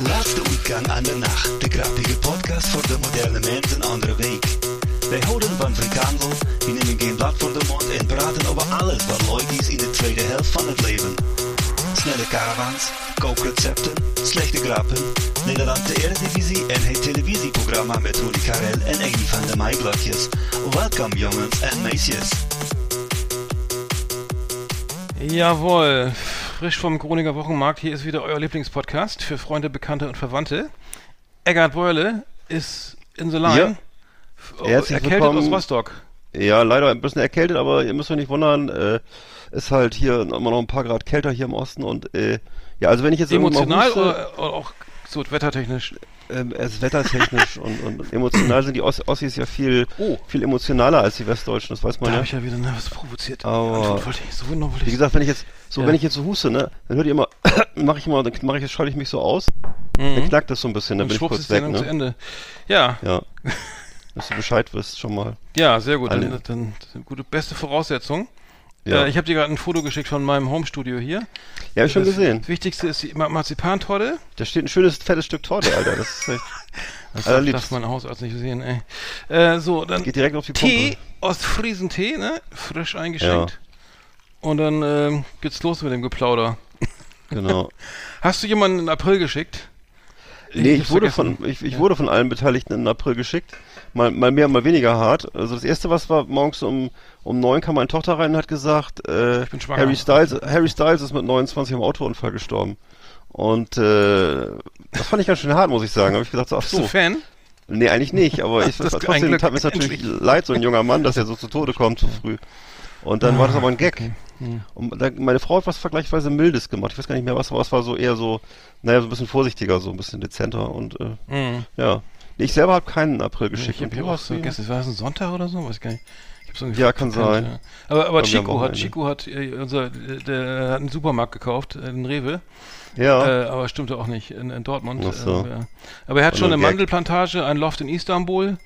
Laatste uitgang aan de nacht. De grappige podcast voor de moderne mens een andere week. Wij houden van frikandel, die nemen geen blad voor de mond en praten over alles wat leuk is in de tweede helft van het leven. Snelle caravans, kookrecepten, slechte grappen, Nederland de Eredivisie en het televisieprogramma met Rudy Karel en Amy van de Maaiblokjes. Welkom jongens en meisjes. Jawohl, frisch vom Groninger Wochenmarkt. Hier ist wieder euer Lieblingspodcast für Freunde, Bekannte und Verwandte. Eggert Beule ist in the line. Ja. Herzlich erkältet willkommen. aus Rostock. Ja, leider ein bisschen erkältet, aber ihr müsst euch nicht wundern, äh, ist halt hier immer noch ein paar Grad kälter hier im Osten und äh, ja, also wenn ich jetzt Emotional huste, oder, oder auch so wettertechnisch? Ähm, wettertechnisch und, und emotional sind die Oss Ossis ja viel Oh. viel emotionaler als die Westdeutschen, das weiß Da man habe ja. ich ja wieder ne, was provoziert. Aber- ich, so genau Wie gesagt, wenn ich jetzt so Ja. wenn ich jetzt so huste, ne, dann hört ihr immer mache ich immer dann mache ich schalte ich mich so aus, Mhm. dann knackt das so ein bisschen, dann Dann bin ich kurz weg, Sendung zu ne? Ende. Ja, Ja. Dass du Bescheid wirst schon mal. ja, sehr gut. Dann, dann, dann gute, beste Voraussetzung. Ja. Äh, ich habe dir gerade ein Foto geschickt von meinem Homestudio hier. ja, hab ich schon das gesehen. Wichtigste ist die Ma- Marzipantorte. Da steht ein schönes fettes Stück Torte, Alter. Das ist echt, Das darf, darf mein Hausarzt nicht sehen, ey. Äh, so, dann geht direkt auf die Tee, Pumpe. Ostfriesentee, ne? Frisch eingeschenkt. Und dann ähm, geht's los mit dem Geplauder. Genau. Hast du jemanden in April geschickt? Nee, ich hab's wurde vergessen. von, ich, ich Ja. wurde von allen Beteiligten im April geschickt. Mal, mal mehr, mal weniger hart. Also das erste, was war, morgens um, um neun kam meine Tochter rein und hat gesagt, äh. Harry Styles, Harry Styles ist mit 29 im Autounfall gestorben. Und, äh, das fand ich ganz schön hart, muss ich sagen. Habe ich gesagt, so, ach Bist du so. Fan? Nee, eigentlich nicht, aber ich, Das trotzdem tat mir natürlich endlich. leid, so ein junger Mann, dass er so zu Tode kommt, zu früh. Und dann war das aber ein Gag. Ah, okay. Hm. Und da, meine Frau hat was vergleichsweise Mildes gemacht. Ich weiß gar nicht mehr, was, was war so eher so, naja, so ein bisschen vorsichtiger, so ein bisschen dezenter und äh, Hm. ja. Nee, Ich selber habe keinen April geschickt. Ich habe auch so gestern, war das ein Sonntag oder so? Weiß ich gar nicht. Ja, kann sein. ja. Aber, aber Chico hat. Chico hat, äh, unser, der, hat einen Supermarkt gekauft, äh, einen Rewe. Ja. Äh, aber stimmte auch nicht in, in Dortmund. Ach so. Äh. Aber er hat War schon eine ein Gag. Mandelplantage, ein Loft in Istanbul,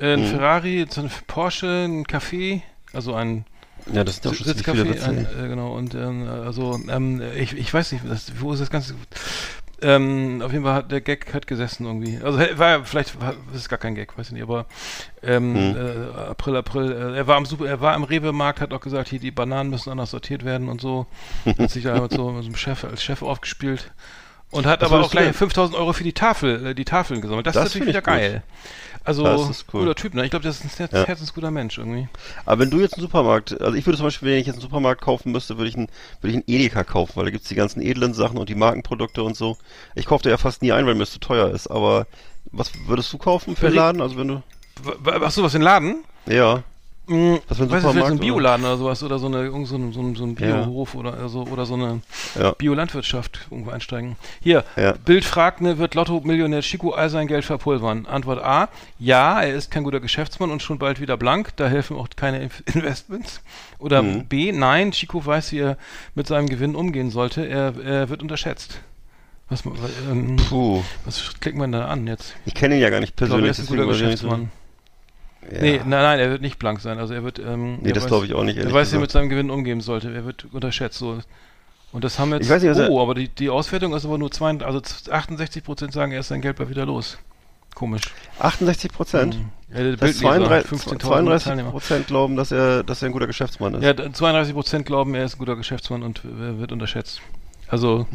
äh, ein Mhm. Ferrari, ein Porsche, ein Café, also ein ja, das sind doch schon Sitzcafé, ein, äh, genau. Und ähm, also ähm, ich, ich weiß nicht, das, wo ist das Ganze? Ähm, auf jeden Fall hat der Gag hat gesessen irgendwie. Also war vielleicht war, das ist gar kein Gag, weiß ich nicht, aber ähm, Hm. äh, April, April, äh, er war am Super, er war im Rewe-Markt, hat auch gesagt, hier die Bananen müssen anders sortiert werden und so. hat sich da mit so, mit so einem Chef als Chef aufgespielt. Und hat Was aber auch gleich denn? 5000 Euro für die Tafel, äh, die Tafeln gesammelt. Das, Das ist natürlich wieder ich gut. geil. Also, Das ist cool. guter Typ, ne? Ich glaube, das ist ein Ja. herzensguter Mensch irgendwie. Aber wenn du jetzt einen Supermarkt, also ich würde zum Beispiel, wenn ich jetzt einen Supermarkt kaufen müsste, würde ich einen, würde ich einen Edeka kaufen, weil da gibt's die ganzen edlen Sachen und die Markenprodukte und so. Ich kaufe da ja fast nie ein, weil mir das zu teuer ist. Aber was würdest du kaufen für den Laden? Also wenn du, Achso, was, den Laden? ja. Was Weiß so ein Bioladen oder sowas oder so eine irgend so ein, so ein, so ein Ja. Biohof oder so oder so eine ja, Biolandwirtschaft irgendwo einsteigen. Hier, Ja. Bild fragt, ne, wird Lotto-Millionär Chico all sein Geld verpulvern? Antwort A, ja, er ist kein guter Geschäftsmann und schon bald wieder blank, da helfen auch keine Investments. Oder Mhm. B, nein, Chico weiß, wie er mit seinem Gewinn umgehen sollte, er, er wird unterschätzt. Was, ähm, was klickt man da an jetzt? Ich kenne ihn ja gar nicht Ich glaube, er persönlich. ist ein guter ich Geschäftsmann. Ja. Nee, nein, nein, er wird nicht blank sein. Also er wird. Ähm, Nee, er das glaube ich auch nicht, Er weiß, wie er mit seinem Gewinn umgehen sollte. Er wird unterschätzt. So. Und das haben jetzt. Ich weiß nicht, er- oh, aber die, die Auswertung ist aber nur zwei, also 68 Prozent sagen, er ist sein Geld bald wieder los. Komisch. 68 Prozent. Mhm. Ja, der Das heißt, Bildleser, 32, 15.000 32 Teilnehmer. Prozent glauben, dass er, dass er ein guter Geschäftsmann ist. Ja, d- 32 Prozent glauben, er ist ein guter Geschäftsmann und wird unterschätzt. Also,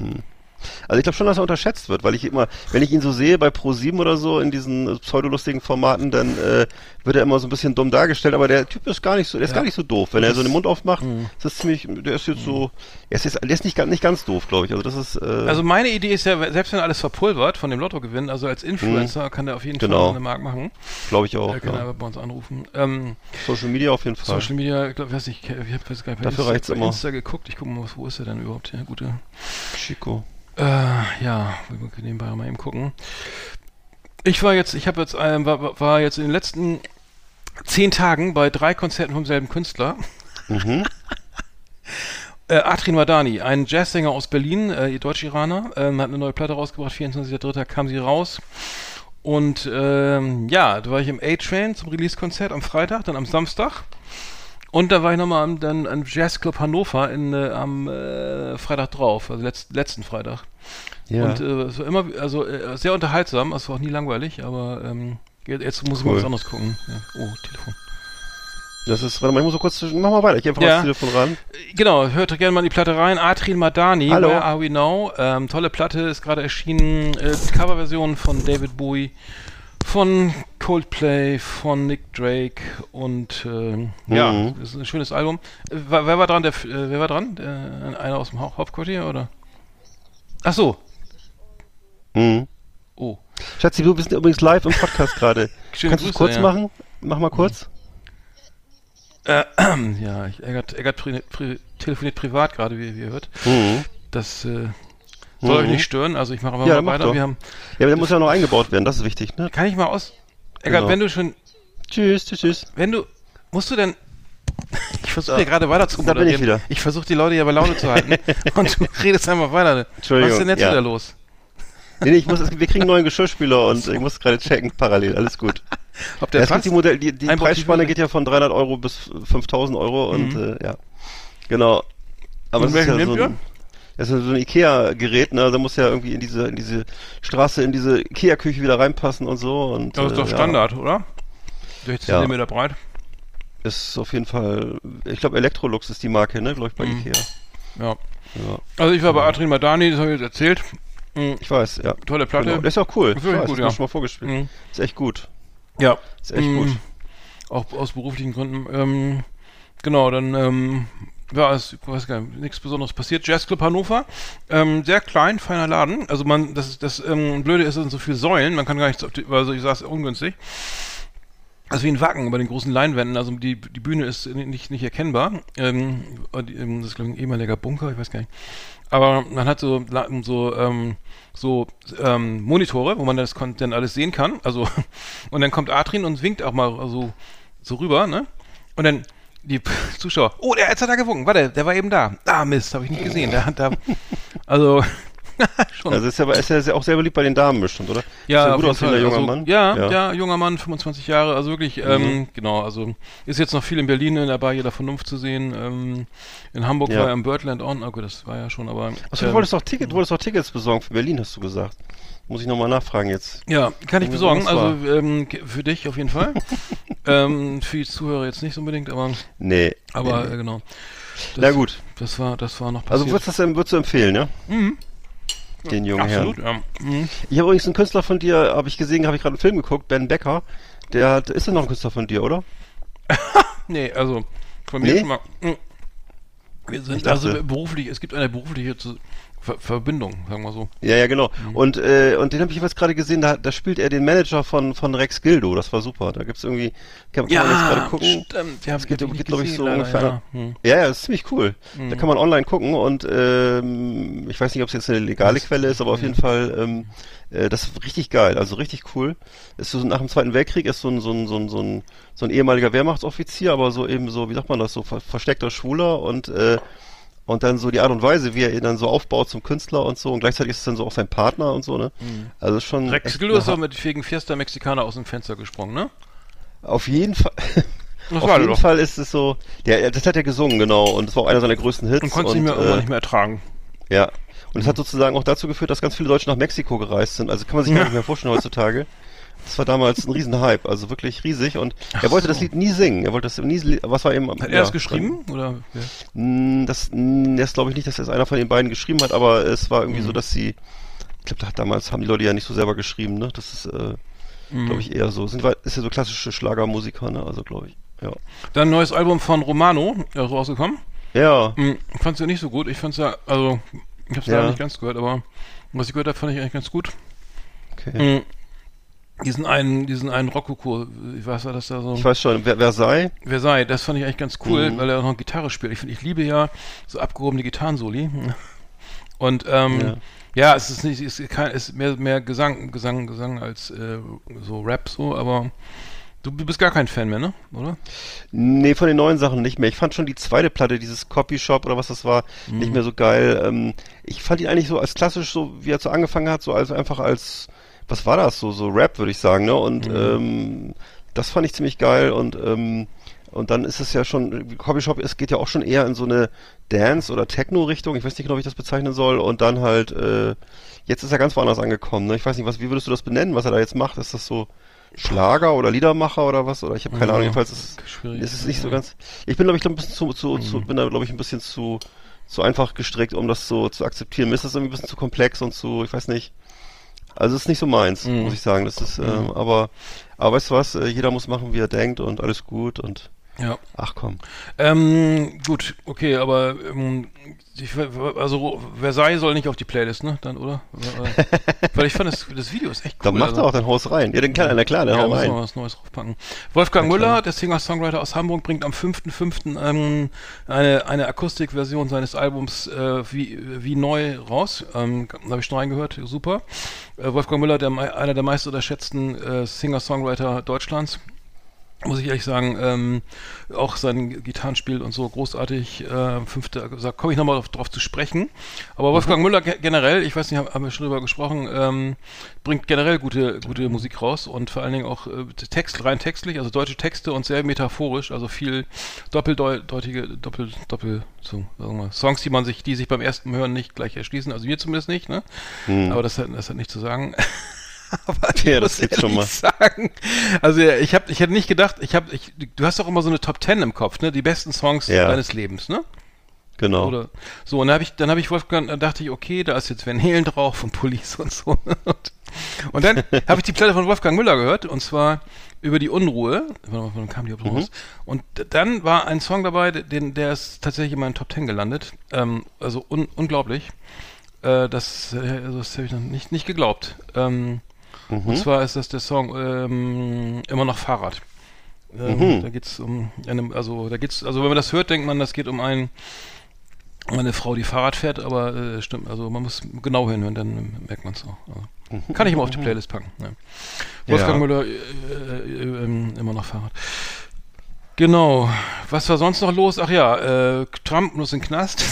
Also ich glaube schon, dass er unterschätzt wird, weil ich immer, wenn ich ihn so sehe bei Pro7 oder so in diesen pseudolustigen Formaten, dann äh, wird er immer so ein bisschen dumm dargestellt, aber der Typ ist gar nicht so, der ist Ja. gar nicht so doof. Wenn er so den Mund aufmacht, Mhm. ist das ziemlich, der ist jetzt so, er ist, jetzt, der ist nicht, ganz- nicht ganz doof, glaube ich. Also das ist, äh, also meine Idee ist ja, selbst wenn alles verpulvert von dem Lottogewinn, also als Influencer kann der auf jeden Genau. Fall eine Mark machen. glaube ich auch. Er kann Ja. bei uns anrufen. Ähm, Social Media auf jeden Fall. Social Media, ich glaube, weiß nicht, ich habe gar nicht bei Dafür Insta. Insta geguckt. Ich gucke mal, wo ist er denn überhaupt? Ja, gute. Chico. Äh, ja, wir können nebenbei mal eben gucken. Ich war jetzt, ich habe jetzt, ähm, war, war jetzt in den letzten zehn Tagen bei drei Konzerten vom selben Künstler. Mhm. Äh, Atrin Madani, ein Jazzsänger aus Berlin, äh, Deutsch-Iraner, ähm, hat eine neue Platte rausgebracht, 24.03. kam sie raus. Und ähm, ja, da war ich im A-Train zum Release-Konzert am Freitag, dann am Samstag. Und da war ich nochmal am, dann am Jazzclub Hannover in, äh, am äh, Freitag drauf, also letzt, letzten Freitag. Ja. Und äh, es war immer, also äh, sehr unterhaltsam, es war auch nie langweilig, aber ähm, jetzt muss ich mal Cool. was anderes gucken. Ja. Oh, Telefon. das ist, warte mal, ich muss so kurz, mach mal weiter, ich geh einfach Ja. ans Telefon ran. Genau, hört gerne mal in die Platte rein. Atrin Madani, Hallo. Where Are We Now? Ähm, tolle Platte, ist gerade erschienen. Äh, Coverversion von David Bowie, von Coldplay, von Nick Drake und ähm, ja, Mhm. das ist ein schönes Album. Äh, wer, wer war dran? Der, F- äh, wer war dran? Äh, einer aus dem Hau- Hauptquartier oder? Ach so. Mhm. Oh. Schatzi, du bist übrigens live im Podcast gerade. Kannst du es kurz ja. machen? Mach mal kurz. Äh, ja, ich, Eggert, Eggert pri, pri, telefoniert privat gerade, wie, wie ihr hört. Mhm. Das äh, soll euch Mhm. nicht stören. Also ich mache einfach Ja, mal weiter. Wir haben, Ja, aber der muss ja noch eingebaut werden, das ist wichtig, ne? kann ich mal aus. Eggert, Genau. wenn du schon Tschüss, tschüss, tschüss. Wenn du, musst du denn, ich versuche dir gerade weiter zu Da bin ich moderieren. wieder. Ich versuche die Leute ja bei Laune zu halten und du redest einfach weiter. Entschuldigung, Was ist denn jetzt ja. wieder los? Nee, nee, ich muss, wir kriegen einen neuen Geschirrspüler und ich muss gerade checken, parallel, alles gut. Ob Ja, der gibt passt? die, Modell, die, die Preisspanne geht ja von 300 Euro bis 5000 Euro und äh, ja, genau. Aber Und ist ja welchen so nehmt ein, das ist ja so ein Ikea-Gerät, ne? Da muss ja irgendwie in diese, in diese Straße, in diese Ikea-Küche wieder reinpassen und so. Und, Das ist doch äh, Standard, oder? 60 Ja. cm breit. Ja, ist auf jeden Fall, ich glaube Electrolux ist die Marke, ne? Glaube ich bei Mhm. Ikea. Ja. Ja, Also ich war bei Adrian Madani, das habe ich jetzt erzählt. Mhm. ich weiß, ja. Tolle Platte. Genau. Das ist auch cool. Das Ich ist wirklich weiß, gut, das ich ja. schon mal vorgespielt. Mhm. Ist echt gut. Ja. Ist echt Mhm. gut. Auch aus beruflichen Gründen. Ähm, genau, dann ähm, ja, ist, ich weiß gar nicht, nichts Besonderes passiert. Jazzclub Hannover, ähm, sehr klein, feiner Laden. Also man, das, das ähm, Blöde ist, es sind so viele Säulen, man kann gar nichts also ich saß ungünstig. Also wie ein Wacken bei den großen Leinwänden, also die, die Bühne ist nicht, nicht erkennbar. Ähm, ähm, das ist glaube ich ein ehemaliger Bunker, ich weiß gar nicht. Aber man hat so, so, ähm, so ähm, Monitore, wo man das dann alles sehen kann. Also und dann kommt Adrian und winkt auch mal so, so rüber, ne? Und dann die Zuschauer, oh, der jetzt hat er gewunken, warte, der war eben da. Ah, Mist, habe ich nicht gesehen. Der hat da, also schon. Also ist ja, aber- ist ja auch sehr beliebt bei den Damen bestimmt, oder? Ja, ist ja gut aussehender junger also, Mann. Ja, ja, Ja. junger Mann, 25 Jahre, also wirklich, ähm, genau, also ist jetzt noch viel in Berlin in der Bar jeder Vernunft zu sehen. Ähm, in Hamburg Ja. war er im Birdland on, gut, das war ja schon, aber. Achso, du ähm, wolltest doch Ticket, du wolltest doch Tickets besorgen für Berlin, hast du gesagt. Muss ich nochmal nachfragen jetzt. Ja, kann ich Ja, besorgen, also ähm, für dich auf jeden Fall. ähm, für die Zuhörer jetzt nicht unbedingt, aber, Nee. aber nee. äh, genau. Das, Na gut. Das war, das war noch Also passiert. würdest du das würdest du empfehlen, ja? Mhm. Den jungen Absolut, Herrn. ja. Mhm. Ich habe übrigens einen Künstler von dir, habe ich gesehen, habe ich gerade einen Film geguckt, Ben Becker. Der hat, ist er noch ein Künstler von dir, oder? Nee, also von mir Nee? schon mal. mm. Wir sind also beruflich, es gibt eine berufliche Zu- Ver Verbindung, sagen wir so. Ja, ja, genau. Mhm. Und, äh, und den habe ich jetzt gerade gesehen, da, da spielt er den Manager von, von Rex Gildo. Das war super. Da gibt's irgendwie, kann, kann man jetzt gerade gucken. stimmt. Ja, Es geht- hab ich geht, nicht glaub ich, so leider, ungefähr- Ja. Hm. Ja, ja, das ist ziemlich cool. Da Mhm. kann man online gucken und ähm, ich weiß nicht, ob es jetzt eine legale Quelle ist, aber auf jeden Fall, ähm, äh, das ist richtig geil, also richtig cool. Ist so nach dem Zweiten Weltkrieg ist so ein, so ein, so ein, so ein, so ein ehemaliger Wehrmachtsoffizier, aber so eben so, wie sagt man das, so ver versteckter Schwuler und äh, und dann so die Art und Weise, wie er ihn dann so aufbaut zum Künstler und so und gleichzeitig ist es dann so auch sein Partner und so, ne? Also ist schon Rex Gildo ist doch mit wegen Fiesta Mexicana aus dem Fenster gesprungen, ne? Auf jeden Fall. Das Auf jeden doch. Fall ist es so, der, das hat er gesungen, genau, und es war auch einer seiner größten Hits. Und konntest nicht mehr, äh, irgendwann nicht mehr ertragen. Ja. Und es hat sozusagen auch dazu geführt, dass ganz viele Deutsche nach Mexiko gereist sind. Also kann man sich gar nicht mehr vorstellen heutzutage. Das war damals ein Riesenhype, also wirklich riesig. Und er wollte das Lied nie singen. Er wollte das nie, was war eben. Hat er das geschrieben? Oder? Ja. Dann, das, mh, das glaube ich nicht, dass das einer von den beiden geschrieben hat, aber es war irgendwie Mhm. so, dass sie, ich glaube, damals haben die Leute ja nicht so selber geschrieben, ne? Das ist, äh, Mhm. glaube ich, eher so. Sind, ist ja so klassische Schlagermusiker, ne? Also glaube ich. Ja. Dann ein neues Album von Romano, äh, rausgekommen. Ja. Hm, fand's ja nicht so gut. Ich fand's ja, also, ich hab's Ja. leider nicht ganz gehört, aber was ich gehört habe, fand ich eigentlich ganz gut. Okay. Hm, diesen einen, diesen einen Rokoko, ich weiß ja, dass da so. Ich weiß schon, wer, wer sei? Versailles, das fand ich eigentlich ganz cool, Mhm. weil er auch noch Gitarre spielt. Ich, find, ich liebe ja so abgehobene Gitarrensoli. Und ähm, Ja. ja. es ist nicht, es ist, kein, es ist mehr, mehr Gesang, Gesang, Gesang als äh, so Rap so, aber du, bist gar kein Fan mehr, ne? Oder? Nee, von den neuen Sachen nicht mehr. Ich fand schon die zweite Platte, dieses Copy Shop oder was das war, nicht mehr so geil. Ähm, ich fand ihn eigentlich so als klassisch, so wie er so angefangen hat, so als einfach als, was war das, so, so Rap, würde ich sagen, ne? Und ähm, das fand ich ziemlich geil und ähm, und dann ist es ja schon, Copy Shop, es geht ja auch schon eher in so eine Dance- oder Techno-Richtung, ich weiß nicht genau, wie ich das bezeichnen soll, und dann halt, äh, jetzt ist er ganz woanders angekommen, ne? Ich weiß nicht, was, wie würdest du das benennen, was er da jetzt macht? Ist das so Schlager oder Liedermacher oder was? Oder ich habe keine Ja, Ahnung, jedenfalls ist, ist es nicht so ganz. Ich bin, glaube ich, glaub, ein bisschen zu, zu, zu bin da, glaube ich, ein bisschen zu, zu einfach gestrickt, um das so zu akzeptieren. Mir ist das irgendwie ein bisschen zu komplex und zu, ich weiß nicht. Also es ist nicht so meins, Mhm. muss ich sagen. Das ist, ähm, aber, aber weißt du was, äh, jeder muss machen, wie er denkt und alles gut und Ja. ach komm. Ähm, gut, okay, aber ähm, ich, also Versailles soll nicht auf die Playlist, ne? Dann, oder? Weil ich fand das, das Video ist echt cool. Dann macht also. er auch dein Haus rein. Ja, den kann, na klar, dann Ja, hau rein. was Neues draufpacken. Wolfgang Na. Müller, der Singer-Songwriter aus Hamburg, bringt am 5.5. Ähm, eine, eine Akustikversion seines Albums äh, wie, wie neu raus. Ähm, da habe ich schon reingehört, super. Äh, Wolfgang Müller, der, einer der meist unterschätzten äh, Singer-Songwriter Deutschlands. Muss ich ehrlich sagen, ähm, auch sein Gitarrenspiel und so großartig. Äh, fünfte, da komme ich nochmal drauf, drauf zu sprechen. Aber Wolfgang Müller ge generell, ich weiß nicht, haben, wir schon drüber gesprochen, ähm, bringt generell gute, gute Musik raus und vor allen Dingen auch äh, Text, rein textlich, also deutsche Texte und sehr metaphorisch, also viel doppeldeutige, doppel, doppel, so, sagen wir mal, Songs, die man sich, die sich beim ersten Hören nicht gleich erschließen, also mir zumindest nicht, ne? Aber das hat, das hat nicht zu sagen. Aber. Ja, das muss schon ehrlich sagen, also ja, ich habe, ich hätte nicht gedacht, ich habe, ich, du hast doch immer so eine Top Ten im Kopf, ne? Die besten Songs Ja. deines Lebens, ne? Genau. Oder so, und dann habe ich, dann habe ich Wolfgang, dann dachte ich, okay, da ist jetzt Van Halen drauf und Police und so. Und, und dann habe ich die Platte von Wolfgang Müller gehört und zwar über die Unruhe. Mal, Wann kam die überhaupt raus? Und d- dann war ein Song dabei, den, der ist tatsächlich in meinen Top Ten gelandet. Ähm, also un, unglaublich. Äh, das äh, das habe ich noch nicht, nicht geglaubt. Ähm, Und zwar ist das der Song ähm, immer noch Fahrrad. Ähm, Da geht's um eine, also da geht's, also wenn man das hört, denkt man, das geht um ein um eine Frau, die Fahrrad fährt, aber äh, stimmt, also man muss genau hinhören, dann merkt man es auch. Also, kann ich immer auf die Playlist packen. Ja. Wolfgang Ja. Müller, äh, äh, ähm, immer noch Fahrrad. Genau. Was war sonst noch los? Ach ja, äh, Trump muss in den Knast.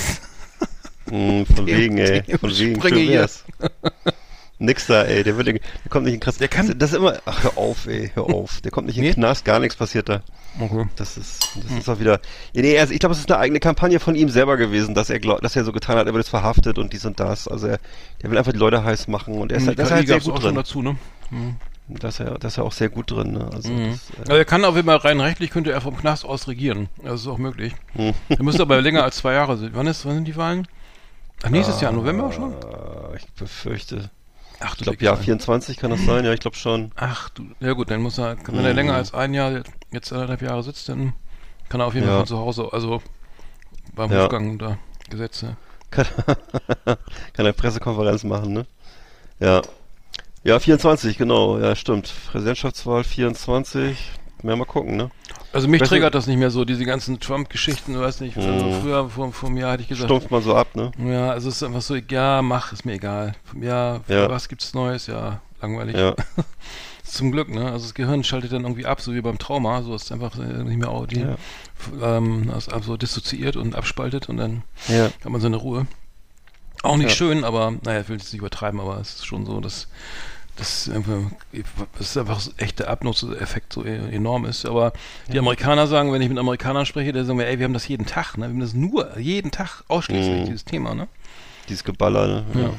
Mm, von wegen, ey. Von wegen, hier. Nix da, ey. Der, wird, der kommt nicht in den Knast. Der kann- Das ist immer. Ach, hör auf, ey. Hör auf. Der kommt nicht in den Nee? Knast. Gar nichts passiert da. Okay. Das ist, das ist auch wieder. Ja, nee, also ich glaube, es ist eine eigene Kampagne von ihm selber gewesen, dass er glaub, dass er so getan hat, er wird jetzt verhaftet und dies und das. Also er, er will einfach die Leute heiß machen und er ist, Die halt- das ist halt sehr auch gut schon drin. dazu, ne? Das ist er, das ist er auch sehr gut drin. Ne? Also Mhm. das, äh, Also er kann auf jeden Fall rein rechtlich könnte er vom Knast aus regieren. Das ist auch möglich. Mhm. Er müsste aber länger als zwei Jahre sind. Wann ist, wann sind die Wahlen? Ach, nächstes Jahr, November schon? ich befürchte. Ach, Ich glaube, Jahr 24 kann das sein. Ja, ich glaube schon. Ach du, ja gut, dann muss er, wenn er länger als ein Jahr, jetzt anderthalb Jahre sitzt, dann kann er auf jeden Ja. Fall von zu Hause, also beim Ja. Wolfgang da Gesetze. Kann, kann er Pressekonferenz machen, ne? Ja. Ja, 24, genau. Ja, stimmt. Präsidentschaftswahl 24. Ja, mal gucken, ne? Also mich Weißt du- triggert das nicht mehr so, diese ganzen Trump-Geschichten, weiß nicht, also früher, vor, vor einem Jahr hätte ich gesagt, Stumpft man so ab, ne? ja, also es ist einfach so, ja, mach, ist mir egal. Ja, Ja. was gibt's Neues? Ja, langweilig. Ja. Zum Glück, ne? Also das Gehirn schaltet dann irgendwie ab, so wie beim Trauma, so ist einfach äh, nicht mehr au- die, Ja. ähm, ist so dissoziiert und abspaltet und dann Ja. hat man seine Ruhe. Auch nicht schön, aber naja, ich will es nicht übertreiben, aber es ist schon so, dass das ist einfach so echt der Abnutzeffekt so e- enorm ist. Aber die Amerikaner sagen, wenn ich mit Amerikanern spreche, die sagen mir, ey, wir haben das jeden Tag, ne? Wir haben das nur jeden Tag ausschließlich, Mhm. dieses Thema, ne? Dieses Geballer, ne? Ja.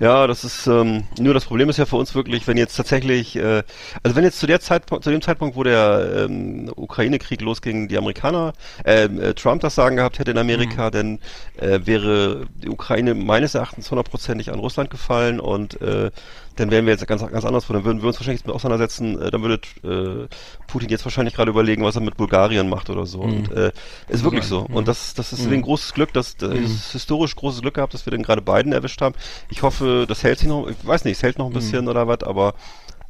Ja. Das ist ähm, nur das Problem ist ja für uns wirklich, wenn jetzt tatsächlich, äh, also wenn jetzt zu der Zeitpunkt, zu dem Zeitpunkt, wo der ähm, Ukraine-Krieg losging, die Amerikaner, ähm, äh, Trump das Sagen gehabt hätte in Amerika, dann äh, wäre die Ukraine meines Erachtens hundertprozentig an Russland gefallen und äh, dann wären wir jetzt ganz ganz anders vor. Dann würden wir uns wahrscheinlich jetzt mit auseinandersetzen. Äh, dann würde äh, Putin jetzt wahrscheinlich gerade überlegen, was er mit Bulgarien macht oder so. Und äh, ist wirklich so. sein. Und das das ist ein großes Glück, dass das ist historisch großes Glück gehabt, dass wir den gerade beiden erwischt haben. Ich hoffe, das hält sich noch. Ich weiß nicht, es hält noch ein bisschen oder was, aber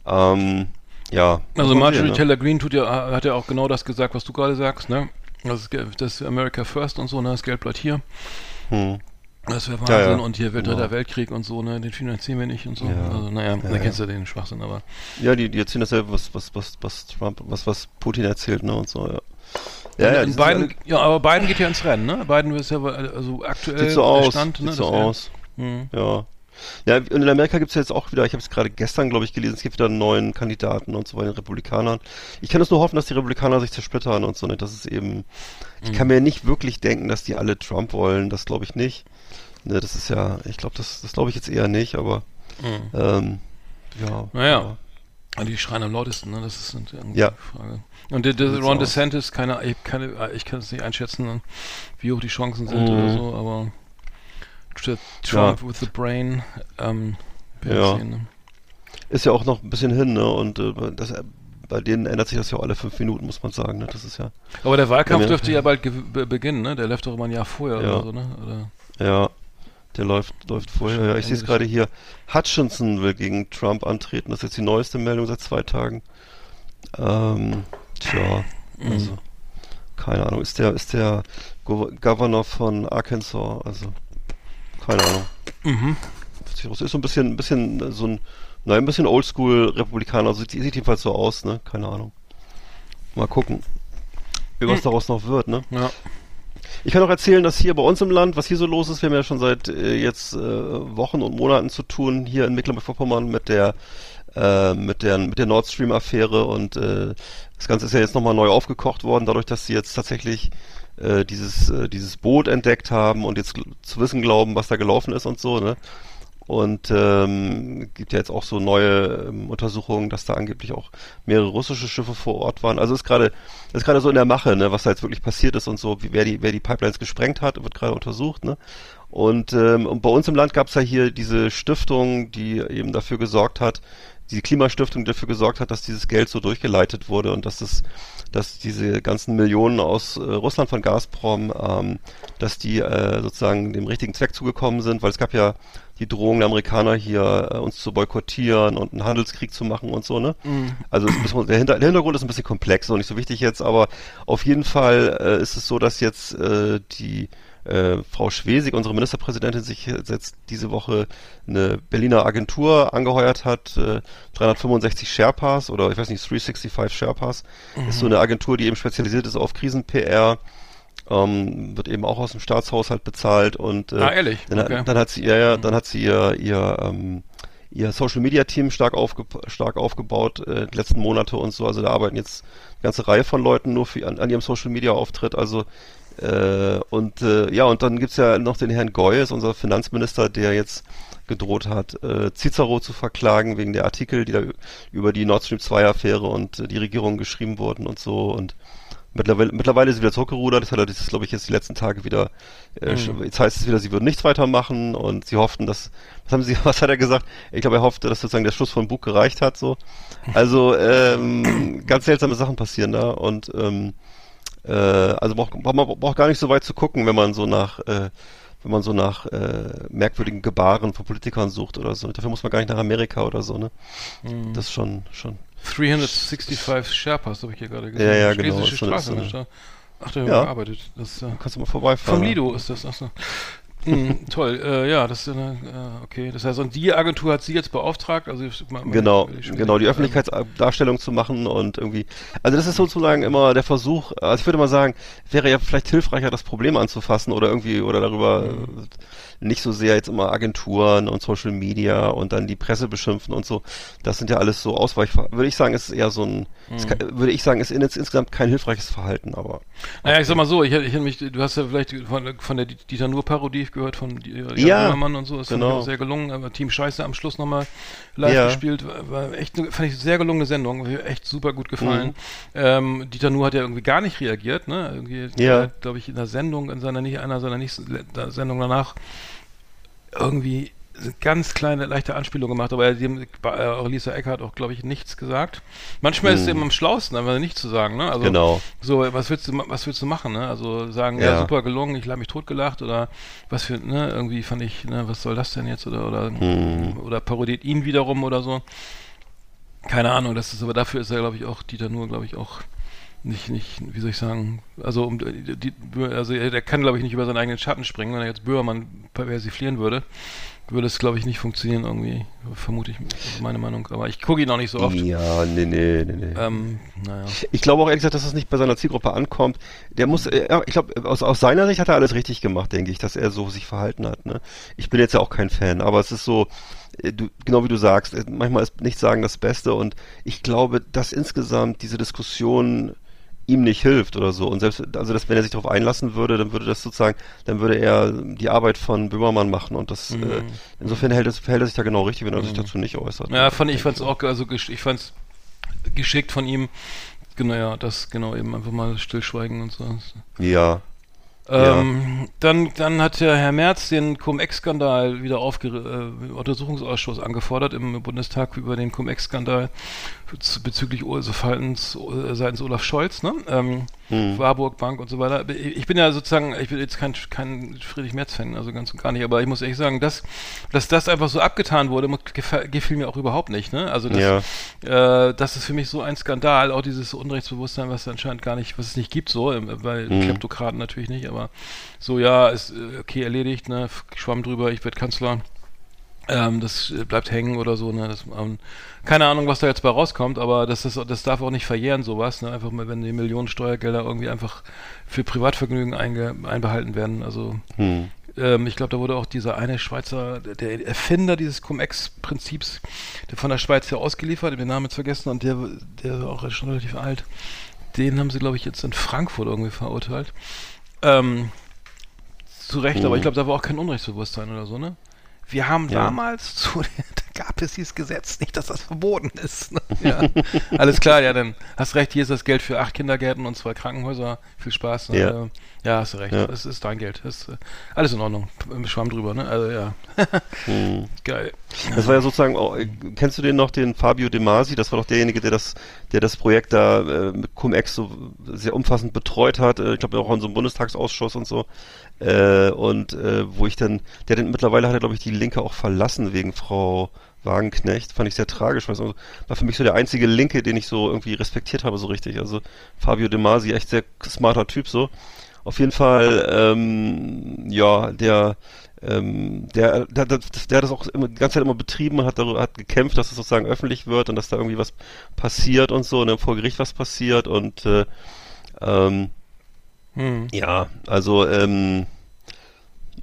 ähm, ja. Also Marjorie ne? Taylor Greene tut ja, hat ja auch genau das gesagt, was du gerade sagst, ne? Das, das America First und so, ne? Das Geld bleibt hier. Hm. Das wäre Wahnsinn. Ja, ja. Und hier wird Genau. Dritter Weltkrieg und so, ne? Den finanzieren wir nicht und so. Ja. Also, naja, da ja. kennst du den Schwachsinn, aber. Ja, die, die erzählen dasselbe, was, was, was, was Trump, was, was Putin erzählt, ne, und so, ja. Ja, Ja, ja, Biden, ja, aber Biden geht ja ins Rennen, ne? Biden ist ja also aktuell sieht so aus, Stand, sieht ne? so dass er- aus, Mhm. ja. Ja, und in Amerika gibt's ja jetzt auch wieder, ich habe es gerade gestern, glaube ich, gelesen, es gibt wieder einen neuen Kandidaten und so bei den Republikanern. Ich kann es nur hoffen, dass die Republikaner sich zersplittern und so, ne, das ist eben, ich Mhm. kann mir nicht wirklich denken, dass die alle Trump wollen, das glaube ich nicht. Ne, das ist ja, ich glaube, das, das glaube ich jetzt eher nicht, aber, Mhm. ähm, ja. Naja. Und die schreien am lautesten, ne? Das ist eine Ja. Frage. Und der, der Ron. DeSantis, keine, ich, keine, ich kann es nicht einschätzen, ne, wie hoch die Chancen sind Mhm. oder so, aber Tr- Trump with the brain, ähm, Ja. sehen, ne? Ist ja auch noch ein bisschen hin, ne, und äh, das, bei denen ändert sich das ja auch alle fünf Minuten, muss man sagen, ne, das ist ja, Aber der Wahlkampf Ja, ja. dürfte ja bald beginnen, ne? Der läuft doch immer ein Jahr vorher Ja. oder so, ne? Oder? Ja, der läuft, läuft vorher. Ja, ich sehe es gerade hier. Hutchinson will gegen Trump antreten. Das ist jetzt die neueste Meldung seit zwei Tagen. Ähm, tja, Mhm. also, keine Ahnung. Ist der, ist der Go Governor von Arkansas? Also, keine Ahnung. Mhm. Ist so ein bisschen, ein bisschen so ein, nein, ein bisschen Oldschool Republikaner. Sieht, sieht jedenfalls so aus, ne? Keine Ahnung. Mal gucken, wie was Hm. daraus noch wird, ne? Ja. Ich kann auch erzählen, dass hier bei uns im Land, was hier so los ist, wir haben ja schon seit äh, jetzt äh, Wochen und Monaten zu tun, hier in Mecklenburg-Vorpommern mit der äh, mit der mit der Nord Stream Affäre und äh, das Ganze ist ja jetzt nochmal neu aufgekocht worden, dadurch, dass sie jetzt tatsächlich äh, dieses äh, dieses Boot entdeckt haben und jetzt zu wissen glauben, was da gelaufen ist und so, ne? Und ähm, gibt ja jetzt auch so neue ähm, Untersuchungen, dass da angeblich auch mehrere russische Schiffe vor Ort waren. Also ist gerade ist gerade so in der Mache, ne, was da jetzt wirklich passiert ist und so, wie, wer die wer die Pipelines gesprengt hat, wird gerade untersucht, ne. Und, ähm, und bei uns im Land gab es ja hier diese Stiftung, die eben dafür gesorgt hat, die Klimastiftung, dafür gesorgt hat, dass dieses Geld so durchgeleitet wurde und dass es, dass diese ganzen Millionen aus äh, Russland von Gazprom, ähm, dass die äh, sozusagen dem richtigen Zweck zugekommen sind, weil es gab ja die Drohung der Amerikaner hier, äh, uns zu boykottieren und einen Handelskrieg zu machen und so, ne? Also ist ein bisschen, der, Hinter, der Hintergrund ist ein bisschen komplex und nicht so wichtig jetzt, aber auf jeden Fall äh, ist es so, dass jetzt äh, die äh, Frau Schwesig, unsere Ministerpräsidentin, sich jetzt diese Woche eine Berliner Agentur angeheuert hat, äh, 365 Sherpas oder ich weiß nicht, 365 Sherpas. Ist so eine Agentur, die eben spezialisiert ist auf Krisen-PR. Ähm, wird eben auch aus dem Staatshaushalt bezahlt und äh, Ah, ehrlich? dann, Okay. dann hat sie ja, ja dann hat sie ihr ihr, ähm, ihr Social Media Team stark aufge stark aufgebaut äh, die letzten Monate und so also da arbeiten jetzt eine ganze Reihe von Leuten nur für, an, an ihrem Social Media Auftritt also äh, und äh, ja und dann gibt's ja noch den Herrn Goy ist unser Finanzminister der jetzt gedroht hat äh, Cicero zu verklagen wegen der Artikel die da über die Nord Stream 2 Affäre und äh, die Regierung geschrieben wurden und so und Mittlerweile, mittlerweile ist sie wieder zurückgerudert. Das hat er, glaube ich, jetzt die letzten Tage wieder. Äh, Mhm. Jetzt heißt es wieder, sie würden nichts weitermachen und sie hofften, dass. Was haben sie? Was hat er gesagt? Ich glaube, er hoffte, dass sozusagen der Schluss von Bug gereicht hat. So. Also ähm, ganz seltsame Sachen passieren da und ähm, äh, also braucht braucht man braucht gar nicht so weit zu gucken, wenn man so nach äh, wenn man so nach äh, merkwürdigen Gebaren von Politikern sucht oder so. Dafür muss man gar nicht nach Amerika oder so. Ne? Mhm. Das ist schon schon 365 Sherpas habe ich hier gerade gesehen. Ja, ja, genau. Schlesische Straße. ist eine- Ach, der Ja. gearbeitet. Das ist ja. kannst du mal vorbeifahren. Vom ne? Lido ist das. Achso. Hm, toll, äh, ja, das ist äh, okay. Das heißt, und die Agentur hat sie jetzt beauftragt, also man- man- Genau, ich- genau, die ähm, Öffentlichkeitsdarstellung zu machen und irgendwie, also das ist sozusagen immer der Versuch, also ich würde mal sagen, wäre ja vielleicht hilfreicher, das Problem anzufassen oder irgendwie, oder darüber Mhm. Nicht so sehr jetzt immer Agenturen und Social Media und dann die Presse beschimpfen und so. Das sind ja alles so Ausweich, würde ich sagen, ist eher so ein, ist Mhm. ke- würde ich sagen, ist in, insgesamt kein hilfreiches Verhalten, aber Naja, ich sag mal so, ich, hätte- ich mich, du hast ja vielleicht von, von der Dieter Nur-Parodie gehört, von Jan Ja, Böhmermann und so, das fand genau. sehr gelungen, aber Team Scheiße am Schluss nochmal live Ja. gespielt, war, echt, fand ich eine sehr gelungene Sendung, echt super gut gefallen. Mhm. Ähm, Dieter Nuhr hat ja irgendwie gar nicht reagiert, ne, irgendwie, Ja. glaube ich, in der Sendung, in seiner, nicht, einer seiner nächsten Sendung danach, irgendwie eine ganz kleine, leichte Anspielung gemacht, aber dem, bei äh, Lisa Eckhardt auch, glaube ich, nichts gesagt. Manchmal ist es Mhm. eben am schlausten, aber nichts zu sagen, ne? Also, genau. so, was willst du, was willst du machen, ne? Also sagen, ja, Ja. super gelungen, ich habe mich totgelacht oder was für, ne, irgendwie fand ich, ne, was soll das denn jetzt oder oder Mhm. oder parodiert ihn wiederum oder so. Keine Ahnung, das ist aber dafür ist er, glaube ich, auch Dieter nur, glaube ich, auch nicht, nicht, wie soll ich sagen, also um die, also er kann, glaube ich, nicht über seinen eigenen Schatten springen, wenn er jetzt Böhmermann persiflieren würde würde es, glaube ich, nicht funktionieren irgendwie. Vermute ich, meine Meinung. Aber ich gucke ihn auch nicht so oft. Ja, nee, nee, nee, nee. Ähm, naja. Ich glaube auch ehrlich gesagt, dass das nicht bei seiner Zielgruppe ankommt. Der muss, äh, ich glaube, aus, aus seiner Sicht hat er alles richtig gemacht, denke ich, dass er so sich verhalten hat. Ne? Ich bin jetzt ja auch kein Fan, aber es ist so, äh, du, genau wie du sagst, äh, manchmal ist nicht sagen das Beste und ich glaube, dass insgesamt diese Diskussion ihm nicht hilft oder so. Und selbst, also dass, wenn er sich darauf einlassen würde, dann würde das sozusagen, dann würde er die Arbeit von Böhmermann machen und das, mhm. äh, insofern hält es, verhält er sich da genau richtig, wenn er mhm. sich dazu nicht äußert. Ja, fand ich, fand's auch, also ich fand's geschickt von ihm, genau, ja, das, genau, eben einfach mal stillschweigen und so. Ja. Ähm, ja. dann, dann hat der Herr Merz den Cum-Ex-Skandal wieder aufge äh, Untersuchungsausschuss angefordert im Bundestag über den Cum-Ex-Skandal bezüglich also seitens Olaf Scholz, ne? Ähm, hm. Warburg Bank und so weiter. Ich bin ja sozusagen, ich bin jetzt kein, kein Friedrich Merz-Fan, also ganz und gar nicht, aber ich muss ehrlich sagen, dass, dass das einfach so abgetan wurde, gefiel mir auch überhaupt nicht, ne? Also das, ja. äh, das ist für mich so ein Skandal, auch dieses Unrechtsbewusstsein, was anscheinend gar nicht, was es nicht gibt, so, weil hm. Kleptokraten natürlich nicht, aber so, ja, ist äh, okay, erledigt, ne? Schwamm drüber, ich werde Kanzler. Ähm, das äh, bleibt hängen oder so, ne? Das, ähm, keine Ahnung, was da jetzt bei rauskommt, aber das, ist, das darf auch nicht verjähren, sowas, ne? Einfach mal, wenn die Millionen Steuergelder irgendwie einfach für Privatvergnügen einge, einbehalten werden. Also hm. ähm, ich glaube, da wurde auch dieser eine Schweizer, der, der Erfinder dieses Cum-Ex-Prinzips, der von der Schweiz ja ausgeliefert, den Namen jetzt vergessen, und der, der war auch schon relativ alt. Den haben sie, glaube ich, jetzt in Frankfurt irgendwie verurteilt. Ähm, zu Recht, hm. aber ich glaube, da war auch kein Unrechtsbewusstsein oder so, ne? Wir haben ja. damals zu, da gab es dieses Gesetz nicht, dass das verboten ist. Ne? Ja. Alles klar, ja, dann hast recht, hier ist das Geld für acht Kindergärten und zwei Krankenhäuser. Viel Spaß. Ne? Ja. ja, hast du recht. Das ist dein Geld. Das ist äh, alles in Ordnung. Schwamm drüber, ne? Also ja. hm. Geil. Das war ja sozusagen, auch, äh, kennst du den noch, den Fabio De Masi? Das war doch derjenige, der das, der das Projekt da äh, mit Cum-Ex so sehr umfassend betreut hat. Äh, ich glaube auch in so einem Bundestagsausschuss und so. Äh, und äh, wo ich dann, der denn mittlerweile hat er, glaube ich, die Linke auch verlassen wegen Frau Wagenknecht. Fand ich sehr tragisch. Weil war für mich so der einzige Linke, den ich so irgendwie respektiert habe, so richtig. Also Fabio De Masi, echt sehr smarter Typ so. Auf jeden Fall, ähm, ja, der, ähm, der, der, der, der hat das auch immer, die ganze Zeit immer betrieben, hat, darüber, hat gekämpft, dass es sozusagen öffentlich wird und dass da irgendwie was passiert und so und dann vor Gericht was passiert und äh, ähm, hm. Ja, also, ähm,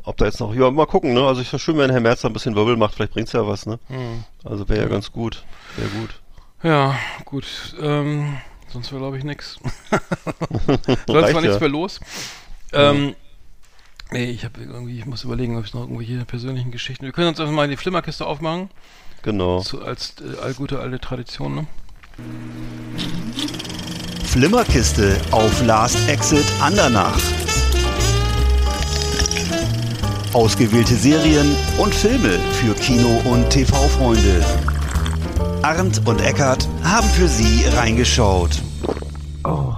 ob da jetzt noch, ja, mal gucken, ne? Also ich schön, wenn Herr Merz da ein bisschen Wirbel macht, vielleicht bringt's ja was, ne? Hm. Also wäre ja ganz gut. Wäre gut. Ja, gut. Ähm, sonst wäre, glaube ich, nix. sonst war nichts ja. mehr los. Ähm, nee, ich habe irgendwie, ich muss überlegen, ob ich noch irgendwelche persönlichen Geschichten. Wir können uns einfach mal die Flimmerkiste aufmachen. Genau. Zu, als äh, all gute alte Tradition, ne? Flimmerkiste auf Last Exit Andernach. Ausgewählte Serien und Filme für Kino- und TV-Freunde. Arndt und Eckart haben für Sie reingeschaut. Oh.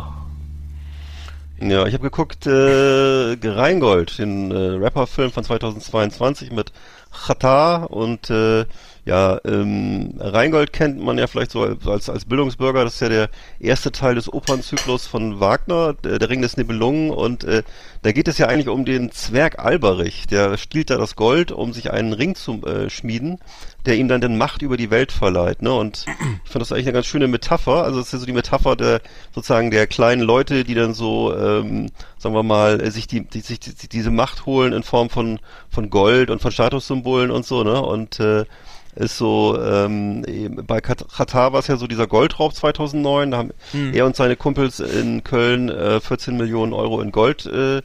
Ja, ich habe geguckt, äh, Rheingold, den äh, Rapper-Film von 2022 mit Chata und äh, ja, ähm, Rheingold kennt man ja vielleicht so als, als Bildungsbürger. Das ist ja der erste Teil des Opernzyklus von Wagner, der, der Ring des Nibelungen. Und äh, da geht es ja eigentlich um den Zwerg Alberich. Der stiehlt da das Gold, um sich einen Ring zu äh, schmieden, der ihm dann den Macht über die Welt verleiht. Ne? Und ich fand das eigentlich eine ganz schöne Metapher. Also es ist ja so die Metapher der sozusagen der kleinen Leute, die dann so, ähm, sagen wir mal, äh, sich die, die sich die, diese Macht holen in Form von von Gold und von Statussymbolen und so. Ne? Und äh, ist so, ähm, bei Katar war es ja so dieser Goldraub 2009, da haben hm. er und seine Kumpels in Köln äh, 14 Millionen Euro in Gold äh, äh,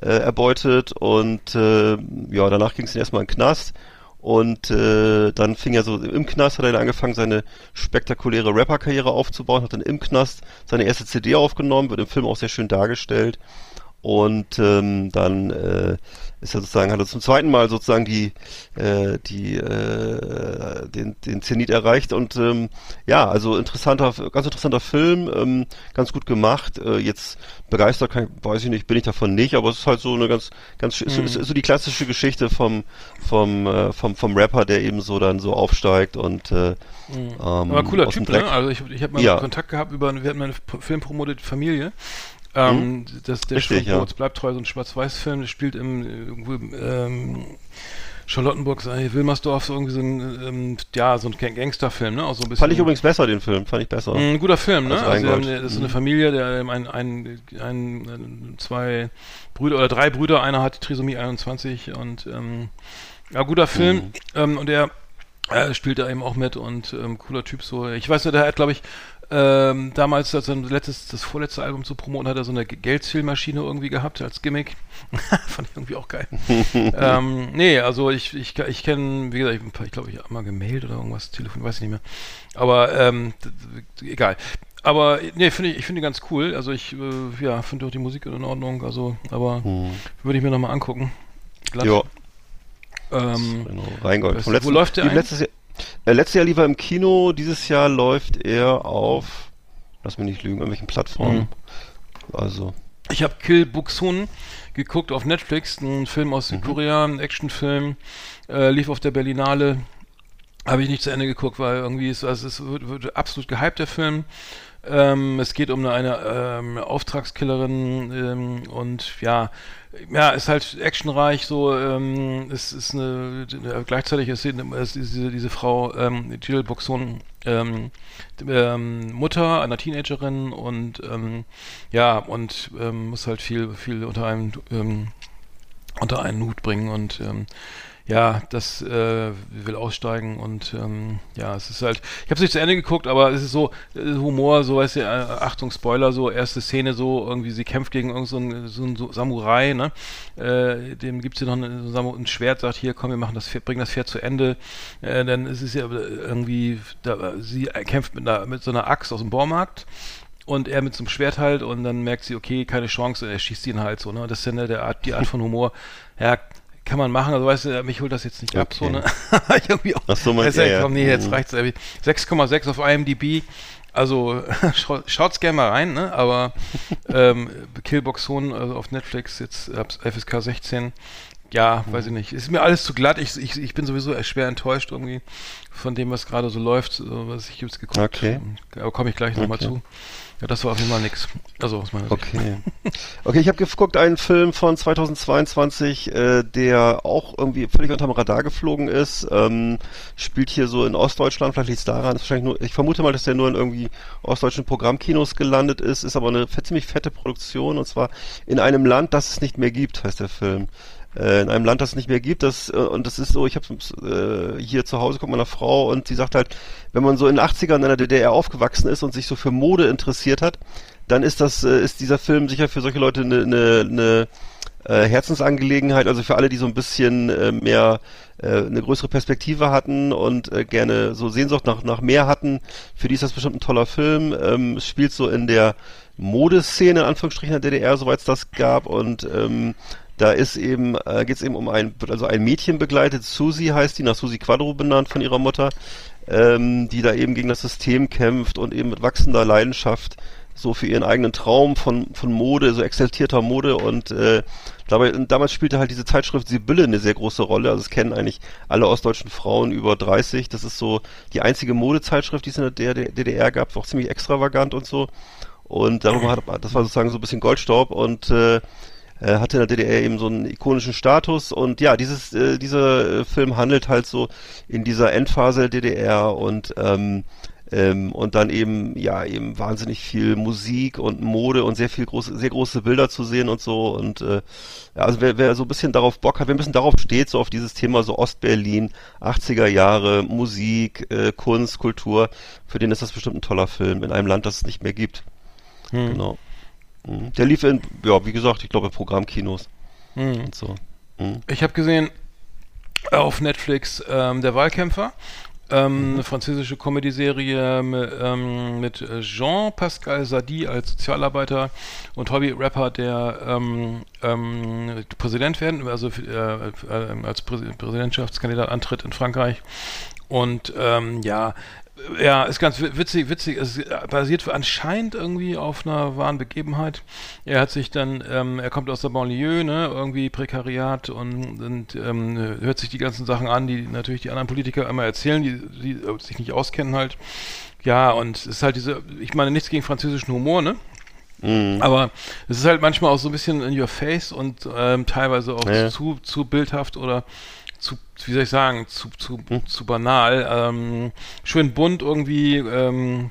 erbeutet und äh, ja, danach ging es erstmal in den Knast. Und äh, dann fing er so im Knast hat er dann angefangen seine spektakuläre Rapper-Karriere aufzubauen, hat dann im Knast seine erste CD aufgenommen, wird im Film auch sehr schön dargestellt Und ähm, dann äh, ist er sozusagen, hat er zum zweiten Mal sozusagen die, äh, die, äh, den, den Zenit erreicht und ähm, ja, also interessanter, ganz interessanter Film, ähm, ganz gut gemacht. Äh, jetzt begeistert, kann, weiß ich nicht, bin ich davon nicht, aber es ist halt so eine ganz, ganz, mhm. ist, ist so die klassische Geschichte vom, vom, äh, vom, vom Rapper, der eben so dann so aufsteigt und äh, mhm. ähm, aber cooler Typ, ne? Also ich, ich habe mal ja. Kontakt gehabt über, wir hatten eine Film promotet Familie ähm, mhm. das, der Richtig, ja. bleibt treu, so ein Schwarz-Weiß-Film, der spielt im irgendwo, ähm, Charlottenburg, äh, Wilmersdorf, so irgendwie so ein, ähm, ja, so ein Gangsterfilm, ne? Auch so ein bisschen, fand ich übrigens besser, den Film, fand ich besser. Ein guter Film, ne? Also, also das ist eine mhm. Familie, der ein, ein, ein, zwei Brüder oder drei Brüder, einer hat Trisomie 21 und ähm, ja, guter Film. Mhm. Ähm, und er äh, spielt da eben auch mit und ähm, cooler Typ so. Ich weiß nicht, der hat, glaube ich, ähm, damals, als er letztes, das vorletzte Album zu promoten, hat er so eine Geldzählmaschine irgendwie gehabt als Gimmick. Fand ich irgendwie auch geil. ähm, nee, also ich, ich, ich kenne, wie gesagt, ich, ich glaube, ich habe mal gemailt oder irgendwas, Telefon, weiß ich nicht mehr. Aber ähm, egal. Aber nee, finde ich, ich finde ganz cool. Also ich, äh, ja, finde auch die Musik in Ordnung. Also, aber hm. würde ich mir nochmal angucken. Ja. Ähm, genau, Rheingold. Wo läuft der? Letztes Jahr, letztes Jahr lief er im Kino, dieses Jahr läuft er auf, lass mich nicht lügen, irgendwelchen Plattformen. Mhm. Also. Ich habe Kill Buxun geguckt auf Netflix, ein Film aus mhm. Südkorea, ein Actionfilm, äh, lief auf der Berlinale. Habe ich nicht zu Ende geguckt, weil irgendwie ist, also es wird, wird absolut gehypt, der Film. Ähm, es geht um eine, eine ähm, Auftragskillerin ähm, und ja, ja, ist halt actionreich, so, ähm, es ist eine, gleichzeitig ist, ist diese, diese Frau, ähm, Jill Boxon, ähm, ähm, Mutter einer Teenagerin und, ähm, ja, und ähm, muss halt viel, viel unter einem, ähm, unter einen Hut bringen und, ähm, ja, das äh, will aussteigen und ähm, ja, es ist halt, ich habe es nicht zu Ende geguckt, aber es ist so äh, Humor, so weißt du, äh, Achtung Spoiler, so erste Szene so irgendwie, sie kämpft gegen irgendeinen so, so, so Samurai, ne, äh, dem gibt's hier noch ein, ein Schwert, sagt hier, komm, wir machen das Pferd, bringen das Pferd zu Ende, äh, dann ist es ja irgendwie, da, sie kämpft mit, einer, mit so einer Axt aus dem Baumarkt und er mit so einem Schwert halt und dann merkt sie, okay, keine Chance und er schießt ihn halt so, ne? Das ist ja ne, der Art, die Art von Humor. Ja, kann man machen, also weißt du, mich holt das jetzt nicht okay. ab, so, ne? ich irgendwie auch, Ach so, mein ja, komm, nee, jetzt mhm. reicht's irgendwie. 6,6 auf IMDb, also schaut's gerne mal rein, ne? Aber ähm, Killbox Zone also auf Netflix, jetzt FSK 16, ja, mhm. weiß ich nicht. Ist mir alles zu glatt. Ich, ich, ich bin sowieso schwer enttäuscht irgendwie von dem, was gerade so läuft, was ich jetzt geguckt Okay. Aber komme ich gleich okay. nochmal zu. Ja, das war auf jeden Fall nix. Also aus meiner Okay. okay, ich habe geguckt einen Film von 2022, äh, der auch irgendwie völlig unterm Radar geflogen ist. Ähm, spielt hier so in Ostdeutschland, vielleicht liegt es daran, ist wahrscheinlich nur, ich vermute mal, dass der nur in irgendwie ostdeutschen Programmkinos gelandet ist, ist aber eine ziemlich fette Produktion und zwar in einem Land, das es nicht mehr gibt, heißt der Film äh, in einem Land, das es nicht mehr gibt. Das, äh, und das ist so, ich habe äh, hier zu Hause kommt meine Frau und sie sagt halt, wenn man so in den 80ern in der DDR aufgewachsen ist und sich so für Mode interessiert hat, dann ist das, äh, ist dieser Film sicher für solche Leute eine, eine, eine äh, Herzensangelegenheit, also für alle, die so ein bisschen äh, mehr äh, eine größere Perspektive hatten und äh, gerne so Sehnsucht nach, nach mehr hatten, für die ist das bestimmt ein toller Film. Ähm, es spielt so in der Modeszene, in Anführungsstrichen, der DDR, soweit es das gab und ähm, da ist eben, äh, geht es eben um ein, also ein Mädchen begleitet, Susi heißt die, nach Susi Quadro benannt von ihrer Mutter, ähm, die da eben gegen das System kämpft und eben mit wachsender Leidenschaft so für ihren eigenen Traum von, von Mode, so exaltierter Mode und äh, dabei, damals spielte halt diese Zeitschrift Sibylle eine sehr große Rolle, also es kennen eigentlich alle ostdeutschen Frauen über 30, das ist so die einzige Modezeitschrift, die es in der DDR gab, auch ziemlich extravagant und so. Und darüber hat, das war sozusagen so ein bisschen Goldstaub und äh, äh, hatte in der DDR eben so einen ikonischen Status und ja, dieses, äh, dieser äh, Film handelt halt so in dieser Endphase der DDR und ähm, ähm, und dann eben, ja, eben wahnsinnig viel Musik und Mode und sehr viel große, sehr große Bilder zu sehen und so. Und äh, ja, also wer, wer so ein bisschen darauf Bock hat, wer ein bisschen darauf steht, so auf dieses Thema so Ostberlin, 80er Jahre, Musik, äh, Kunst, Kultur, für den ist das bestimmt ein toller Film in einem Land, das es nicht mehr gibt. Hm. Genau. Mhm. Der lief in, ja, wie gesagt, ich glaube Programmkinos mhm. und so. Mhm. Ich habe gesehen auf Netflix ähm, Der Wahlkämpfer Ähm, eine französische Comedy-Serie mit, ähm, mit Jean-Pascal Sadi als Sozialarbeiter und Hobby-Rapper, der ähm, ähm, Präsident werden, also äh, äh, als Präs Präsidentschaftskandidat antritt in Frankreich. Und ähm, ja, ja, ist ganz witzig, witzig. Es basiert anscheinend irgendwie auf einer wahren Begebenheit. Er hat sich dann, ähm, er kommt aus der Banlieue, ne, irgendwie Prekariat und, und ähm, hört sich die ganzen Sachen an, die natürlich die anderen Politiker immer erzählen, die, die sich nicht auskennen halt. Ja, und es ist halt diese, ich meine nichts gegen französischen Humor, ne? Mhm. Aber es ist halt manchmal auch so ein bisschen in your face und ähm, teilweise auch ja. zu, zu bildhaft oder zu, wie soll ich sagen, zu, zu, zu banal. Ähm, schön bunt irgendwie, ähm,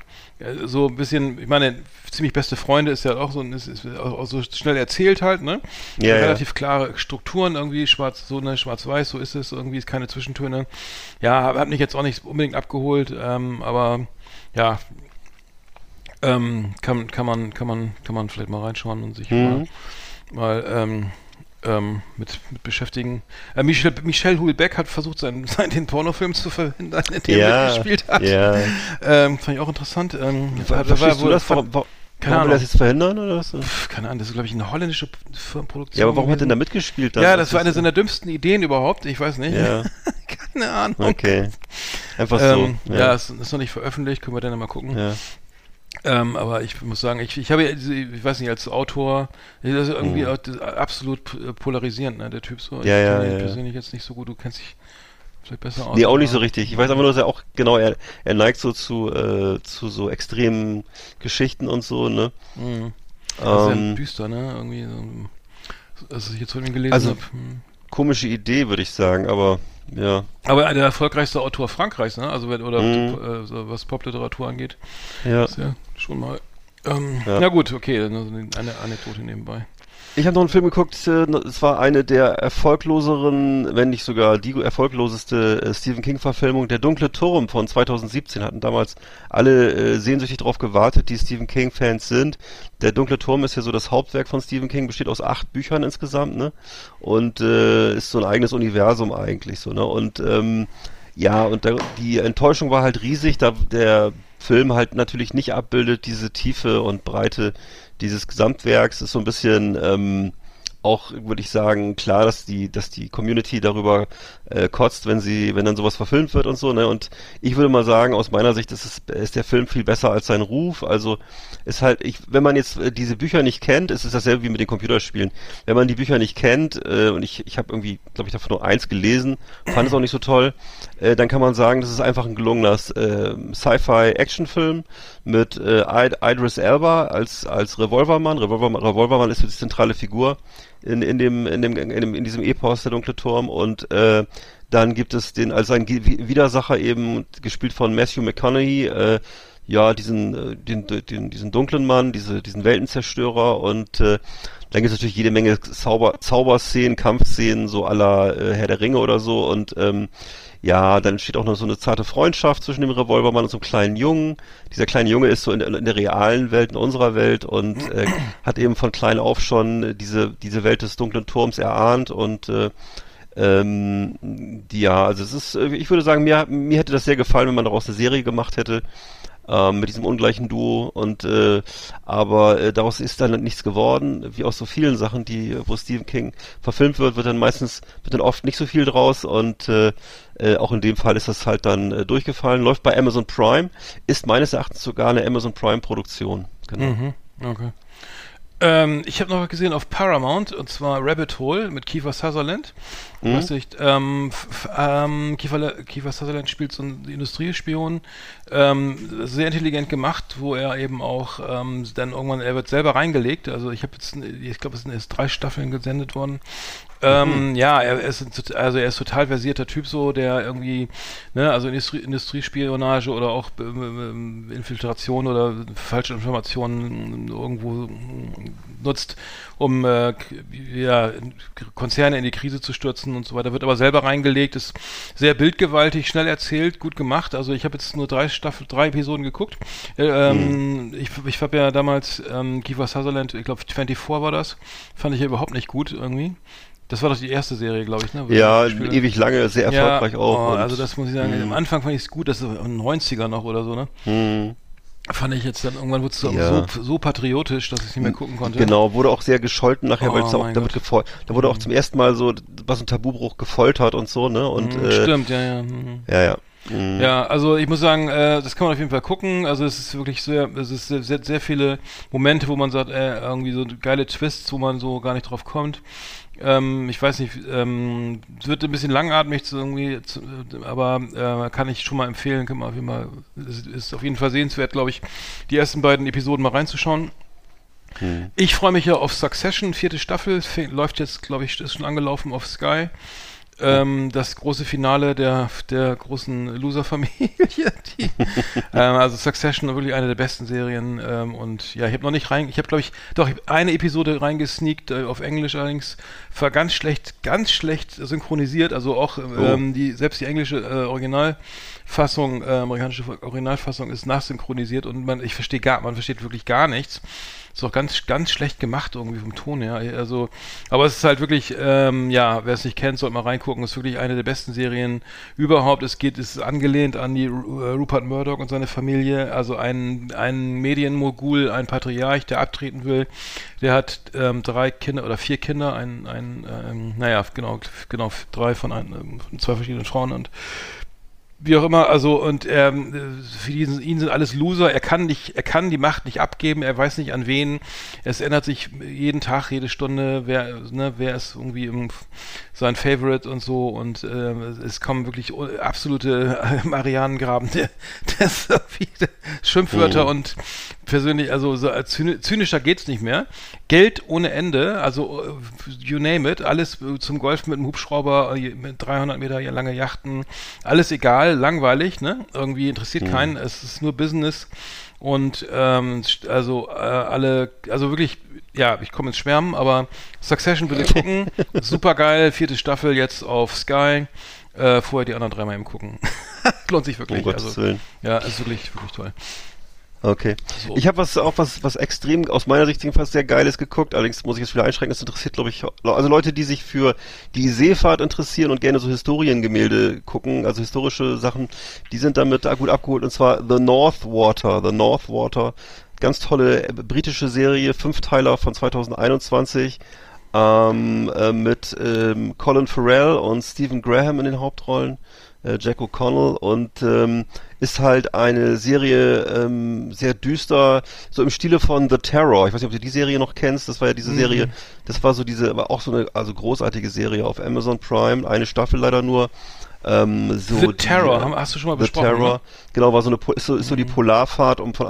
so ein bisschen, ich meine, ziemlich beste Freunde ist ja auch so, ist, ist auch so schnell erzählt halt, ne? Ja, relativ ja. klare Strukturen irgendwie, schwarz, so ne, schwarz-weiß, so ist es irgendwie, ist keine Zwischentöne. Ja, hat mich jetzt auch nicht unbedingt abgeholt, ähm, aber ja, ähm, kann, kann man, kann man, kann man vielleicht mal reinschauen und sich mhm. mal, mal ähm, ähm, mit, mit beschäftigen. Äh, Michel, Michel Houellebecq hat versucht, seinen, seinen den Pornofilm zu verhindern, in dem ja, er gespielt hat. Ja. Ähm, fand ich auch interessant. Ähm, Ver war, war, du das? Warum, warum, keine will das jetzt verhindern oder was? Pff, keine Ahnung, das ist glaube ich eine holländische Filmproduktion. Ja, aber warum hat denn da mitgespielt? Ja, das war eine seiner dümmsten Ideen überhaupt. Ich weiß nicht. Ja. keine Ahnung. Okay. Einfach so. Ähm, ja, ja ist, ist noch nicht veröffentlicht. Können wir dann mal gucken. Ja. Ähm, aber ich muss sagen, ich, ich habe, ich weiß nicht, als Autor, das ist irgendwie mhm. absolut polarisierend, ne, der Typ so. Ja, ich ja, kenne ja. persönlich jetzt nicht so gut, du kennst dich vielleicht besser aus. Nee, auch nicht so richtig. Ich weiß aber nur, dass er auch, genau, er, er neigt so zu, äh, zu so extremen Geschichten und so, ne. Mhm. Das ähm, ist ja düster, ne, irgendwie so, als ich jetzt von ihm gelesen also, habe. Hm. Komische Idee, würde ich sagen, aber ja. Aber der erfolgreichste Autor Frankreichs, ne? Also oder mhm. äh, was Popliteratur angeht. Ja. Ist ja schon mal. Ähm, ja. Na gut, okay, eine Anekdote nebenbei. Ich habe noch einen Film geguckt, äh, es war eine der erfolgloseren, wenn nicht sogar die erfolgloseste äh, Stephen King-Verfilmung. Der dunkle Turm von 2017 hatten damals alle äh, sehnsüchtig darauf gewartet, die Stephen King-Fans sind. Der dunkle Turm ist ja so das Hauptwerk von Stephen King, besteht aus acht Büchern insgesamt, ne? Und äh, ist so ein eigenes Universum eigentlich so, ne? Und ähm, ja, und da, die Enttäuschung war halt riesig, da der Film halt natürlich nicht abbildet, diese Tiefe und Breite dieses Gesamtwerks ist so ein bisschen ähm, auch, würde ich sagen, klar, dass die, dass die Community darüber äh, kotzt, wenn sie, wenn dann sowas verfilmt wird und so, ne? Und ich würde mal sagen, aus meiner Sicht ist, es, ist der Film viel besser als sein Ruf. Also ist halt, ich, wenn man jetzt äh, diese Bücher nicht kennt, ist es dasselbe wie mit den Computerspielen. Wenn man die Bücher nicht kennt, äh, und ich, ich habe irgendwie, glaube ich, davon nur eins gelesen, fand es auch nicht so toll, äh, dann kann man sagen, das ist einfach ein gelungener äh, Sci-Fi-Actionfilm mit äh, Idris Elba als als Revolvermann. Revolvermann, Revolvermann ist die zentrale Figur in, in dem in dem in, dem, in diesem Epos der dunkle Turm und äh, dann gibt es den als ein Widersacher eben gespielt von Matthew McConaughey. Äh, ja, diesen, äh, den, den, diesen dunklen Mann, diese, diesen Weltenzerstörer und äh, dann gibt es natürlich jede Menge Zauber, Zauberszenen, Kampfszenen, so aller äh, Herr der Ringe oder so und ähm, ja, dann steht auch noch so eine zarte Freundschaft zwischen dem Revolvermann und so einem kleinen Jungen. Dieser kleine Junge ist so in, in der realen Welt, in unserer Welt und äh, hat eben von klein auf schon diese, diese Welt des dunklen Turms erahnt und äh, ähm, ja, also es ist, äh, ich würde sagen, mir, mir hätte das sehr gefallen, wenn man daraus eine Serie gemacht hätte ähm, mit diesem ungleichen Duo und äh, aber äh, daraus ist dann nichts geworden, wie aus so vielen Sachen, die wo Stephen King verfilmt wird, wird dann meistens wird dann oft nicht so viel draus und äh, äh, auch in dem Fall ist das halt dann äh, durchgefallen. Läuft bei Amazon Prime, ist meines Erachtens sogar eine Amazon Prime Produktion. Genau. Mhm, okay. Ähm, ich habe noch gesehen auf Paramount und zwar Rabbit Hole mit Kiefer Sutherland. Mhm. Weiß nicht, ähm, ähm, Kiefer, Kiefer Sutherland spielt so einen Industriespion, ähm, sehr intelligent gemacht, wo er eben auch ähm, dann irgendwann, er wird selber reingelegt. Also ich habe jetzt, ich glaube, es sind jetzt drei Staffeln gesendet worden ähm, mhm. Ja, er, ist also er ist total versierter Typ so, der irgendwie, ne, also Industrie, Industriespionage oder auch ähm, Infiltration oder falsche Informationen irgendwo nutzt, um äh, ja, Konzerne in die Krise zu stürzen und so weiter. Wird aber selber reingelegt, ist sehr bildgewaltig, schnell erzählt, gut gemacht. Also ich habe jetzt nur drei Staffel, drei Episoden geguckt. Äh, ähm, mhm. Ich, ich habe ja damals ähm, Kiefer Sutherland, ich glaube 24 war das, fand ich ja überhaupt nicht gut irgendwie. Das war doch die erste Serie, glaube ich, ne? Wo Ja, ewig lange, sehr erfolgreich ja, auch. Oh, also das muss ich sagen, am Anfang fand ich es gut, das ist in den 90er noch oder so, ne? Hm. Fand ich jetzt dann irgendwann wurde es so, Ja. so, so patriotisch, dass ich es nicht mehr gucken konnte. Genau, wurde auch sehr gescholten nachher, weil Oh es auch, mein da, wird Gott. gefol da wurde auch zum ersten Mal so, was ein Tabubruch gefoltert und so, ne? Und, Mhm, äh, Stimmt, ja, ja. mhm. Ja, ja. Mhm. Ja, also ich muss sagen, äh, das kann man auf jeden Fall gucken. Also es ist wirklich sehr, es ist sehr, sehr, sehr viele Momente, wo man sagt, äh, irgendwie so geile Twists, wo man so gar nicht drauf kommt. Ähm, ich weiß nicht, ähm, es wird ein bisschen langatmig zu irgendwie, zu, aber äh, kann ich schon mal empfehlen, kann man auf jeden Fall, ist, ist auf jeden Fall sehenswert, glaube ich, die ersten beiden Episoden mal reinzuschauen. Hm. Ich freue mich ja auf Succession, vierte Staffel, fe- läuft jetzt, glaube ich, ist schon angelaufen auf Sky. Ähm, das große Finale der, der großen Loser-Familie. ähm, also Succession wirklich eine der besten Serien. Ähm, und ja, ich habe noch nicht rein, ich habe glaube ich, doch ich hab eine Episode reingesneakt, äh, auf Englisch allerdings, war ganz schlecht, ganz schlecht synchronisiert. Also auch ähm, die, selbst die englische äh, Originalfassung, äh, amerikanische Originalfassung ist nachsynchronisiert und man, ich verstehe gar, man versteht wirklich gar nichts. Ist auch ganz, ganz schlecht gemacht irgendwie vom Ton her. Also, aber es ist halt wirklich, ähm, ja, wer es nicht kennt, sollte mal reingucken. Es ist wirklich eine der besten Serien überhaupt. Es geht, es ist angelehnt an die Ru- äh, Rupert Murdoch und seine Familie. Also ein, ein Medienmogul, ein Patriarch, der abtreten will. Der hat ähm, drei Kinder oder vier Kinder, ein, ein ähm, naja, genau, genau, drei von, ein, ähm, zwei verschiedenen Frauen und wie auch immer, also und ähm, äh, für diesen, ihn sind alles Loser. Er kann nicht, er kann die Macht nicht abgeben. Er weiß nicht an wen. Es ändert sich jeden Tag, jede Stunde, wer, ne, wer ist irgendwie im, sein Favorite und so und äh, es kommen wirklich absolute äh, Marianengraben, der, irgendwie Schimpfwörter Mhm. und persönlich, also so als zyni- zynischer geht's nicht mehr. Geld ohne Ende, also äh, you name it, alles äh, zum Golf mit einem Hubschrauber, äh, mit 300 Meter lange Yachten, alles egal, langweilig, ne? Irgendwie interessiert keinen, es ist nur Business und ähm, also äh, alle, also wirklich, ja, ich komme ins Schwärmen, aber Succession bitte gucken, super geil, vierte Staffel jetzt auf Sky, äh, vorher die anderen dreimal eben gucken. Lohnt sich Um wirklich, Gottes also Willen. ja, ist wirklich, wirklich toll. Okay. So. Ich habe was auch was was extrem aus meiner Sicht jedenfalls sehr geiles geguckt. Allerdings muss ich es wieder einschränken. Das interessiert glaube ich also Leute, die sich für die Seefahrt interessieren und gerne so Historiengemälde gucken, also historische Sachen, die sind damit da gut abgeholt. Und zwar The North Water. The North Water. Ganz tolle äh, britische Serie, Fünfteiler von 2021. Ähm, äh, mit ähm, Colin Farrell und Stephen Graham in den Hauptrollen äh, Jack O'Connell und ähm, ist halt eine Serie ähm, sehr düster, so im Stile von The Terror. Ich weiß nicht, ob du die Serie noch kennst. Das war ja diese Mhm. Serie, das war so diese, aber auch so eine also großartige Serie auf Amazon Prime, eine Staffel leider nur. Ähm, so The Terror, hast du schon mal The besprochen, Terror, ne? genau, war so eine, ist so, ist so die Polarfahrt um von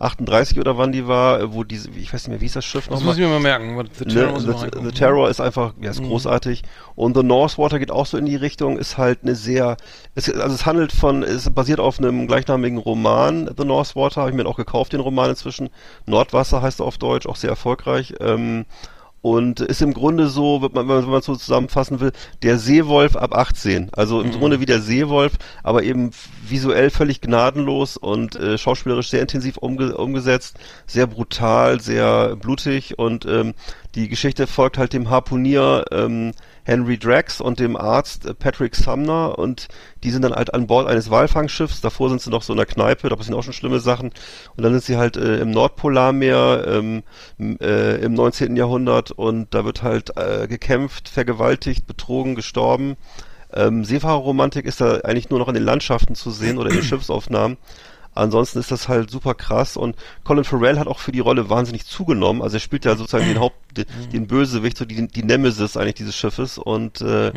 1838 oder wann die war, äh, wo diese, ich weiß nicht mehr, wie ist das Schiff Das nochmal? muss ich mir mal merken. The Terror Ne, the, the Terror ist einfach, ja, ist großartig. Und The Northwater geht auch so in die Richtung, ist halt eine sehr, es, also es handelt von, es basiert auf einem gleichnamigen Roman, The Northwater, habe ich mir auch gekauft, den Roman inzwischen. Nordwasser heißt er auf Deutsch, auch sehr erfolgreich. Ähm, und ist im Grunde so, wenn man, wenn man es so zusammenfassen will, der Seewolf ab 18. Also im Grunde wie der Seewolf, aber eben visuell völlig gnadenlos und äh, schauspielerisch sehr intensiv umge umgesetzt, sehr brutal, sehr blutig und ähm, die Geschichte folgt halt dem Harpunier ähm, Henry Drax und dem Arzt äh, Patrick Sumner und die sind dann halt an Bord eines Walfangschiffs. Davor sind sie noch so in der Kneipe, da passieren auch schon schlimme Sachen. Und dann sind sie halt äh, im Nordpolarmeer ähm, äh, im 19. Jahrhundert und da wird halt äh, gekämpft, vergewaltigt, betrogen, gestorben. Ähm, Seefahrerromantik ist da eigentlich nur noch in den Landschaften zu sehen oder in den Schiffsaufnahmen. Ansonsten ist das halt super krass und Colin Farrell hat auch für die Rolle wahnsinnig zugenommen. Also er spielt ja sozusagen den Haupt, den, den Bösewicht, so die, die Nemesis eigentlich dieses Schiffes und äh,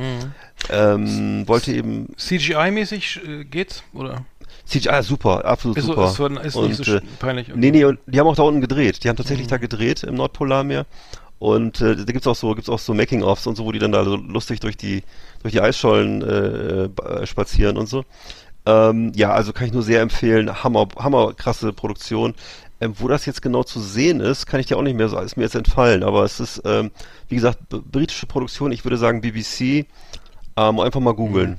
ähm, wollte eben CGI-mäßig äh, geht's? Oder? CGI, super, absolut Ist, so, super. ist, so, ist und, nicht so äh, peinlich. Nee, nee, und die haben auch da unten gedreht. Die haben tatsächlich Mhm. da gedreht im Nordpolarmeer. Und äh, da gibt's auch so, gibt's auch so Making-ofs und so, wo die dann da so lustig durch die durch die Eisschollen äh, äh, spazieren und so. Ähm, ja, also kann ich nur sehr empfehlen. Hammer, hammer krasse Produktion. Ähm, wo das jetzt genau zu sehen ist, kann ich dir auch nicht mehr so, ist mir jetzt entfallen. Aber es ist, ähm, wie gesagt, britische Produktion. Ich würde sagen BBC. Ähm, einfach mal googeln.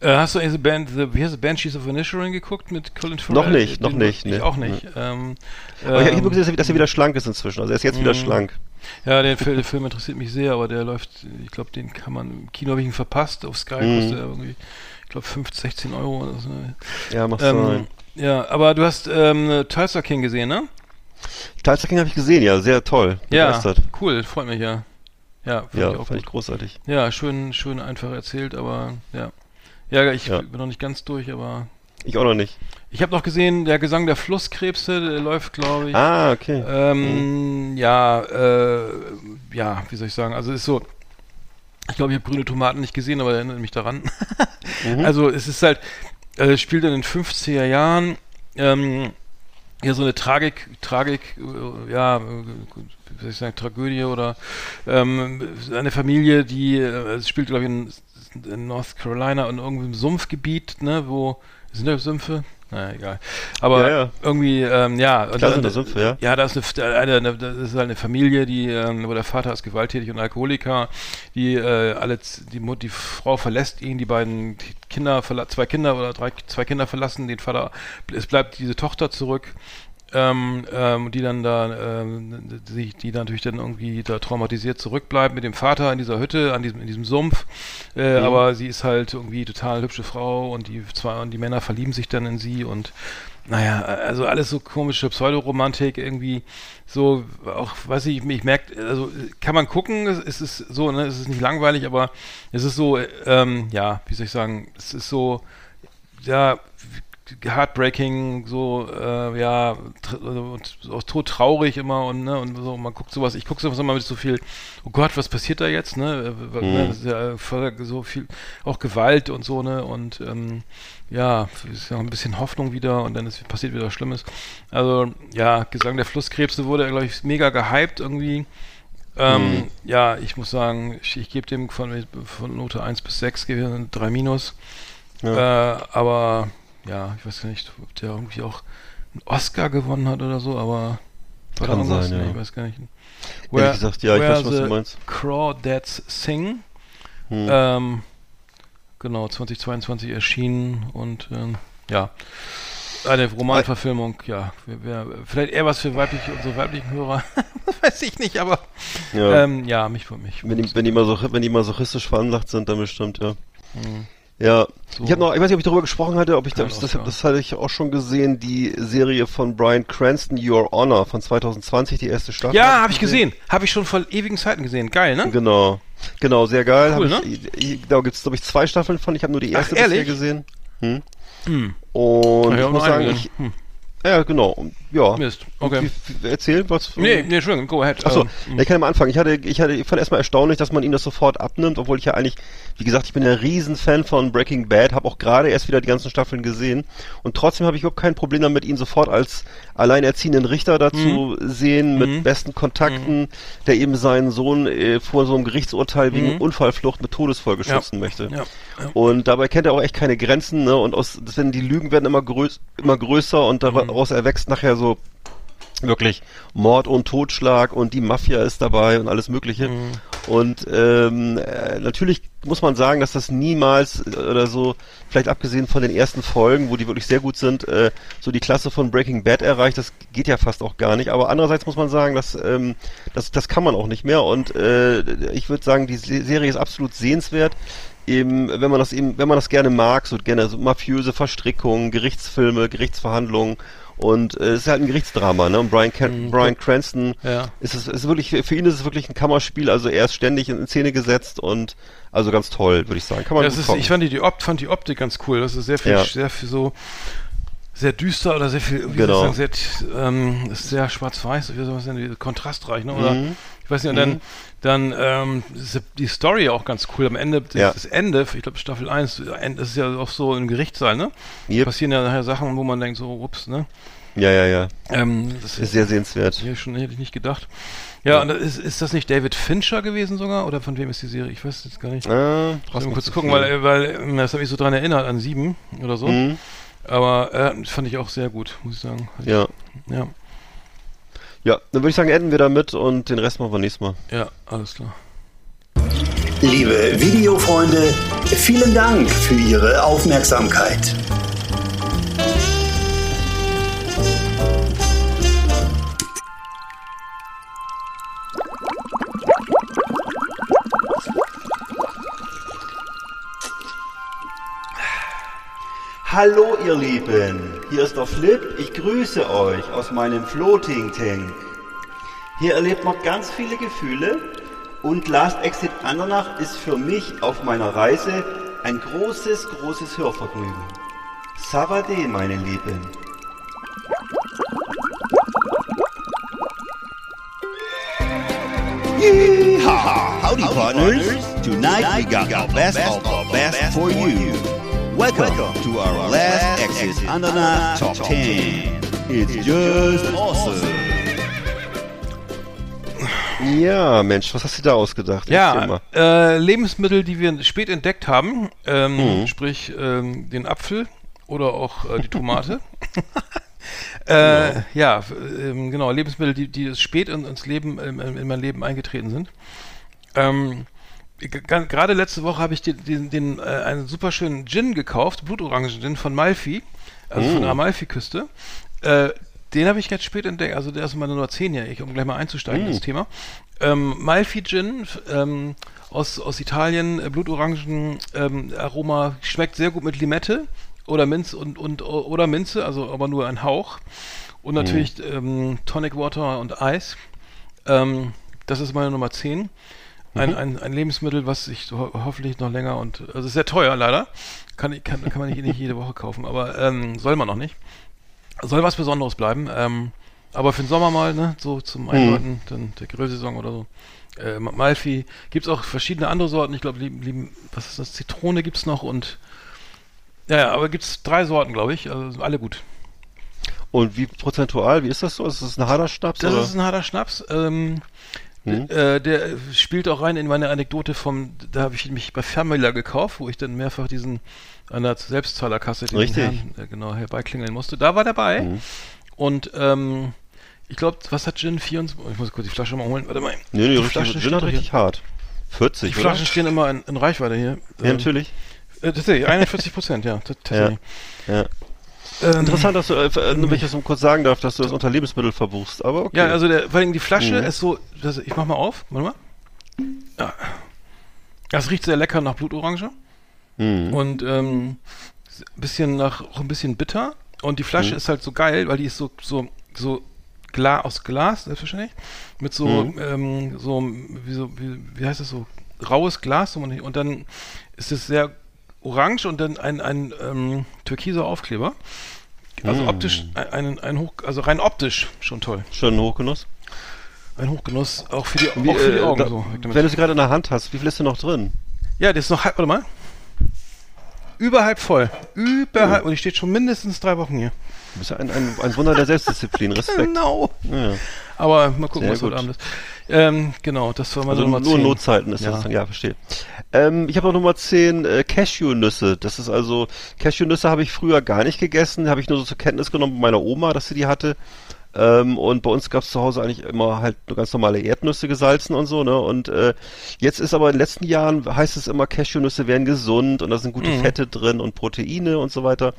Äh, hast du diese Band, the, wie heißt Banshees of Inisherin geguckt mit Colin Farrell? Noch nicht, noch nicht, Ich nee. auch nicht. Ähm, Aber ich, habe ähm, gesehen, dass er- er wieder schlank ist inzwischen. Also er ist jetzt wieder Mhm. schlank. Ja, der Film, der Film interessiert mich sehr, aber der läuft, ich glaube, den kann man, im Kino habe ich ihn verpasst, auf Sky Mhm. kostet er irgendwie, ich glaube, 15, 16 Euro oder so. Ja, macht Ähm, sein. ja, aber du hast ähm, Tulsa King gesehen, ne? Tulsa King habe ich gesehen, ja, sehr toll. Ja, Begeistert. cool, freut mich ja. Ja, fand Ja, ich auch fand ich großartig. Ja, schön, schön einfach erzählt, aber ja. Ja, ich Ja. bin noch nicht ganz durch, aber Ich auch noch nicht. ich habe noch gesehen, der Gesang der Flusskrebse, der läuft, glaube ich. Ah, okay. Ähm, ja, äh, ja, wie soll ich sagen? Also ist so, ich glaube, ich habe grüne Tomaten nicht gesehen, aber erinnert mich daran. Mhm. Also es ist halt, äh, spielt in den 50er Jahren, ähm, ja, so eine Tragik, Tragik, äh, ja, äh, wie soll ich sagen, Tragödie oder ähm, eine Familie, die, äh, es spielt, glaube ich, in, in North Carolina in irgendeinem Sumpfgebiet, ne, wo, sind da Sümpfe? Naja, egal. Aber Ja, ja. irgendwie, ähm, ja. und sind da Sümpfe, ja. ja, da ist eine, eine, eine, das ist halt eine Familie, die, ähm, wo der Vater ist gewalttätig und Alkoholiker, die äh, alle, die, Mut- die Frau verlässt ihn, die beiden Kinder, zwei Kinder oder drei, zwei Kinder verlassen den Vater, es bleibt diese Tochter zurück, ähm, ähm, die dann da, ähm, die, die natürlich dann irgendwie da traumatisiert zurückbleibt mit dem Vater in dieser Hütte, an diesem, in diesem Sumpf, äh, Mhm. aber sie ist halt irgendwie total hübsche Frau und die zwei, und die Männer verlieben sich dann in sie und naja, also alles so komische Pseudoromantik, irgendwie so, auch, weiß ich, ich merke, also kann man gucken, es, es ist so, ne, es ist nicht langweilig, aber es ist so, ähm, ja, wie soll ich sagen, es ist so, ja, heartbreaking, so, äh, ja, tr und auch todtraurig immer und, ne, und so, man guckt sowas, ich gucke sowas immer mit so viel, oh Gott, was passiert da jetzt, ne, äh, Mhm. ja so viel, auch Gewalt und so, ne, und, ähm, ja, ist ja auch ein bisschen Hoffnung wieder und dann ist passiert wieder Schlimmes. Also, ja, Gesang der Flusskrebse wurde, glaube ich, mega gehypt irgendwie. Ähm, Mhm. Ja, ich muss sagen, ich, ich gebe dem von, von Note 1 bis 6 gebe ich eine 3 minus. Ja. Äh, aber ja, ich weiß gar nicht, ob der irgendwie auch einen Oscar gewonnen hat oder so, aber war Kann sein, ja. Ich weiß gar nicht. Ehrlich gesagt, ja, ich where weiß, was du meinst. Crawdads Sing. Hm. Ähm, genau, 2022 erschienen und ähm, ja, eine Romanverfilmung, ja, wer, wer, vielleicht eher was für weibliche, unsere weiblichen Hörer, weiß ich nicht, aber ja. ähm, ja, mich für mich. wenn, die, wenn, die mal so, wenn die masochistisch veranlagt sind, dann bestimmt, ja. Mhm. Ja, So. ich habe noch, ich weiß nicht, ob ich darüber gesprochen hatte, ob ich Kein das, das, hatte ich auch schon gesehen, die Serie von Brian Cranston, Your Honor von 2020, die erste Staffel. Ja, habe ich gesehen, habe ich schon vor ewigen Zeiten gesehen, geil, ne? Genau, genau, sehr geil. Cool, Hab ich, ich, da gibt's glaube ich zwei Staffeln von. Ich habe nur die Ach, erste bisher ehrlich? gesehen. Hm. Hm. Und ich muss sagen, ich, gesehen. ja genau, und, ja. Mist, okay. Erzähl was. Nee, nee, Entschuldigung, go ahead. Achso, Ähm, ich kann ja mal anfangen. Ich hatte, ich hatte, ich fand erstmal erstaunlich, dass man ihm das sofort abnimmt, obwohl ich ja eigentlich, wie gesagt, ich bin ja riesen Fan von Breaking Bad, habe auch gerade erst wieder die ganzen Staffeln gesehen und trotzdem habe ich überhaupt kein Problem damit, ihn sofort als alleinerziehenden Richter dazu sehen, mit Mhm. besten Kontakten, der eben seinen Sohn äh, vor so einem Gerichtsurteil wegen Mhm. Unfallflucht mit Todesfolge Ja. schützen möchte. ja, ja. Und dabei kennt er auch echt keine Grenzen, ne? Und aus, das werden die Lügen werden immer, größ, immer größer und daraus erwächst nachher so wirklich Mord und Totschlag und die Mafia ist dabei und alles Mögliche. Mhm. Und ähm, äh, natürlich muss man sagen, dass das niemals äh, oder so, vielleicht abgesehen von den ersten Folgen, wo die wirklich sehr gut sind, äh, so die Klasse von Breaking Bad erreicht. Das geht ja fast auch gar nicht. Aber andererseits muss man sagen, dass ähm, das, das kann man auch nicht mehr. Und äh, ich würde sagen, die Se- Serie ist absolut sehenswert. Eben, wenn man das eben, wenn man das gerne mag, so gerne so mafiöse Verstrickungen, Gerichtsfilme, Gerichtsverhandlungen und äh, es ist halt ein Gerichtsdrama, ne? Und Brian, Can Mhm. Brian Cranston Ja. ist es ist wirklich für ihn ist es wirklich ein Kammerspiel, also er ist ständig in Szene gesetzt und also ganz toll, würde ich sagen. Kann man Das ist, gucken. ich fand die, die Opt, fand die Optik ganz cool. Das ist sehr viel, Ja. sehr viel so, sehr düster oder sehr viel, wie Genau. soll ich sagen, sehr, ähm, sehr schwarz-weiß, wie soll man sagen, kontrastreich, ne? Oder, Mhm. Ich weiß nicht, und dann, dann, ähm, ist die Story auch ganz cool. Am Ende, das, Ja. das Ende, ich glaube Staffel 1, das ist ja auch so im Gerichtssaal, ne? Yep. Passieren ja nachher Sachen, wo man denkt, so, ups, ne? Ja, ja, ja. Ähm, das Ist sehr sehenswert. Hier schon hätte ich nicht gedacht. Ja, und ist, ist das nicht David Fincher gewesen sogar? Oder von wem ist die Serie? Ich weiß es jetzt gar nicht. Äh, Lass mal kurz gucken, viel. weil, weil das hat mich so dran erinnert, an sieben oder so. Mhm. Aber äh, fand ich auch sehr gut, muss ich sagen. Ja. Ja, Ja, dann würde ich sagen, enden wir damit und den Rest machen wir nächstes Mal. ja, alles klar. Liebe Videofreunde, vielen Dank für Ihre Aufmerksamkeit. Hallo ihr Lieben, hier ist der Flip, ich grüße euch aus meinem Floating Tank. Hier erlebt man ganz viele Gefühle und Last Exit Andernach ist für mich auf meiner Reise ein großes, großes Hörvergnügen. Savade, meine Lieben. Yeehaw! Howdy, partners. Tonight we got the best of the best for you. Welcome to our last Exit Andana Top 10. It's just awesome. Ja, Mensch, was hast du da ausgedacht? Ja, äh, Lebensmittel, die wir spät entdeckt haben, ähm, Mhm. sprich ähm, den Apfel oder auch äh, die Tomate. äh, ja, f- ähm, genau, Lebensmittel, die, die spät in, ins Leben, ähm, in mein Leben eingetreten sind. Ähm, Gerade letzte Woche habe ich den, den, den äh, einen super schönen Gin gekauft, Blutorangen-Gin von Malfi, also von der Amalfi-Küste. Äh, den habe ich jetzt spät entdeckt, also der ist meine Nummer 10 hier, ich, um gleich mal einzusteigen ins Thema. Ähm, Malfi Gin ähm, aus, aus Italien, äh, Blutorangen ähm, Aroma, schmeckt sehr gut mit Limette oder Minz und, und oder Minze, also aber nur ein Hauch. Und natürlich ähm, Tonic Water und Eis. Ähm, das ist meine Nummer 10. Ein, ein, ein Lebensmittel, was ich ho hoffentlich noch länger und also sehr teuer leider. Kann, ich- kann, kann man nicht, nicht jede Woche kaufen, aber ähm, soll man noch nicht. Soll was Besonderes bleiben. Ähm, aber für den Sommer mal, ne, so zum Einläuten, dann der Grillsaison oder so. Äh, Ma- Malfi. Gibt es auch verschiedene andere Sorten. Ich glaube, lieben, lieben, was ist das? Zitrone gibt es noch und ja, ja, aber gibt es drei Sorten, glaube ich. Also alle gut. Und wie prozentual, wie ist das so? Ist das ein harter Schnaps? Das oder? ist ein harter Schnaps. Ähm, Mhm. äh, der spielt auch rein in meine Anekdote vom, da habe ich mich bei Vermiller gekauft, wo ich dann mehrfach diesen an der Selbstzahlerkasse den Richtig. Herrn, äh, genau herbeiklingeln musste. Da war dabei. Mhm. Und ähm, ich glaube, was hat Gin 24? Oh, ich muss kurz die Flasche mal holen. Warte mal. Nee, nee, die Flaschen Gin hat richtig hier. hart. Die 40, oder? Flaschen stehen immer in, in Reichweite hier. Ja, natürlich. Äh, tatsächlich, 41 Prozent, ja. Tatsächlich. Ja. Ähm, Interessant, dass du, äh, äh, wenn ich das mal kurz sagen darf, dass du das unter Lebensmittel verbuchst, aber okay. Ja, also der, vor allem die Flasche Mhm. ist so, das, ich mach mal auf, warte mal. Ja. Das riecht sehr lecker nach Blutorange Mhm. und ähm, ein bisschen nach, auch ein bisschen bitter. Und die Flasche Mhm. ist halt so geil, weil die ist so, so, so Gla aus Glas, selbstverständlich, mit so, Mhm. ähm, so, wie, so wie, wie heißt das so, raues Glas und dann ist es sehr orange und dann ein, ein ähm, türkiser Aufkleber. Also Mhm. optisch, ein, ein, Hoch, also rein optisch schon toll. Schon ein Hochgenuss. Ein Hochgenuss, auch für die, Wie, auch für die äh, Augen da, so. wenn du es gerade in der Hand hast, wie viel ist denn noch drin? Ja, das ist noch halb, warte mal. Überhalb voll. Überhalb. Und die steht schon mindestens drei Wochen hier. Du bist ja ein, ein, ein Wunder der Selbstdisziplin. Respekt. Genau. Ja. Aber mal gucken, Sehr was heute gut. Abend ist. Ähm, genau, das war meine Also Nummer nur 10. in Notzeiten ist Ja. das dann, ja, verstehe. Ähm, ich habe noch Nummer 10, äh, Cashewnüsse. Das ist also, Cashewnüsse habe ich früher gar nicht gegessen, habe ich nur so zur Kenntnis genommen bei meiner Oma, dass sie die hatte. Ähm, und bei uns gab es zu Hause eigentlich immer halt nur ganz normale Erdnüsse gesalzen und so, ne? Und äh, jetzt ist aber in den letzten Jahren heißt es immer, Cashewnüsse wären gesund und da sind gute Mhm. Fette drin und Proteine und so weiter.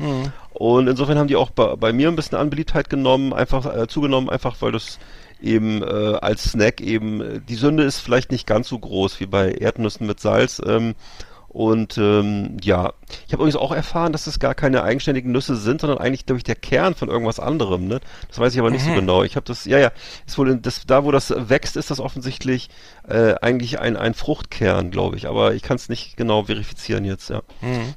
Und insofern haben die auch bei, bei mir ein bisschen an Beliebtheit genommen, einfach äh, zugenommen, einfach weil das eben äh, als Snack eben, äh, die Sünde ist vielleicht nicht ganz so groß wie bei Erdnüssen mit Salz. Ähm, und ähm, ja, ich habe übrigens auch erfahren, dass es gar keine eigenständigen Nüsse sind, sondern eigentlich, glaube ich, der Kern von irgendwas anderem. Ne? Das weiß ich aber nicht so genau. Ich habe das, ja, ja, ist wohl in, das, da, wo das wächst, ist das offensichtlich äh, eigentlich ein, ein Fruchtkern, glaube ich. Aber ich kann es nicht genau verifizieren jetzt, ja.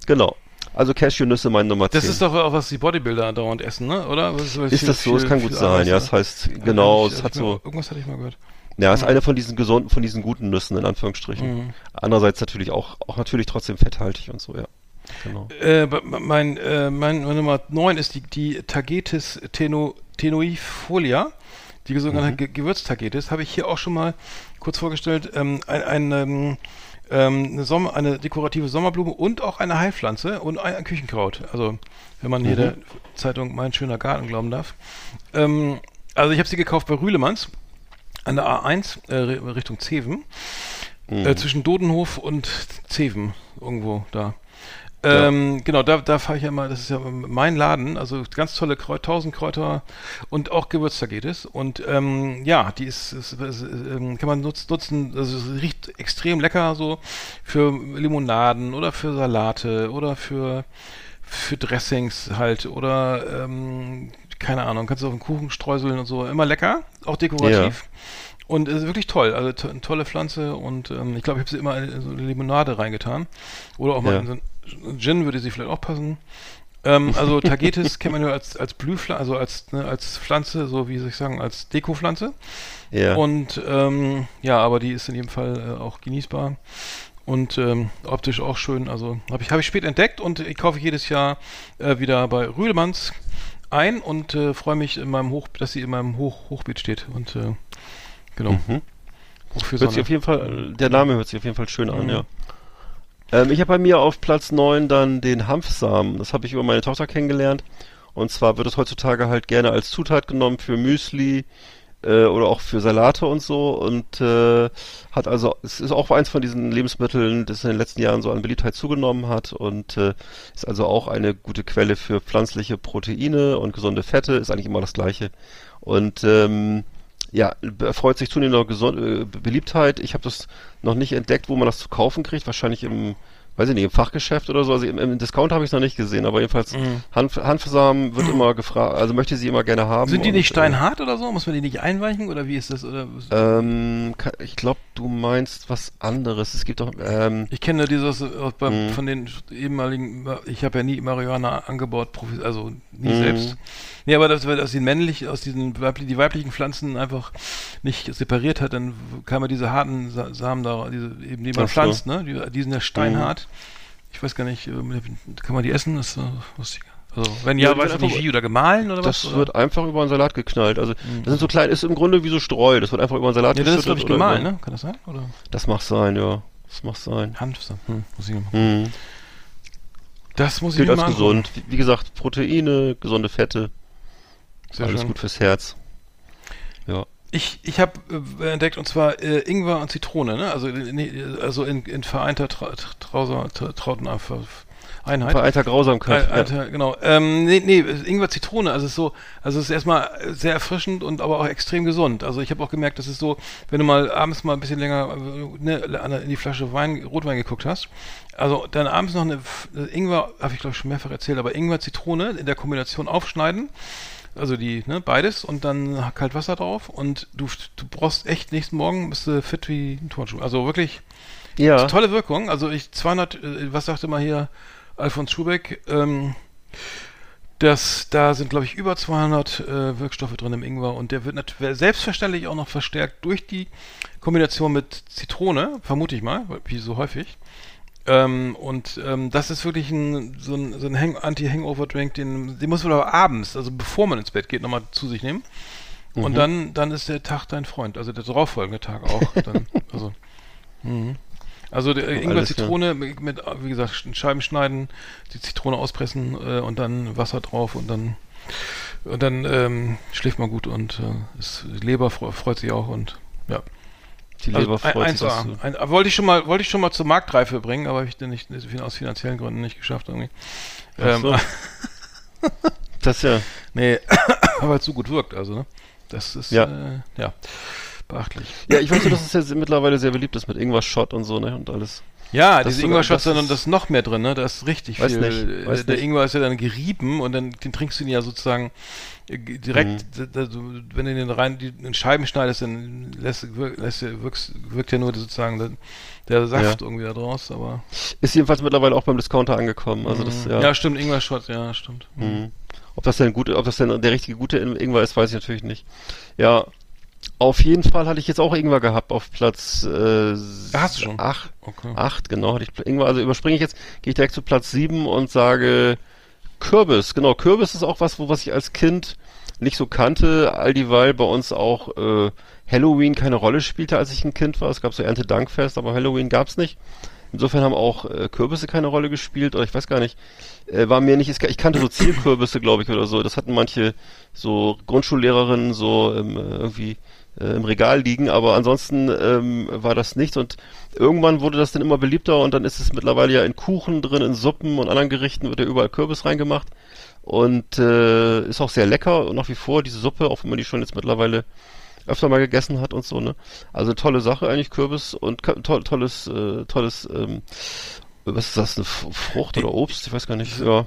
Genau. Also Cashewnüsse meine Nummer 10. Das ist doch auch, was die Bodybuilder dauernd essen, ne? Oder? Was Ist viel- das so? Es kann gut sein. Ja, das heißt, Ja, genau, ich- es hat mal- so, Irgendwas hatte ich mal gehört. ja, ist eine von diesen gesunden, von diesen guten Nüssen, in Anführungsstrichen. Mhm. Andererseits natürlich auch, auch natürlich trotzdem fetthaltig und so, ja. Genau. Äh, mein, äh, mein, meine Nummer 9 ist die, die Tagetes teno, tenoifolia, die sogenannte Ge Gewürztagetes. Habe ich hier auch schon mal kurz vorgestellt. Ähm, ein, ein, ähm, eine, Sommer, eine dekorative Sommerblume und auch eine Heilpflanze und ein, Küchenkraut. Also, wenn man hier der Zeitung Mein schöner Garten glauben darf. Ähm, also, ich habe sie gekauft bei Rühlemanns an der A1 äh, Richtung Zeven. Mhm. Äh, zwischen Dodenhof und Zeven, irgendwo da. Ja. Ähm, genau, da, da fahre ich ja mal, das ist ja mein Laden, also ganz tolle Kräut, 1000 Kräuter und auch Gewürz, da geht es. Und ähm, ja, die ist, ist, ist ähm, kann man nutz, nutzen, also es riecht extrem lecker so für Limonaden oder für Salate oder für, für Dressings halt oder ähm, keine Ahnung, kannst du auf den Kuchen streuseln und so, immer lecker, auch dekorativ. Und es ist wirklich toll, also to eine tolle Pflanze und ähm, ich glaube, ich habe sie immer in so eine Limonade reingetan. Oder auch mal Ja. in so ein Gin würde sie vielleicht auch passen. Ähm, also Tagetes kennt man ja als, als Blühpflanze, also als, ne, als Pflanze, so wie soll ich sagen, als Dekopflanze. Ja. Und ähm, ja, aber die ist in jedem Fall äh, auch genießbar und ähm, optisch auch schön. Also habe ich, hab ich spät entdeckt und ich kaufe jedes Jahr äh, wieder bei Rüdelmanns ein und äh, freue mich in meinem Hoch, dass sie in meinem Hoch, Hochbeet steht. Und äh, genau. Mhm. Hört sich auf jeden Fall, der Name hört sich auf jeden Fall schön an, Mhm. ja. Ähm, ich habe bei mir auf Platz 9 dann den Hanfsamen. Das habe ich über meine Tochter kennengelernt. Und zwar wird es heutzutage halt gerne als Zutat genommen für Müsli äh, oder auch für Salate und so. Und äh, hat also, es ist auch eins von diesen Lebensmitteln, das in den letzten Jahren so an Beliebtheit zugenommen hat und äh, ist also auch eine gute Quelle für pflanzliche Proteine und gesunde Fette, ist eigentlich immer das gleiche. Und ähm, ja, erfreut sich zunehmender Geson äh, Beliebtheit. Ich habe das noch nicht entdeckt, wo man das zu kaufen kriegt. Wahrscheinlich im, weiß ich nicht, im Fachgeschäft oder so. Also im, im Discount habe ich es noch nicht gesehen, aber jedenfalls Mhm. Hanf, Hanfsamen wird immer gefragt, also möchte sie immer gerne haben. Sind die nicht steinhart oder so? Muss man die nicht einweichen oder wie ist das? Oder Äh, ähm, ich glaube, du meinst was anderes. Es gibt doch, ähm, ich kenne dieses äh, beim, Mhm. von den ehemaligen, ich habe ja nie Marihuana angebaut, also nie Mhm. selbst. Nee, aber das, weil das die männlich aus diesen weibli die weiblichen Pflanzen einfach nicht separiert hat, dann kamen diese harten Sa Samen da, diese, eben die man Ach so. Pflanzt, ne? Die, die sind ja steinhart. Ich weiß gar nicht, äh, kann man die essen? Das ist äh, lustig. Also, wenn ja, Ja, weiß ich nicht wie oder gemahlen oder das was? wird einfach über einen Salat geknallt. Also das sind so klein, ist im Grunde wie so Streu. Das wird einfach über einen Salat ja, das ist glaube ich gemahlen, ne? Kann das sein? Oder Das mag sein, ja. Das mag sein. Hanfsamen? Hm, muss ich mal. Mhm. Das muss ich Gilt als angucken. gesund. Wie, wie gesagt, Proteine, gesunde Fette, Sehr alles schön. gut fürs Herz. Ja. Ich, ich habe äh, entdeckt und zwar äh, Ingwer und Zitrone, ne? Also, äh, nee, also in, in vereinter Tra Trauser, Tra Trauteneinheit. Einheit. Vereinter Grausamkeit. Alter, genau. Ähm, nee, nee, Ingwer Zitrone, also es ist so, also es ist erstmal sehr erfrischend und aber auch extrem gesund. Also ich habe auch gemerkt, das ist so, wenn du mal abends mal ein bisschen länger äh, ne, in die Flasche Wein, Rotwein geguckt hast, also dann abends noch eine Ingwer, habe ich glaube ich schon mehrfach erzählt, aber Ingwer Zitrone in der Kombination aufschneiden, also die, ne, beides und dann kalt Wasser drauf und du, du brauchst echt nächsten Morgen bist du fit wie ein Turnschuh. Also wirklich ja. tolle Wirkung. Also ich 200, äh, was sagte mal hier Alfons Schubeck? Ähm, das, da sind glaube ich über 200 äh, Wirkstoffe drin im Ingwer und der wird natürlich selbstverständlich auch noch verstärkt durch die Kombination mit Zitrone, vermute ich mal, wie so häufig. Ähm, und ähm, das ist wirklich ein, so ein, so ein Hang Anti-Hangover-Drink, den, den muss man aber abends, also bevor man ins Bett geht, nochmal zu sich nehmen. Und dann, dann ist der Tag dein Freund, also der darauffolgende Tag auch. Dann, also, mhm. also der klar. Zitrone mit, mit, wie gesagt, Scheiben schneiden, die Zitrone auspressen äh, und dann Wasser drauf und dann und dann ähm, schläft man gut und äh, ist, die Leber fre freut sich auch und ja. Die Leber Also, freut ein, sich. 1A. Ein, wollte ich schon mal, wollte ich schon mal zur Marktreife bringen, aber habe ich dann nicht aus finanziellen Gründen nicht geschafft irgendwie. Ach so. Ähm, Das ja. nee, aber es so gut wirkt, also ne? Das ist Ja. Äh, ja beachtlich. Ja, ich weiß nur, dass es ja sehr- mittlerweile sehr beliebt ist mit Ingwer-Shot und so, ne? Und alles. Ja, Das diese Ingwer-Shots das sind und ist- das noch mehr drin, ne? Da ist richtig Weiß viel. nicht, weiß äh, der nicht. Ingwer ist ja dann gerieben und dann den trinkst du ihn ja sozusagen äh, direkt, Mhm. du- wenn du den rein die, in Scheiben schneidest, dann lässt, wirkt, lässt, wirkt, wirkt ja nur sozusagen der, der Saft irgendwie da draus, aber. Ist jedenfalls mittlerweile auch beim Discounter angekommen. Also das, Mhm. ja. ja. stimmt, Ingwer-Shot, ja, stimmt. Mhm. Ob das denn gut, ob das denn der richtige gute Ingwer ist, weiß ich natürlich nicht. Ja, auf jeden Fall hatte ich jetzt auch Ingwer gehabt auf Platz äh, Hast du schon? Acht, Okay. acht, genau, hatte ich Ingwer. Also überspringe ich jetzt, gehe ich direkt zu Platz sieben und sage Kürbis. Genau, Kürbis ist auch was, wo was ich als Kind nicht so kannte, all dieweil bei uns auch äh, Halloween keine Rolle spielte, als ich ein Kind war. Es gab so Erntedankfest, aber Halloween gab's nicht. Insofern haben auch äh, Kürbisse keine Rolle gespielt, oder ich weiß gar nicht, äh, war mir nicht, ich kannte so Zielkürbisse, glaube ich, oder so. Das hatten manche so Grundschullehrerinnen so ähm, irgendwie äh, im Regal liegen, aber ansonsten ähm, war das nichts und irgendwann wurde das dann immer beliebter und dann ist es mittlerweile ja in Kuchen drin, in Suppen und anderen Gerichten wird ja überall Kürbis reingemacht und äh, ist auch sehr lecker und nach wie vor diese Suppe, auch wenn man die schon jetzt mittlerweile öfter mal gegessen hat und so, ne? Also tolle Sache eigentlich, Kürbis und to tolles, äh, tolles, ähm, was ist das, eine Frucht oder Obst? Ich weiß gar nicht. Ja.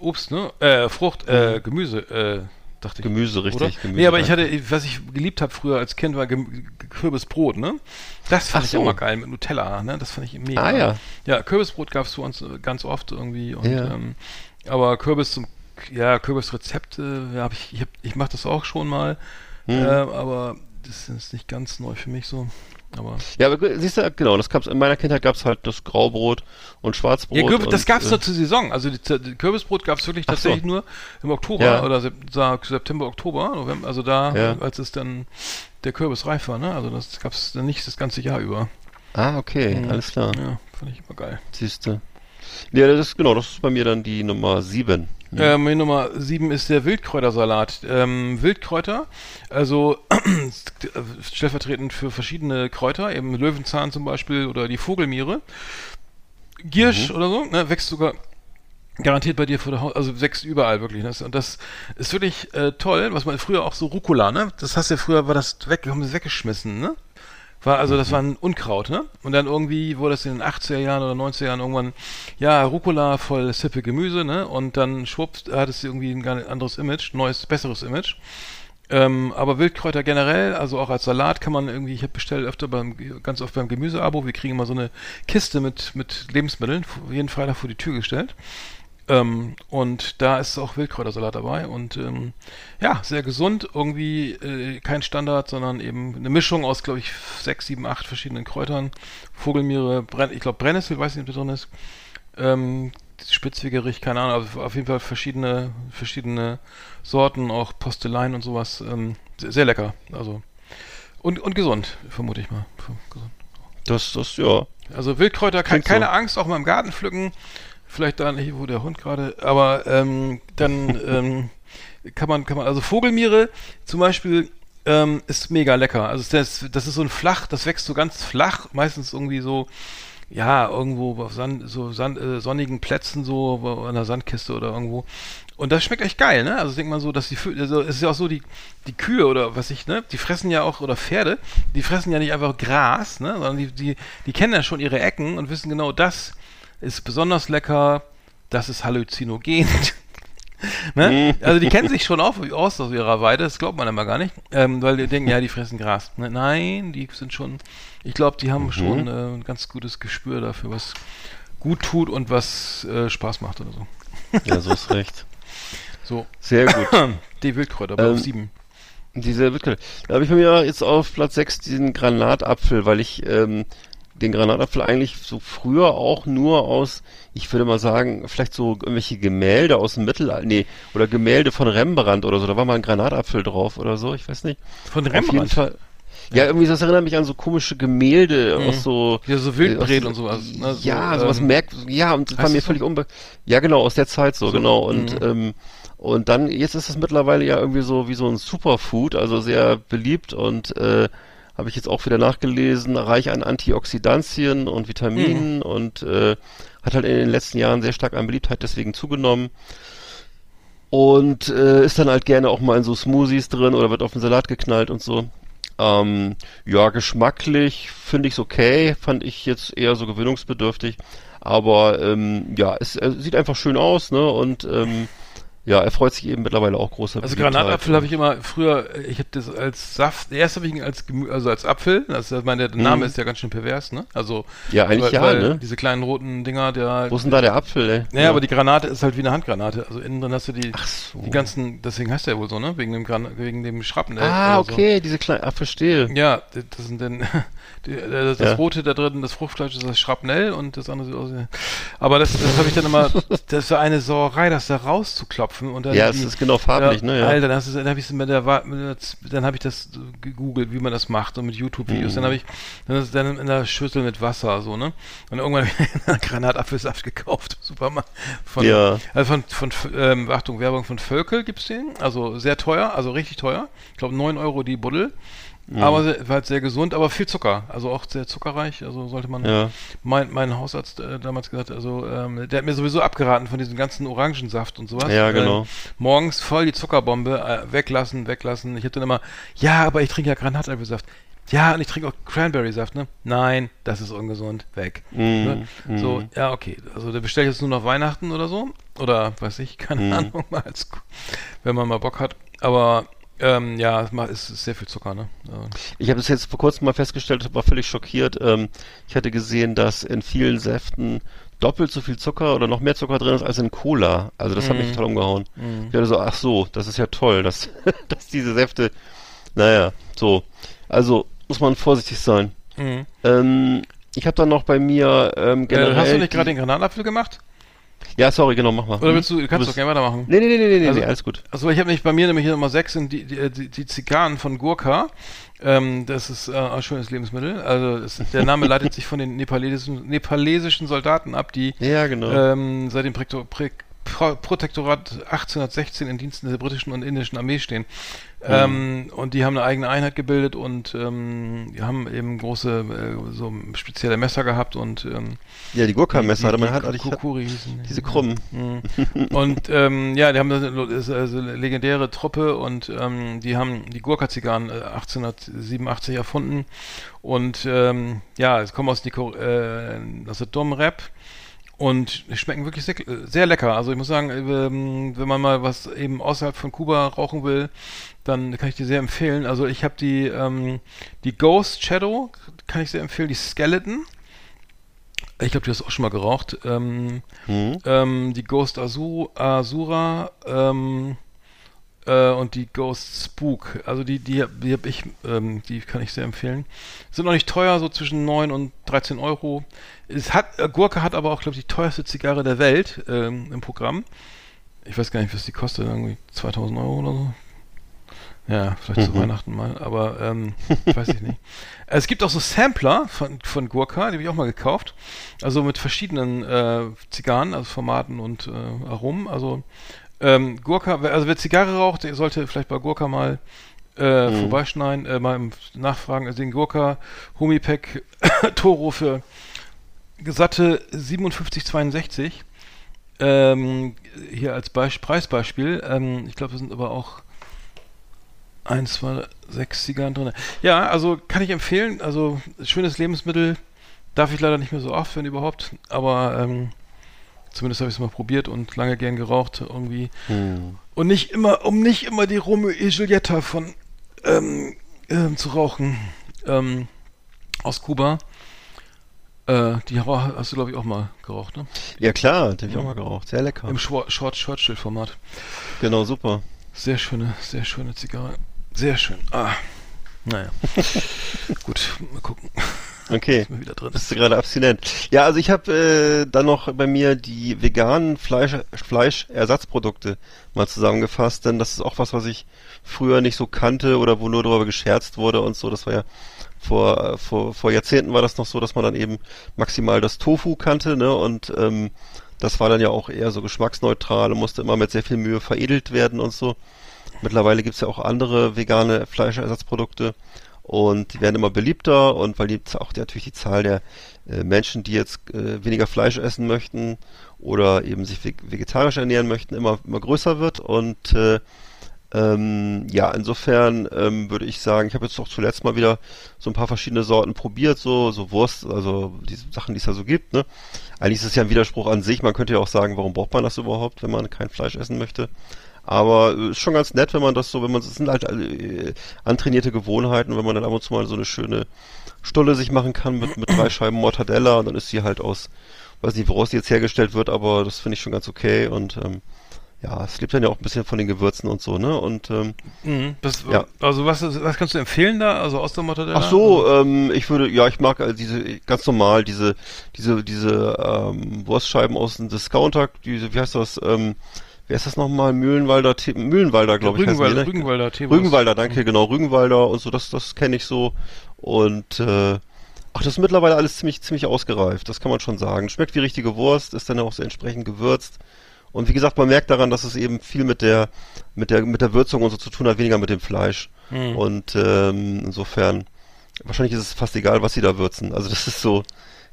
Obst, ne? Äh, Frucht, äh, Gemüse, äh, dachte ich. Gemüse, richtig. Oder? Gemüse, nee, aber ich hatte, was ich geliebt habe früher als Kind, war Gem Kürbisbrot, ne? Das fand Ach ich so. immer geil mit Nutella, ne? Das fand ich mega. Ah ja. Ja, Kürbisbrot gab es für uns ganz oft irgendwie. Und, ja. ähm, aber Kürbis zum, ja, Kürbisrezepte, ja, hab ich, ich, hab, ich mache das auch schon mal. Hm. Äh, aber das ist nicht ganz neu für mich so. Aber ja, aber siehst du, genau, das gab's, in meiner Kindheit gab es halt das Graubrot und Schwarzbrot. Ja, Kürbis, das gab es äh, nur zur Saison. Also die, die Kürbisbrot gab es wirklich tatsächlich so. nur im Oktober ja. oder September, Oktober, November, also da, ja. als es dann der Kürbis reif war, ne? Also das gab es dann nicht das ganze Jahr über. Ah, okay, mhm. alles klar. Ja, fand ich immer geil. Siehst du. Ja, das ist genau, das ist bei mir dann die Nummer 7. Ja. Ähm, Nummer 7 ist der Wildkräutersalat. Ähm, Wildkräuter, also stellvertretend für verschiedene Kräuter, eben Löwenzahn zum Beispiel oder die Vogelmiere. Giersch mhm. oder so, ne, wächst sogar garantiert bei dir vor der Haus, also wächst überall wirklich. Ne? Und das ist wirklich äh, toll, was man früher auch so Rucola, ne? Das hast du ja früher, war das weg, haben sie weggeschmissen, ne? War, also das war ein Unkraut, ne? Und dann irgendwie wurde es in den 80er Jahren oder 90er Jahren irgendwann, ja, Rucola voll Sippe Gemüse, ne? Und dann schwupps hat es irgendwie ein anderes Image, neues, besseres Image. Ähm, aber Wildkräuter generell, also auch als Salat kann man irgendwie, ich habe bestellt öfter beim, ganz oft beim Gemüseabo, wir kriegen immer so eine Kiste mit, mit Lebensmitteln, jeden Freitag vor die Tür gestellt. Ähm, und da ist auch Wildkräutersalat dabei und ähm, ja, sehr gesund, irgendwie äh, kein Standard, sondern eben eine Mischung aus, glaube ich, sechs, sieben, acht verschiedenen Kräutern. Vogelmiere, Brenn ich glaube Brennnessel, weiß nicht, ob da drin ist. Ähm, Spitzwegerich, keine Ahnung, aber auf jeden Fall verschiedene, verschiedene Sorten, auch Posteleien und sowas. Ähm, sehr, sehr, lecker, also und, und gesund, vermute ich mal. Gesund. Das, das, ja. Also Wildkräuter, ke keine so. Angst, auch mal im Garten pflücken vielleicht da nicht, wo der Hund gerade, aber ähm, dann ähm, kann man, kann man, also Vogelmiere zum Beispiel ähm, ist mega lecker. Also das, das ist so ein flach, das wächst so ganz flach, meistens irgendwie so, ja, irgendwo auf Sand, so Sand, äh, sonnigen Plätzen, so an der Sandkiste oder irgendwo. Und das schmeckt echt geil, ne? Also ich denke mal so, dass die, also es ist ja auch so, die, die Kühe oder was ich, ne? Die fressen ja auch, oder Pferde, die fressen ja nicht einfach Gras, ne? Sondern die, die, die kennen ja schon ihre Ecken und wissen genau, das ist besonders lecker, das ist halluzinogen. ne? Also die kennen sich schon auf, aus aus ihrer Weide, das glaubt man immer gar nicht, ähm, weil die denken, ja, die fressen Gras. Ne? Nein, die sind schon, ich glaube, die haben mhm. schon äh, ein ganz gutes Gespür dafür, was gut tut und was äh, Spaß macht oder so. Ja, so ist recht. So. Sehr gut. Die Wildkräuter, ähm, auf sieben. Diese Wildkräuter. Da habe ich bei mir jetzt auf Platz 6 diesen Granatapfel, weil ich ähm, den Granatapfel eigentlich so früher auch nur aus, ich würde mal sagen, vielleicht so irgendwelche Gemälde aus dem Mittelalter, nee, oder Gemälde von Rembrandt oder so, da war mal ein Granatapfel drauf oder so, ich weiß nicht. Von Rembrandt? Auf jeden Fall. Ja, irgendwie, das erinnert mich an so komische Gemälde mhm. aus so. Ja, so Wildbret und sowas. Ne? So, ja, sowas ähm, merkt, ja, und das war mir völlig unbe, ja, genau, aus der Zeit so, so genau, und, mhm. ähm, und dann, jetzt ist es mittlerweile ja irgendwie so wie so ein Superfood, also sehr beliebt und, äh, habe ich jetzt auch wieder nachgelesen, reich an Antioxidantien und Vitaminen mhm. und äh, hat halt in den letzten Jahren sehr stark an Beliebtheit deswegen zugenommen. Und äh, ist dann halt gerne auch mal in so Smoothies drin oder wird auf den Salat geknallt und so. Ähm, ja, geschmacklich finde ich es okay, fand ich jetzt eher so gewöhnungsbedürftig. Aber ähm, ja, es, es sieht einfach schön aus, ne? Und ähm, ja, er freut sich eben mittlerweile auch großer Also Granatapfel habe ich immer früher, ich habe das als Saft, erst habe ich ihn als Gemü also als Apfel, also ich meine, der Name mhm. ist ja ganz schön pervers, ne? Also Ja, eigentlich weil, ja, ne? Diese kleinen roten Dinger, der Wo ist denn da der Apfel, ey? Naja, ja. aber die Granate ist halt wie eine Handgranate, also innen drin hast du die so. die ganzen, deswegen heißt der wohl so, ne? Wegen dem Gran wegen dem Schrapnell Ah, okay, so. diese kleinen, ah, verstehe. Ja, das sind dann die, das, das ja. rote da drin, das Fruchtfleisch ist das Schrapnell und das andere sieht aus Aber das, das habe ich dann immer, das war eine Sauerei, das da rauszuklopfen und dann Ja, es ist genau farblich, ja, ne? Ja. Alter, dann, dann habe ich mit der, dann habe ich das gegoogelt, wie man das macht und mit YouTube-Videos. Mhm. Dann habe ich dann, dann in der Schüssel mit Wasser so, ne? Und irgendwann habe ich einen Granatapfelsaft gekauft, Supermarkt. Von, ja. Also von, von ähm, Achtung, Werbung von Völkel gibt's den, also sehr teuer, also richtig teuer. Ich glaube 9 Euro die Buddel. Aber sehr, war halt sehr gesund, aber viel Zucker, also auch sehr zuckerreich, also sollte man, Ja. mein, mein Hausarzt äh, damals gesagt, also ähm, der hat mir sowieso abgeraten von diesem ganzen Orangensaft und sowas. Ja, genau. Äh, morgens voll die Zuckerbombe, äh, weglassen, weglassen. Ich hab dann immer, ja, aber ich trinke ja Granatapfelsaft. Ja, und ich trinke auch Cranberry-Saft, ne? Nein, das ist ungesund, weg. ne? So, ja, okay. Also der bestelle ich jetzt nur noch Weihnachten oder so. Oder weiß ich, keine Ahnung, mal als, wenn man mal Bock hat. Aber ähm, ja, es es ist sehr viel Zucker, ne? Ja. Ich habe das jetzt vor kurzem mal festgestellt, war völlig schockiert. Ähm, ich hatte gesehen, dass in vielen Säften doppelt so viel Zucker oder noch mehr Zucker drin ist als in Cola. Also das hat mich total umgehauen. Ich dachte so, ach so, das ist ja toll, dass, dass diese Säfte, naja, so. Also muss man vorsichtig sein. Mhm. Ähm, ich habe dann noch bei mir ähm, generell... Äh, hast du nicht gerade den Granatapfel gemacht? Ja, sorry, genau, mach mal. Oder willst du, du kannst bist- doch gerne weitermachen. Nee, nee, nee, nee, nee, Also- nee, alles gut. Also ich habe nicht bei mir nämlich hier Nummer 6 sind die, die, die, die Zigarren von Gurkha. Ähm, das ist äh, ein schönes Lebensmittel. Also es, der Name leitet sich von den nepalesischen, nepalesischen Soldaten ab, die Ja, genau. ähm, seit dem Prektor, Prä, Pro, Protektorat 1816 in Diensten der britischen und indischen Armee stehen. Ähm, und die haben eine eigene Einheit gebildet und ähm, die haben eben große, äh, so spezielle Messer gehabt und ähm, ja, die Gurkenmesser hatte die- man die hat, hatte Kukuri hießen die. diese krummen. Mhm. Und ähm, ja, die haben ist also eine legendäre Truppe und ähm, die haben die Gurkha-Zigarren äh, 1887 erfunden und ähm, ja, es kommen aus, Nico, äh, aus der Dom-Rap und die schmecken wirklich sehr, sehr lecker. Also ich muss sagen, ähm, wenn man mal was eben außerhalb von Kuba rauchen will, dann kann ich die sehr empfehlen. Also ich habe die, ähm, die Ghost Shadow, kann ich sehr empfehlen, die Skeleton. Ich glaube, die hast du auch schon mal geraucht. Ähm, Mhm. ähm, die Ghost Azu Azura ähm, äh, und die Ghost Spook. Also die, die, die habe ich, ähm, die kann ich sehr empfehlen. Sind noch nicht teuer, so zwischen 9 und 13 Euro. Es hat, äh, Gurke hat aber auch, glaube ich, die teuerste Zigarre der Welt ähm, im Programm. Ich weiß gar nicht, was die kostet, irgendwie 2000 Euro oder so. Ja, vielleicht zu Weihnachten mal, aber ähm, weiß ich nicht. Es gibt auch so Sampler von, von Gurka, die habe ich auch mal gekauft. Also mit verschiedenen äh, Zigarren, also Formaten und äh, Aromen. Also ähm, Gurka, also wer Zigarre raucht, der sollte vielleicht bei Gurka mal äh, vorbeischneiden, äh, mal nachfragen. Also den Gurka Homipack Toro für gesatte 57,62. Ähm, hier als Beisp Preisbeispiel. Ähm, ich glaube, es sind aber auch 1, 2, 6 Zigarren drin. Ja, also kann ich empfehlen. Also schönes Lebensmittel. Darf ich leider nicht mehr so oft, wenn überhaupt. Aber ähm, zumindest habe ich es mal probiert und lange gern geraucht irgendwie. Hm. Und nicht immer, um nicht immer die Romeo e Giulietta von ähm, ähm, zu rauchen. Ähm, aus Kuba. Äh, die hast du, glaube ich, auch mal geraucht, ne? Ja klar, den habe ich auch mal geraucht. Sehr lecker. Im Schwar- Short Churchill Format. Genau, super. Sehr schöne, sehr schöne Zigarre. Sehr schön. Ah. Naja. Gut, mal gucken. Okay. Bist du gerade abstinent? Ja, also ich habe äh, dann noch bei mir die veganen Fleisch, Fleischersatzprodukte mal zusammengefasst, denn das ist auch was, was ich früher nicht so kannte oder wo nur darüber gescherzt wurde und so. Das war ja vor, vor, vor Jahrzehnten war das noch so, dass man dann eben maximal das Tofu kannte, ne? Und ähm, das war dann ja auch eher so geschmacksneutral und musste immer mit sehr viel Mühe veredelt werden und so. Mittlerweile gibt's ja auch andere vegane Fleischersatzprodukte und die werden immer beliebter und weil die auch die, natürlich die Zahl der äh, Menschen, die jetzt äh, weniger Fleisch essen möchten oder eben sich veg- vegetarisch ernähren möchten, immer, immer größer wird und äh, ähm, ja, insofern ähm, würde ich sagen, ich habe jetzt auch zuletzt mal wieder so ein paar verschiedene Sorten probiert, so, so Wurst, also diese Sachen, die es da so gibt, ne? Eigentlich ist es ja ein Widerspruch an sich, man könnte ja auch sagen, warum braucht man das überhaupt, wenn man kein Fleisch essen möchte? Aber äh, ist schon ganz nett, wenn man das so, wenn man, es sind halt äh, antrainierte Gewohnheiten, wenn man dann ab und zu mal so eine schöne Stulle sich machen kann mit, mit drei Scheiben Mortadella und dann ist sie halt aus, weiß nicht, woraus die jetzt hergestellt wird, aber das finde ich schon ganz okay und ähm, ja, es lebt dann ja auch ein bisschen von den Gewürzen und so, ne? Und ähm, Mhm, das, Ja. Also was, was kannst du empfehlen da? Also aus der Mortadella? ach so, ähm, ich würde, ja, ich mag also diese ganz normal diese diese diese ähm, Wurstscheiben aus dem Discounter, diese, wie heißt das? Ähm, wer ist das nochmal? Mühlenwalder, Te Mühlenwalder, glaube ich. heißen die, Rügenwalder, ne? Rügenwalder, Teewurst. Rügenwalder, danke, genau, Rügenwalder und so, das, das kenne ich so. Und äh, ach, das ist mittlerweile alles ziemlich, ziemlich ausgereift, das kann man schon sagen. Schmeckt wie richtige Wurst, ist dann auch so entsprechend gewürzt. Und wie gesagt, man merkt daran, dass es eben viel mit der, mit der, mit der Würzung und so zu tun hat, weniger mit dem Fleisch. Hm. Und ähm, insofern, wahrscheinlich ist es fast egal, was sie da würzen. Also das ist so,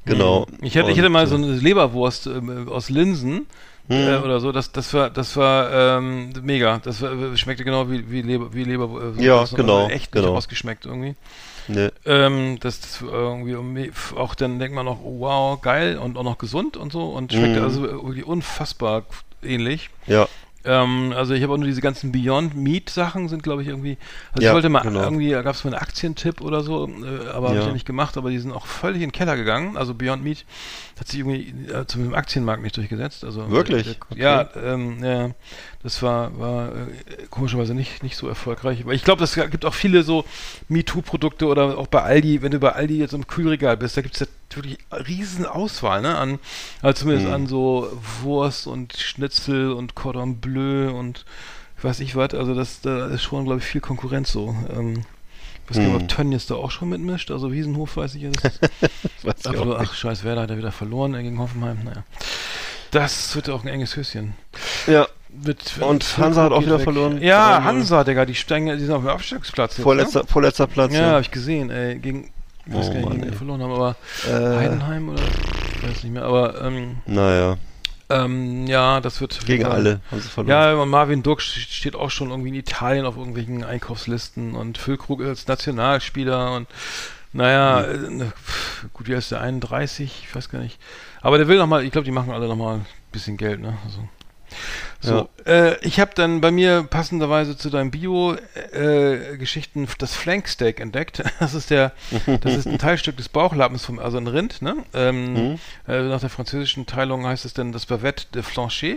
genau. Mhm. Ich hätte, ich Und, hätte mal äh, so eine Leberwurst ähm, aus Linsen Mhm. äh, oder so. Das, das war, das war ähm, mega. Das war, schmeckte genau wie, wie Leber, wie Leber. äh, Ja, hat genau, Echt genau. nicht ausgeschmeckt irgendwie. Ne, Ähm, das, das irgendwie auch dann denkt man noch, oh, wow, geil und auch noch gesund und so und schmeckt Mhm. also wirklich unfassbar ähnlich. ja, Ähm, also ich habe auch nur diese ganzen Beyond Meat Sachen sind glaube ich irgendwie. Also Ja, ich wollte mal genau. irgendwie, da gab es mal einen Aktientipp oder so, äh, aber habe ich Ja. ja nicht gemacht. Aber die sind auch völlig in den Keller gegangen. Also Beyond Meat hat sich irgendwie äh, zum Aktienmarkt nicht durchgesetzt. Also Wirklich? Äh, Okay. Ja, ähm, ja, das war war äh, komischerweise nicht nicht so erfolgreich. Aber ich glaube, das gibt auch viele so MeToo-Produkte oder auch bei Aldi. Wenn du bei Aldi jetzt im Kühlregal bist, da gibt es ja wirklich riesen Auswahl, ne? An, also zumindest Mhm. an so Wurst und Schnitzel und Cordon Bleu und ich weiß nicht was. Also das, da ist schon, glaube ich, viel Konkurrenz so. Ähm, ich weiß nicht, Mhm. ob Tönnies da auch schon mitmischt. Also Wiesenhof weiß ich ja. Das weiß ich ach, nicht. scheiß Werder hat er wieder verloren gegen Hoffenheim. Naja. Das wird auch ein enges Höschen. Ja, Mit, Und Hansa hat auch wieder weg. verloren. Ja, 3-0. Hansa, Digga, die steigen, die sind auf dem Abstiegsplatz. jetzt, vorletzter, vorletzter Platz. Ne? Ja, habe ich gesehen, ey, gegen, ich weiß Oh gar nicht, Mann, ey. verloren haben, aber Äh, Heidenheim oder, ich weiß nicht mehr, aber, ähm, naja, ähm, ja, das wird. gegen ja, alle haben sie verloren. Ja, und Marvin Duck steht auch schon irgendwie in Italien auf irgendwelchen Einkaufslisten und Füllkrug als Nationalspieler und naja, äh, ne, gut, wie heißt der 31? Ich weiß gar nicht. Aber der will nochmal, ich glaube, die machen alle nochmal ein bisschen Geld, ne? Also. So, äh, ich habe dann bei mir passenderweise zu deinem Bio-Geschichten das Flanksteak entdeckt. Das ist der, das ist ein Teilstück des Bauchlappens vom, also ein Rind, ne? Ähm, Mhm. äh, nach der französischen Teilung heißt es dann das Bavette de Flancher.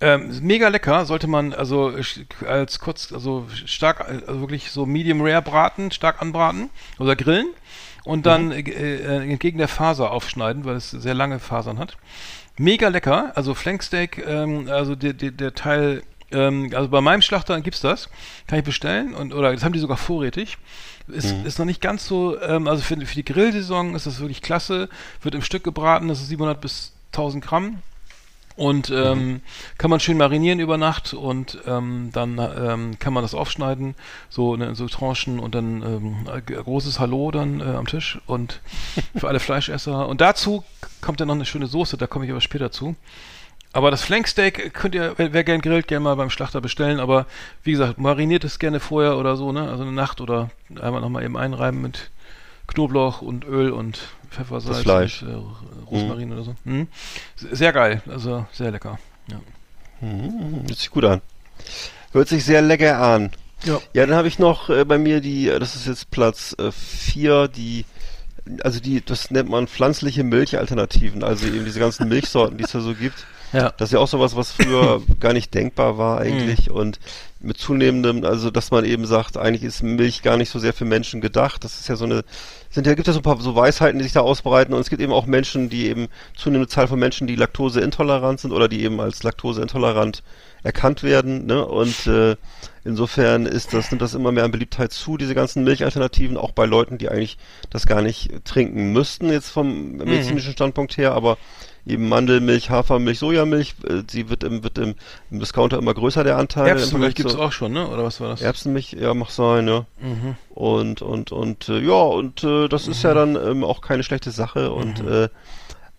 Ähm, mega lecker, sollte man also als kurz, also stark, also wirklich so medium rare braten, stark anbraten oder grillen und dann äh, äh, entgegen der Faser aufschneiden, weil es sehr lange Fasern hat. Mega lecker, also Flanksteak, ähm, also der, der, der Teil, ähm, also bei meinem Schlachter gibt's das, kann ich bestellen und oder das haben die sogar vorrätig. Ist, ist noch nicht ganz so, ähm, also für, für die Grillsaison ist das wirklich klasse, wird im Stück gebraten, das ist 700 bis 1000 Gramm und ähm, kann man schön marinieren über Nacht und ähm, dann ähm, kann man das aufschneiden, so ne, so Tranchen und dann ähm, ein großes Hallo dann äh, am Tisch und für alle Fleischesser. Und dazu kommt dann noch eine schöne Soße, da komme ich aber später zu. Aber das Flanksteak könnt ihr, wer, wer gern grillt, gerne mal beim Schlachter bestellen. Aber wie gesagt, mariniert es gerne vorher oder so, ne? Also eine Nacht oder einmal nochmal eben einreiben mit Knoblauch und Öl und Pfeffersalz Das Fleisch. und äh, Rosmarin oder so. Mhm. Sehr geil, also sehr lecker. Ja. Mhm, hört sich gut an. Hört sich sehr lecker an. Ja. Ja, dann habe ich noch äh, bei mir die, äh, das ist jetzt Platz 4, die, also die, das nennt man pflanzliche Milchalternativen, also eben diese ganzen Milchsorten, die es da so gibt. Ja. Das ist ja auch sowas, was früher gar nicht denkbar war eigentlich und mit zunehmendem, also dass man eben sagt, eigentlich ist Milch gar nicht so sehr für Menschen gedacht. Das ist ja so eine, sind ja, gibt ja so ein paar so Weisheiten, die sich da ausbreiten und es gibt eben auch Menschen, die eben, zunehmende Zahl von Menschen, die laktoseintolerant sind oder die eben als laktoseintolerant erkannt werden, ne? Und äh, insofern ist das, nimmt das immer mehr an Beliebtheit zu, diese ganzen Milchalternativen, auch bei Leuten, die eigentlich das gar nicht trinken müssten, jetzt vom medizinischen Standpunkt her, aber eben Mandelmilch, Hafermilch, Sojamilch, äh, sie wird im, wird im, im Discounter immer größer, der Anteil. Erbsenmilch es auch schon, ne? Oder was war das? Erbsenmilch, ja, mag sein, ja. Mhm. Und, und, und, äh, ja, und äh, das ist ja dann ähm, auch keine schlechte Sache. Und Mhm. äh,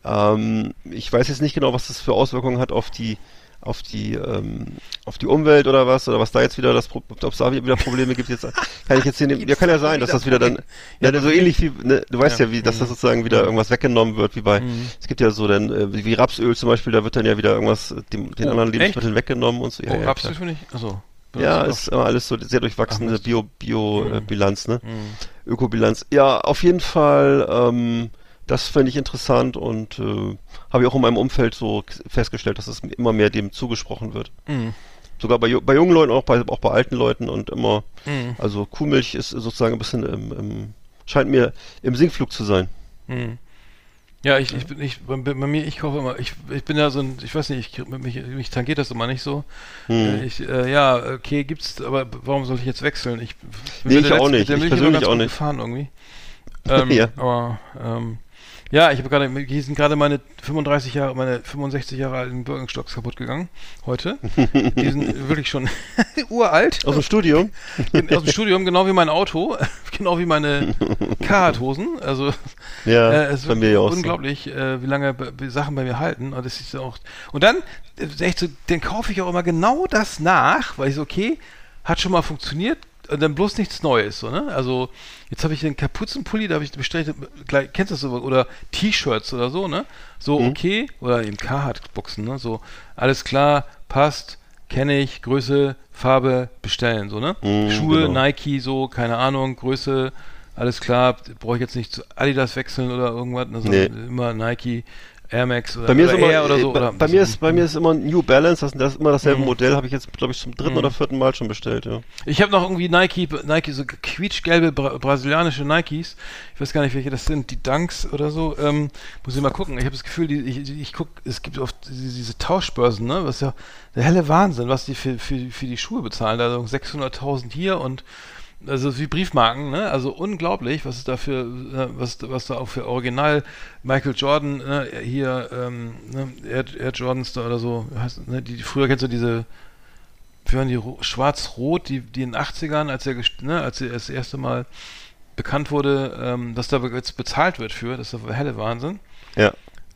ähm, ich weiß jetzt nicht genau, was das für Auswirkungen hat auf die auf die ähm, auf die Umwelt oder was oder was da jetzt wieder das ob es da wieder Probleme gibt jetzt kann ich jetzt hier nehmen, ja kann ja sein dass das wieder dann ja, so ähnlich wie ne, du weißt ja, Ja. wie dass das Mhm. sozusagen wieder irgendwas weggenommen wird wie bei Mhm. es gibt ja so dann äh, wie Rapsöl zum Beispiel da wird dann ja wieder irgendwas äh, dem, den Oh, anderen echt? Lebensmitteln weggenommen und so oh, ja, ja, Rapsöl finde ich? Achso. ja ist immer alles so sehr durchwachsene Ach, Mist. Bio Bio äh, Mhm. Bilanz ne. Mhm. Ökobilanz. Ja, auf jeden Fall, ähm, das finde ich interessant und äh, habe ich auch in meinem Umfeld so festgestellt, dass es immer mehr dem zugesprochen wird. Mhm. Sogar bei, bei jungen Leuten, auch bei, auch bei alten Leuten und immer, Mhm. also Kuhmilch ist sozusagen ein bisschen im, im scheint mir im Sinkflug zu sein. Mhm. Ja, ich, ich bin ich bei, bei mir, ich koche immer, ich, ich bin ja so ein, ich weiß nicht, ich, mich, mich tangiert das immer nicht so. Hm. Ich, äh, ja, okay, gibt's, aber warum soll ich jetzt wechseln? Ich Nee, ich auch letzten- nicht. Der Ich persönlich auch gut nicht. gefahren irgendwie. Ähm, Ja. Aber ähm, Ja, ich habe gerade, hier sind gerade meine 35 Jahre, meine 65 Jahre alten Birkenstocks kaputt gegangen heute. Die sind wirklich schon uralt. Aus dem Studium? Aus dem Studium, genau wie mein Auto, genau wie meine Carhartt-Hosen. Also Ja, äh, es bei ist mir unglaublich, äh, wie lange Sachen bei mir halten. Und das ist auch. Und dann, äh, echt so, den kaufe ich auch immer genau das nach, weil ich so, okay, hat schon mal funktioniert. Und dann bloß nichts Neues, so, ne? Also, jetzt habe ich den Kapuzenpulli, da habe ich bestellt, gleich, kennst du das so, oder T-Shirts oder so, ne? So, Mhm. okay, oder eben Carhartt-Boxen, ne? So, alles klar, passt, kenne ich, Größe, Farbe, bestellen, so, ne? Mhm, Schuhe, genau. Nike, so, keine Ahnung, Größe, alles klar, brauche ich jetzt nicht zu Adidas wechseln oder irgendwas, also Nee. immer Nike, Air Max oder, Bei mir, ist oder immer, Air oder so. bei, oder bei, mir ist, bei mir ist immer New Balance, das, das ist immer dasselbe Mhm. Modell, habe ich jetzt, glaube ich, zum dritten Mhm. oder vierten Mal schon bestellt, ja. Ich habe noch irgendwie Nike, Nike, so quietschgelbe bra brasilianische Nikes. Ich weiß gar nicht, welche das sind, die Dunks oder so. Ähm, muss ich mal gucken. Ich habe das Gefühl, die, ich, ich guck, es gibt oft diese, diese Tauschbörsen, ne? Was ja der helle Wahnsinn, was die für, für, für die Schuhe bezahlen. Also 600.000 hier und also wie Briefmarken, ne? Also unglaublich, was es da für, äh, was, was da auch für Original Michael Jordan ne? hier, ähm, ne? Air, Air Jordans da oder so, heißt, ne? die, früher kennst du diese wie waren die ro- schwarz-rot, die, die in den 80ern, als er, ne, als er das erste Mal bekannt wurde, ähm, dass da jetzt bezahlt wird für, das ist der helle Wahnsinn. Ja.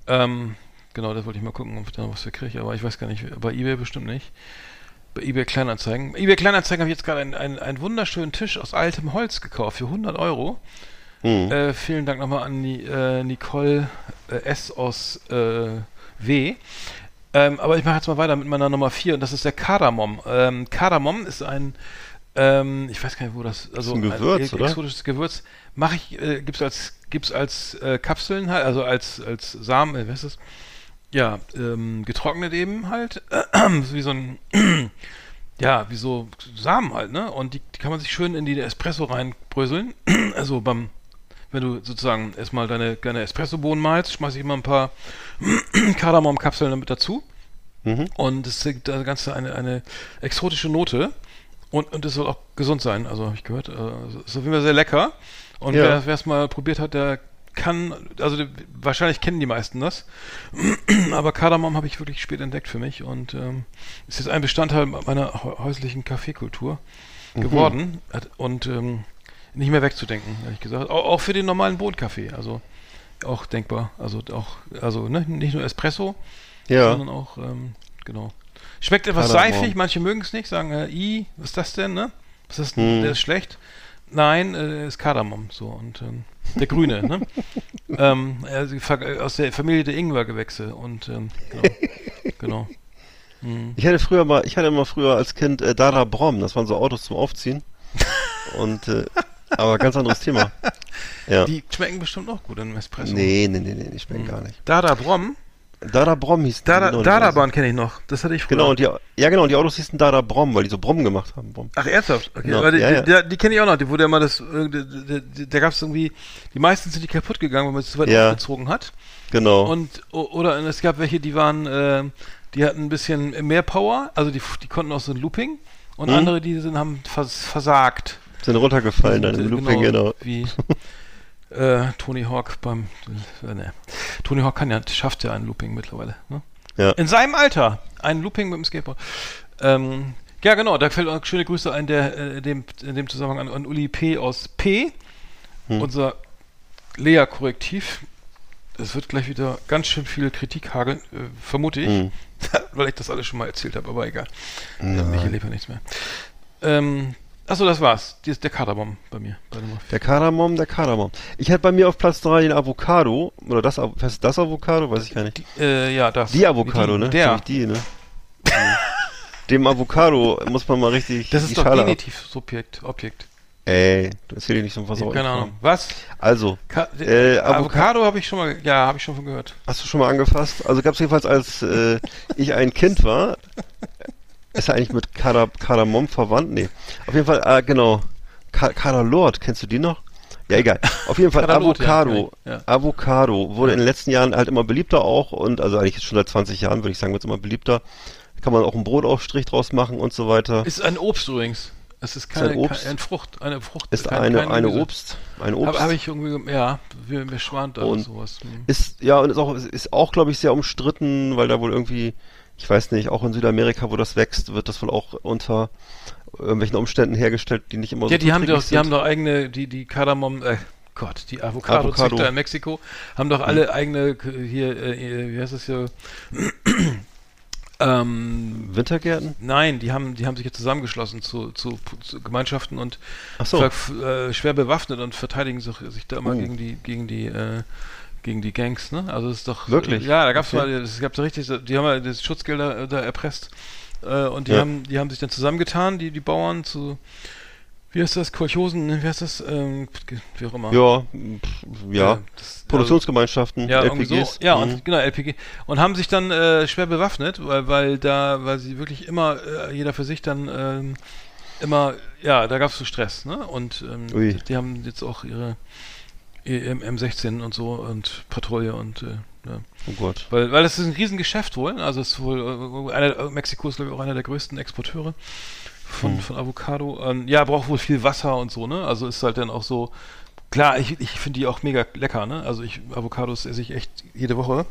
Ähm, genau, das wollte ich mal gucken, ob ich da noch was für kriege, aber ich weiß gar nicht, bei eBay bestimmt nicht. Bei eBay Kleinanzeigen. Bei eBay Kleinanzeigen habe ich jetzt gerade einen, einen, einen wunderschönen Tisch aus altem Holz gekauft für 100 Euro. Mhm. Äh, vielen Dank nochmal an die, äh, Nicole äh, S. aus äh, W. Ähm, aber ich mache jetzt mal weiter mit meiner Nummer 4 und das ist der Kardamom. Ähm, Kardamom ist ein, ähm, ich weiß gar nicht, wo das, also ein Gewürz, ein oder? exotisches Gewürz. Mache ich, äh, gibt's als, gibt's als äh, Kapseln halt, also als, als Samen, äh, was ist das? Ja, ähm, getrocknet eben halt, wie so ein, ja, wie so Samen halt, ne? Und die, die kann man sich schön in die Espresso reinbröseln. also beim, wenn du sozusagen erstmal deine, deine Espresso-Bohnen malst, schmeiß ich immer ein paar Kardamom-Kapseln damit dazu. Mhm. Und es gibt das Ganze eine, eine exotische Note. Und, und es soll auch gesund sein, also habe ich gehört. Äh, ist auf jeden Fall sehr lecker. Und Ja. wer es mal probiert hat, der kann, also wahrscheinlich kennen die meisten das. Aber Kardamom habe ich wirklich spät entdeckt für mich und ähm, ist jetzt ein Bestandteil meiner hä- häuslichen Kaffeekultur Mhm. geworden und ähm, nicht mehr wegzudenken, ehrlich gesagt. Auch, auch für den normalen Bohnenkaffee, also auch denkbar. Also auch, also ne, nicht nur Espresso, Ja. sondern auch, ähm, genau. Schmeckt etwas Kardamom. seifig, manche mögen es nicht, sagen, äh, i, was ist das denn, ne? Was ist das denn? Hm. Der ist schlecht. Nein, äh, ist Kardamom, so, und ähm, der Grüne, ne? ähm, aus der Familie der Ingwergewächse und, ähm, genau. genau. Hm. Ich hatte früher mal, ich hatte immer früher als Kind äh, Dara Brom, das waren so Autos zum Aufziehen. Und, äh, aber ganz anderes Thema. Ja. Die schmecken bestimmt auch gut im Espresso. Nee, nee, nee, nee, die schmecken Hm. gar nicht. Dada Brom, Dada Brom hieß Dada, genau, Bahn kenne ich noch, das hatte ich früher. Genau, und die, ja genau, und die Autos hießen Dada Brom, weil die so Brom gemacht haben. Brom. Ach, ernsthaft? Okay, Genau, die, ja, ja. die, die, kenne ich auch noch, die wurde ja mal das, da, gab es irgendwie, die meisten sind die kaputt gegangen, weil man es zu weit Ja. aufgezogen hat. Genau. Und, oder es gab welche, die waren, äh, die hatten ein bisschen mehr Power, also die, die konnten auch so ein Looping. Und Mhm. andere, die sind, haben vers versagt. sind runtergefallen dann im äh, Looping, genau. Wie äh, Tony Hawk beim, äh, ne. Tony Hawk kann ja, schafft ja ein Looping mittlerweile. Ne? Ja. In seinem Alter. Ein Looping mit dem Skateboard. Ähm, ja, genau, da fällt auch schöne Grüße ein, der, äh, dem, in dem Zusammenhang an, an Uli P. aus P. Hm. Unser Lea-Korrektiv. Es wird gleich wieder ganz schön viel Kritik hageln, äh, vermute ich, Mhm. weil ich das alles schon mal erzählt habe, aber egal. Ja. Ich erlebe ja nichts mehr. Ähm, achso, das war's. Die ist der Kardamom bei mir. Bei. Der Kardamom, der Kardamom. Ich hatte bei mir auf Platz 3 den Avocado, oder das, was ist das Avocado? Weiß ich gar nicht. Die, äh, ja, das. Die Avocado, die, ne? Der. Ziemlich Die, ne? Dem Avocado muss man mal richtig Das ist doch Schale ab. Genitiv-Subjekt, Objekt. Ey, du erzähl dir nicht so hab Versorgung. keine Ahnung. Was? Also, Ka Äh, äh, Avoca- Avocado habe ich schon mal, ja, habe ich schon von gehört. hast du schon mal angefasst? Also gab es jedenfalls, als äh, ich ein Kind war, ist er eigentlich mit Kardamom verwandt? Nee. Auf jeden Fall, äh, genau. Ka Kadalord, kennst du die noch? Ja, egal. Auf jeden Fall ja, Avocado. kenn ich, Avocado wurde in den letzten Jahren halt immer beliebter auch und also eigentlich schon seit 20 Jahren würde ich sagen, wird es immer beliebter. Kann man auch einen Brotaufstrich draus machen und so weiter. Ist ein Obst übrigens. Es ist keine, ein Obst? keine Frucht, eine Frucht. Ist kein- eine, kein eine. Obst, ein Obst. Habe hab ich irgendwie, ja, mir, mir schwant da Und sowas. Hm. Ist, ja, und ist auch, ist auch, glaube ich, sehr umstritten, weil da wohl irgendwie, ich weiß nicht, auch in Südamerika, wo das wächst, wird das wohl auch unter irgendwelchen Umständen hergestellt, die nicht immer so Ja, die haben doch, zuträglich die haben sind. doch eigene, die, die Kardamom, äh, Gott, die Avocado. Avocado-Züchter in Mexiko haben doch alle eigene, k- hier, äh, wie heißt das hier, ähm, Wintergärten? Nein, die haben, die haben sich jetzt zusammengeschlossen zu, zu, zu Gemeinschaften und so. äh, schwer bewaffnet und verteidigen sich, sich da immer Oh. gegen die, gegen die, äh, gegen die Gangs, ne? Also es ist doch Wirklich? Ja, da gab's Okay. mal, es gab da richtig, so- die haben ja das Schutzgelder da erpresst äh, und die Ja. haben, die haben sich dann zusammengetan, die die Bauern zu, wie heißt das, Kolchosen, wie heißt das, ähm, wie auch immer. Ja, ja. Äh, das- Produktionsgemeinschaften, ja, LPGs. so. Ja, mhm. und genau, LPG. Und haben sich dann äh, schwer bewaffnet, weil, weil da, weil sie wirklich immer, äh, jeder für sich dann ähm, immer, ja, da gab es so Stress, ne? Und ähm, die haben jetzt auch ihre ihr M- M16 und so und Patrouille und äh, ja. Oh Gott. Weil, weil das ist ein Riesengeschäft wohl. Also es ist wohl äh, einer, Mexiko ist glaube ich auch einer der größten Exporteure von, Hm. von Avocado. Ähm, ja, braucht wohl viel Wasser und so, ne? Also ist halt dann auch so. Klar, ich, ich finde die auch mega lecker, ne? Also ich Avocados esse ich echt jede Woche.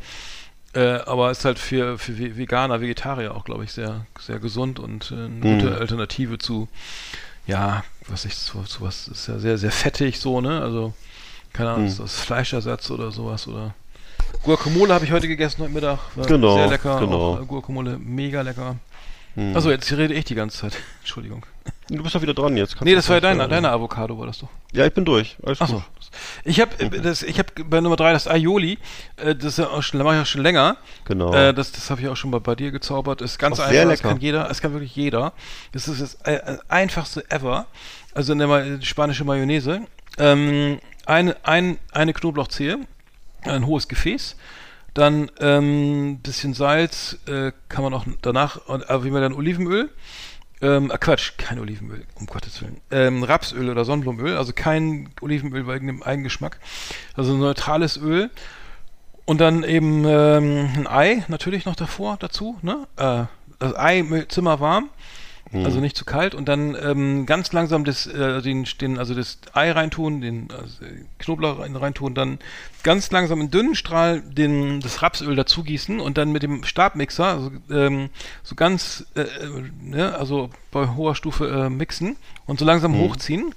Äh, aber ist halt für, für Ve- Veganer, Vegetarier auch, glaube ich, sehr, sehr gesund und äh, eine Mhm. gute Alternative zu, ja, was ich so, sowas ist ja sehr, sehr fettig so, ne? Also, keine Ahnung, ist das Fleischersatz oder sowas oder Guacamole habe ich heute gegessen heute Mittag. War Genau, Sehr lecker. genau. Auch, äh, Guacamole, mega lecker. Hm. Achso, jetzt rede ich die ganze Zeit. Entschuldigung. Du bist doch wieder dran jetzt. Kannst Nee, das war ja gleich deine, sagen. deine Avocado, war das doch. Ja, ich bin durch. Alles Achso. Ich habe das, ich habe bei Nummer drei das Aioli, äh, das ja auch schon, mache ich auch schon länger. Genau. Äh, das das habe ich auch schon bei, bei dir gezaubert. Ist ganz Auch einfach, sehr das lecker. kann jeder, es kann wirklich jeder. Das ist das äh, äh, einfachste ever. Also in der Ma spanische Mayonnaise. Ähm, eine, ein, eine Knoblauchzehe, ein hohes Gefäß, dann ähm, bisschen Salz, äh, kann man auch danach, aber wie man dann Olivenöl, ähm, ah, Quatsch, kein Olivenöl, um Gottes Willen. Ähm, Rapsöl oder Sonnenblumenöl, also kein Olivenöl wegen dem Eigengeschmack. Also neutrales Öl. Und dann eben ähm, ein Ei natürlich noch davor dazu, ne? Äh, das Ei mü- zimmerwarm, also nicht zu kalt. Und dann ähm, ganz langsam das, äh, den, den, also das Ei reintun, den also Knoblauch rein- reintun, dann ganz langsam in dünnen Strahl den, das Rapsöl dazu gießen und dann mit dem Stabmixer, also, ähm, so ganz, äh, äh, ne, also bei hoher Stufe äh, mixen und so langsam hochziehen.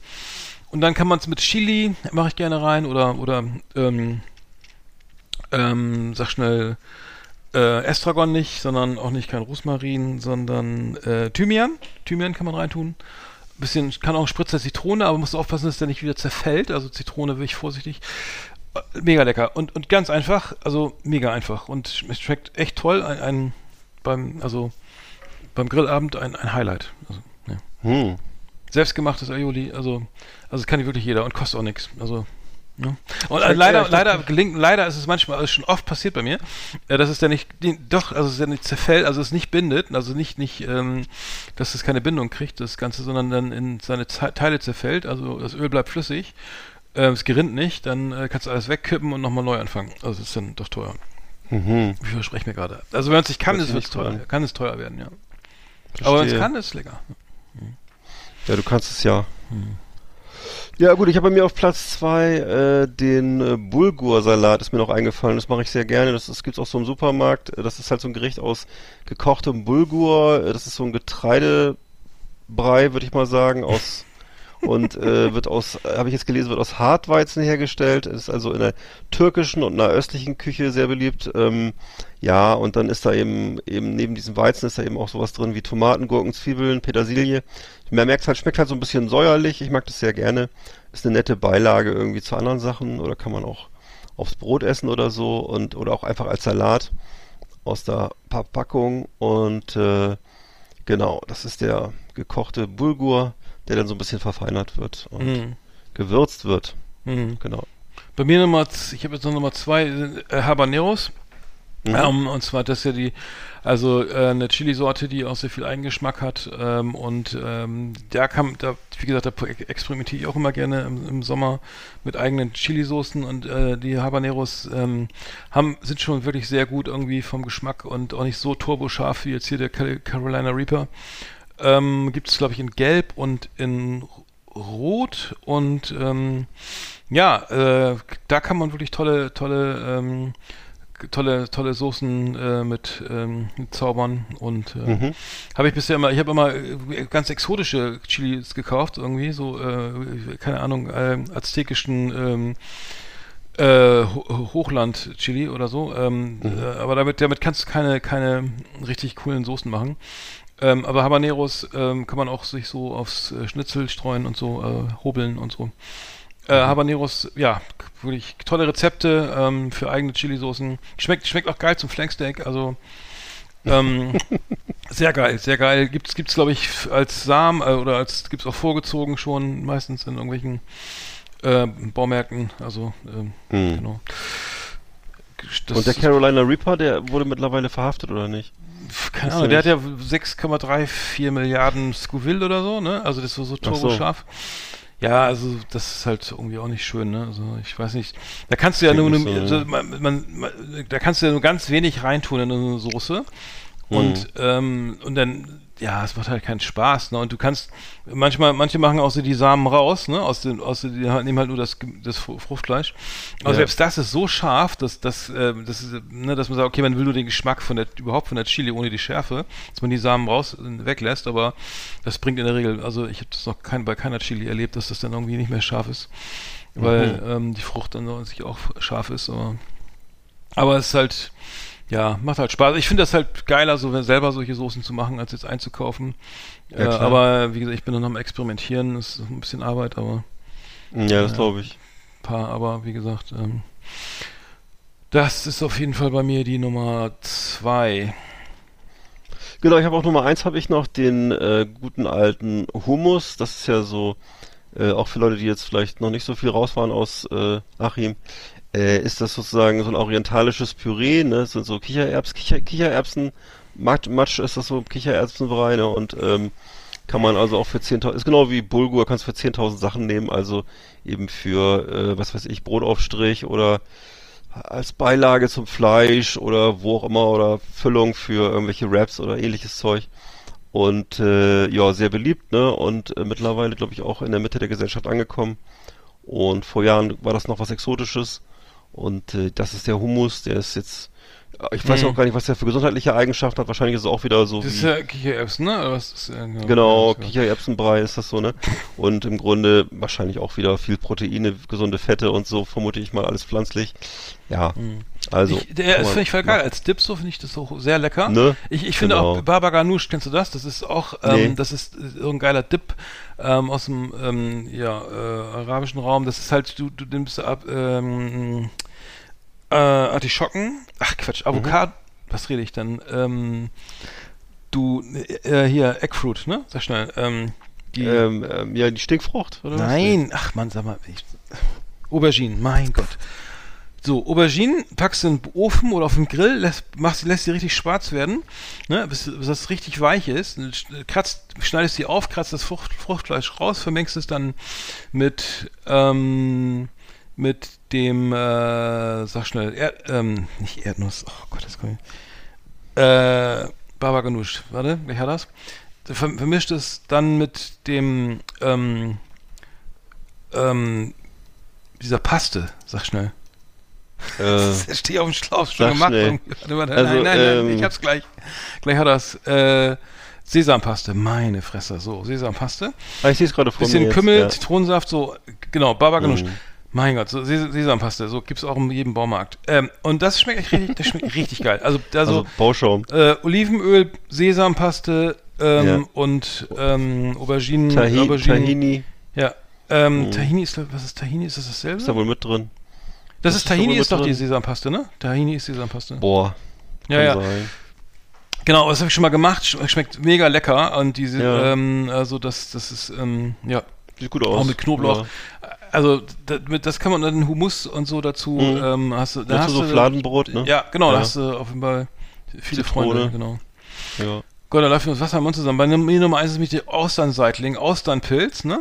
Und dann kann man es mit Chili, mache ich gerne rein, oder, oder ähm, ähm, sag schnell, äh, Estragon nicht, sondern auch nicht kein Rosmarin, sondern äh, Thymian. Thymian kann man reintun. Bisschen, kann auch ein Spritzer Zitrone, aber musst aufpassen, dass der nicht wieder zerfällt. Also Zitrone will ich vorsichtig. Äh, Mega lecker und, und ganz einfach, also mega einfach und es schmeckt echt toll. Ein, ein beim, also beim Grillabend ein, ein Highlight. Also, ja. Hm. Selbstgemachtes Aioli, also, also das kann nicht wirklich jeder und kostet auch nichts. Also, ja. Und äh, leider, leider gelingt, leider ist es manchmal, also schon oft passiert bei mir, äh, dass es ja nicht, die, doch, also es ja nicht zerfällt, also es nicht bindet, also nicht, nicht, ähm, dass es keine Bindung kriegt, das Ganze, sondern dann in seine Ze Teile zerfällt, also das Öl bleibt flüssig, äh, es gerinnt nicht, dann äh, kannst du alles wegkippen und nochmal neu anfangen. Also das ist dann doch teuer. Mhm. Ich verspreche mir gerade. Also wenn man es nicht kann, ist sich es teuer, kann es teuer werden, ja. Aber wenn es Verstehe. kann, ist es lecker. Ja, du kannst es ja. Hm. Ja gut, ich habe bei mir auf Platz zwei äh, den äh, Bulgur-Salat, ist mir noch eingefallen. Das mache ich sehr gerne. Das, das gibt's auch so im Supermarkt. Äh, Das ist halt so ein Gericht aus gekochtem Bulgur. Äh, Das ist so ein Getreidebrei, würde ich mal sagen, aus und äh, wird aus, äh, habe ich jetzt gelesen, wird aus Hartweizen hergestellt. Ist also in der türkischen und nahöstlichen Küche sehr beliebt. Ähm, ja, und dann ist da eben eben neben diesem Weizen ist da eben auch sowas drin wie Tomaten, Gurken, Zwiebeln, Petersilie. Man merkt halt, schmeckt halt so ein bisschen säuerlich. Ich mag das sehr gerne. Ist eine nette Beilage irgendwie zu anderen Sachen oder kann man auch aufs Brot essen oder so und oder auch einfach als Salat aus der Verpackung und äh, genau, das ist der gekochte Bulgur, der dann so ein bisschen verfeinert wird und Mhm. gewürzt wird. Mhm. Genau. Bei mir Nummer, z- ich habe jetzt noch Nummer zwei, äh, Habaneros. Mhm. Ähm, und zwar das ist ja die, also äh, eine Chili-Sorte, die auch sehr viel Eigengeschmack hat. Ähm, und ähm, da kann, da, wie gesagt, da experimentiere ich auch immer gerne im, im Sommer mit eigenen Chili-Soßen und äh, die Habaneros ähm, haben, sind schon wirklich sehr gut irgendwie vom Geschmack und auch nicht so turboscharf wie jetzt hier der Carolina Reaper. Ähm, Gibt es, glaube ich, in Gelb und in Rot. Und ähm, ja, äh, da kann man wirklich tolle, tolle, ähm, tolle, tolle Soßen äh, mit ähm, zaubern. Und äh, Mhm. habe ich bisher immer, ich habe immer äh, ganz exotische Chilis gekauft, irgendwie, so, äh, keine Ahnung, äh, aztekischen ähm, äh, Ho- Hochland-Chili oder so. Ähm, äh, aber damit, damit kannst du keine, keine richtig coolen Soßen machen. Ähm, aber Habaneros ähm, kann man auch sich so aufs äh, Schnitzel streuen und so äh, hobeln und so. Äh, Habaneros, ja, wirklich tolle Rezepte ähm, für eigene Chili-Soßen. Schmeckt, schmeckt auch geil zum Flanksteak, also ähm, sehr geil, sehr geil. Gibt's, gibt's glaube ich als Samen äh, oder als gibt's auch vorgezogen schon, meistens in irgendwelchen äh, Baumärkten, also ähm, Mhm. genau. Das Und der Carolina Reaper, der wurde mittlerweile verhaftet oder nicht? Keine Ahnung, der hat ja 6,34 Milliarden Scoville oder so, ne? Also das ist so, so Ach so. turboscharf. Ja, also das ist halt irgendwie auch nicht schön, ne? Also ich weiß nicht. Da kannst du ja nur, so, also, man, man, man, da kannst du ja nur ganz wenig reintun in eine Soße. Und, ähm, und dann, ja, es macht halt keinen Spaß, ne? Und du kannst, manchmal, manche machen auch so die Samen raus, ne? Aus den, aus den, die nehmen halt nur das, das Fru- Fruchtfleisch. Aber Ja. selbst das ist so scharf, dass, dass, äh, das ist, ne, dass man sagt, okay, man will nur den Geschmack von der, überhaupt von der Chili ohne die Schärfe, dass man die Samen raus, äh, weglässt, aber das bringt in der Regel, also ich habe das noch kein, bei keiner Chili erlebt, dass das dann irgendwie nicht mehr scharf ist. Weil, ähm, die Frucht dann an sich auch scharf ist, aber, aber es ist halt, ja, macht halt Spaß. Ich finde das halt geiler, so selber solche Soßen zu machen, als jetzt einzukaufen. Ja, äh, aber wie gesagt, ich bin noch am Experimentieren, das ist ein bisschen Arbeit, aber Ja, das Ja. glaube ich. paar, aber wie gesagt, ähm, das ist auf jeden Fall bei mir die Nummer zwei. Genau, ich habe auch Nummer eins habe ich noch den äh, guten alten Hummus. Das ist ja so, äh, auch für Leute, die jetzt vielleicht noch nicht so viel raus waren aus äh, Achim, äh, ist das sozusagen so ein orientalisches Püree, ne? Das sind so Kichererbs, Kicher, Kichererbsen, Matsch, Matsch ist das so im Kichererbsenbereich, ne? Und ähm, kann man also auch für 10.000, ist genau wie Bulgur, kannst für 10.000 Sachen nehmen, also eben für, äh, was weiß ich, Brotaufstrich oder als Beilage zum Fleisch oder wo auch immer oder Füllung für irgendwelche Wraps oder ähnliches Zeug. Und äh, ja, sehr beliebt, ne? Und äh, mittlerweile, glaube ich, auch in der Mitte der Gesellschaft angekommen. Und vor Jahren war das noch was Exotisches. Und äh, das ist der Hummus, der ist jetzt, ich weiß Mhm. auch gar nicht, was der für gesundheitliche Eigenschaften hat. Wahrscheinlich ist es auch wieder so Das ist ja Kichererbsen, ne? Was ist, äh, Genau, ja, Kichererbsenbrei ist das so, ne? Und im Grunde wahrscheinlich auch wieder viel Proteine, gesunde Fette und so, vermute ich mal, alles pflanzlich. Ja, also. ich, der ist finde ich voll geil. machen. Als Dip so finde ich das auch sehr lecker. Ne? Ich, ich finde Genau. auch Baba Ganoush, kennst du das? Das ist auch, ähm, Nee. das ist äh, so ein geiler Dip ähm, aus dem ähm, ja, äh, arabischen Raum. Das ist halt, du, du nimmst ab ähm, äh, Artischocken, ach Quatsch, Avocado, was rede ich denn? Ähm, du, äh, hier, Eggfruit, ne? Sag schnell. Ähm, die, Ähm, ähm, ja, die Stinkfrucht, oder? was? Nein, ach man, sag mal, ich, Auberginen, mein Gott. So, Auberginen packst du in den Ofen oder auf den Grill, lässt, machst, lässt sie richtig schwarz werden, ne, bis, bis das richtig weich ist. Kratzt, schneidest sie auf, kratzt das Frucht, Fruchtfleisch raus, vermengst es dann mit, ähm, mit dem, äh, sag schnell, Erd, ähm, nicht Erdnuss, oh Gott, das kann ich. Äh, Baba Ganoush, warte, wer hat das? Ver vermischt es dann mit dem, ähm, ähm, dieser Paste, sag schnell. Äh, Ich stehe auf dem Schlauch, schon gemacht. Warte, warte, Also, nein, nein, nein, ähm, ich hab's gleich. Gleich hat das. Äh, Sesampaste, meine Fresse. So, Sesampaste. ah, ich sehe es gerade vor Bisschen mir jetzt, Kümmel, ja. Zitronensaft, so, genau, Baba Ganoush. Mhm. Mein Gott, so Ses Sesampaste, so gibt's auch in jedem Baumarkt. Ähm, und das schmeckt echt richtig, das schmeckt richtig geil. Also, also, Also Bauschaum. äh, Olivenöl, Sesampaste ähm, Ja. und ähm, Auberginen, Tahi Auberginen. Tahini Ja. Ähm, Mhm. Tahini ist, was ist Tahini? Ist das dasselbe? ist da wohl mit drin. das das ist ist Tahini, ist mit doch die drin. Sesampaste, ne? Tahini ist Sesampaste. Boah, ja, ja. sein. Genau, das habe ich schon mal gemacht. Sch- Schmeckt mega lecker. Und diese, Ja. ähm, also das, das ist, ähm, ja, Sieht gut aus. auch mit Knoblauch. Ja. Also da- mit- das kann man dann Hummus und so dazu. Mhm. Ähm, hast du, da Dazu hast so du, Fladenbrot, ne? Ja, genau. Da Ja. hast du auf jeden Fall viele Zitrone. Freunde. Genau. Ja. Gott, da läuft mir das Wasser im Mund zusammen. Bei Nummer Nummer eins ist nämlich der Austernseitling, Austernpilz, ne?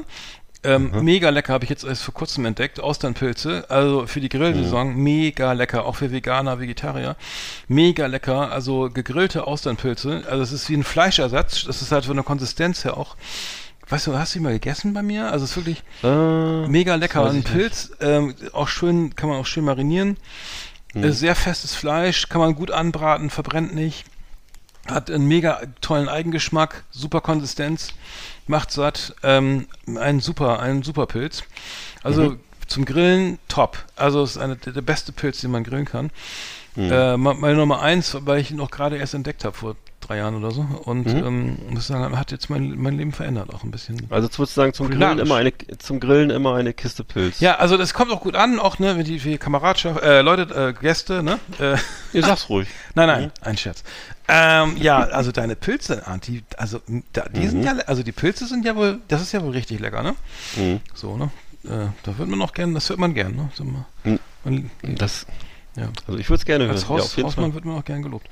Ähm, Mega lecker, habe ich jetzt erst vor kurzem entdeckt. Austernpilze, also für die Grillsaison, mega lecker, auch für Veganer, Vegetarier. Mega lecker, also gegrillte Austernpilze. Also es ist wie ein Fleischersatz, das ist halt von der Konsistenz her auch. Weißt du, hast du die mal gegessen bei mir? Also es ist wirklich Äh, mega lecker. Ein. Pilz, ähm, auch schön, kann man auch schön marinieren. Hm. Äh, sehr festes Fleisch, kann man gut anbraten, verbrennt nicht. Hat einen mega tollen Eigengeschmack, super Konsistenz, macht satt. Ähm, ein super, ein super Pilz. Also Mhm. zum Grillen top. Also es ist eine, der, beste Pilz, den man grillen kann. Mhm. Äh, meine Nummer eins, weil ich ihn noch gerade erst entdeckt habe vor drei Jahren oder so. Und Mhm. ähm, muss sagen, hat jetzt mein, mein Leben verändert auch ein bisschen. Also jetzt würdest du sagen, zum Grillen immer eine zum Grillen immer eine Kiste Pilz. Ja, also das kommt auch gut an, auch ne, wenn die die Kameradschaft, äh, Leute, äh, Gäste, ne? Äh, Ihr sag's ruhig. nein, nein, ein Scherz. Ähm, ja, also deine Pilze, ah, die, also da, die sind ja, also die Pilze sind ja wohl, das ist ja wohl richtig lecker, ne? Mhm. So, ne? Äh, da wird man auch gern, das hört man gern, ne? Sag mal, Mhm. man, Das, ja. also ich würde es gerne hören. Als ja, Haus, jeden Hausmann wird man auch gern gelobt.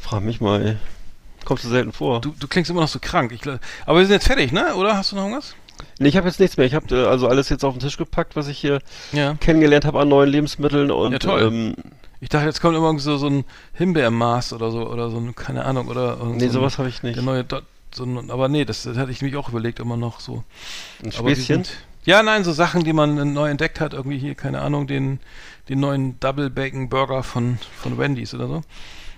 Frag mich mal, ey. Kommst du selten vor? Du, du klingst immer noch so krank. Ich, aber wir sind jetzt fertig, ne? Oder hast du noch irgendwas? Nee, ich habe jetzt nichts mehr. Ich habe äh, also alles jetzt auf den Tisch gepackt, was ich hier Ja. kennengelernt habe an neuen Lebensmitteln und Ja, toll. ähm, Ich dachte, jetzt kommt immer so, so ein Himbeermaß oder so, oder so, ein, keine Ahnung, oder. nee, so sowas habe ich nicht. Der neue so ein, aber nee, das, das hatte ich mich auch überlegt, immer noch so. Ein Späßchen. sind- Ja, nein, so Sachen, die man neu entdeckt hat, irgendwie hier, keine Ahnung, den, den neuen Double Bacon Burger von, von Wendy's oder so.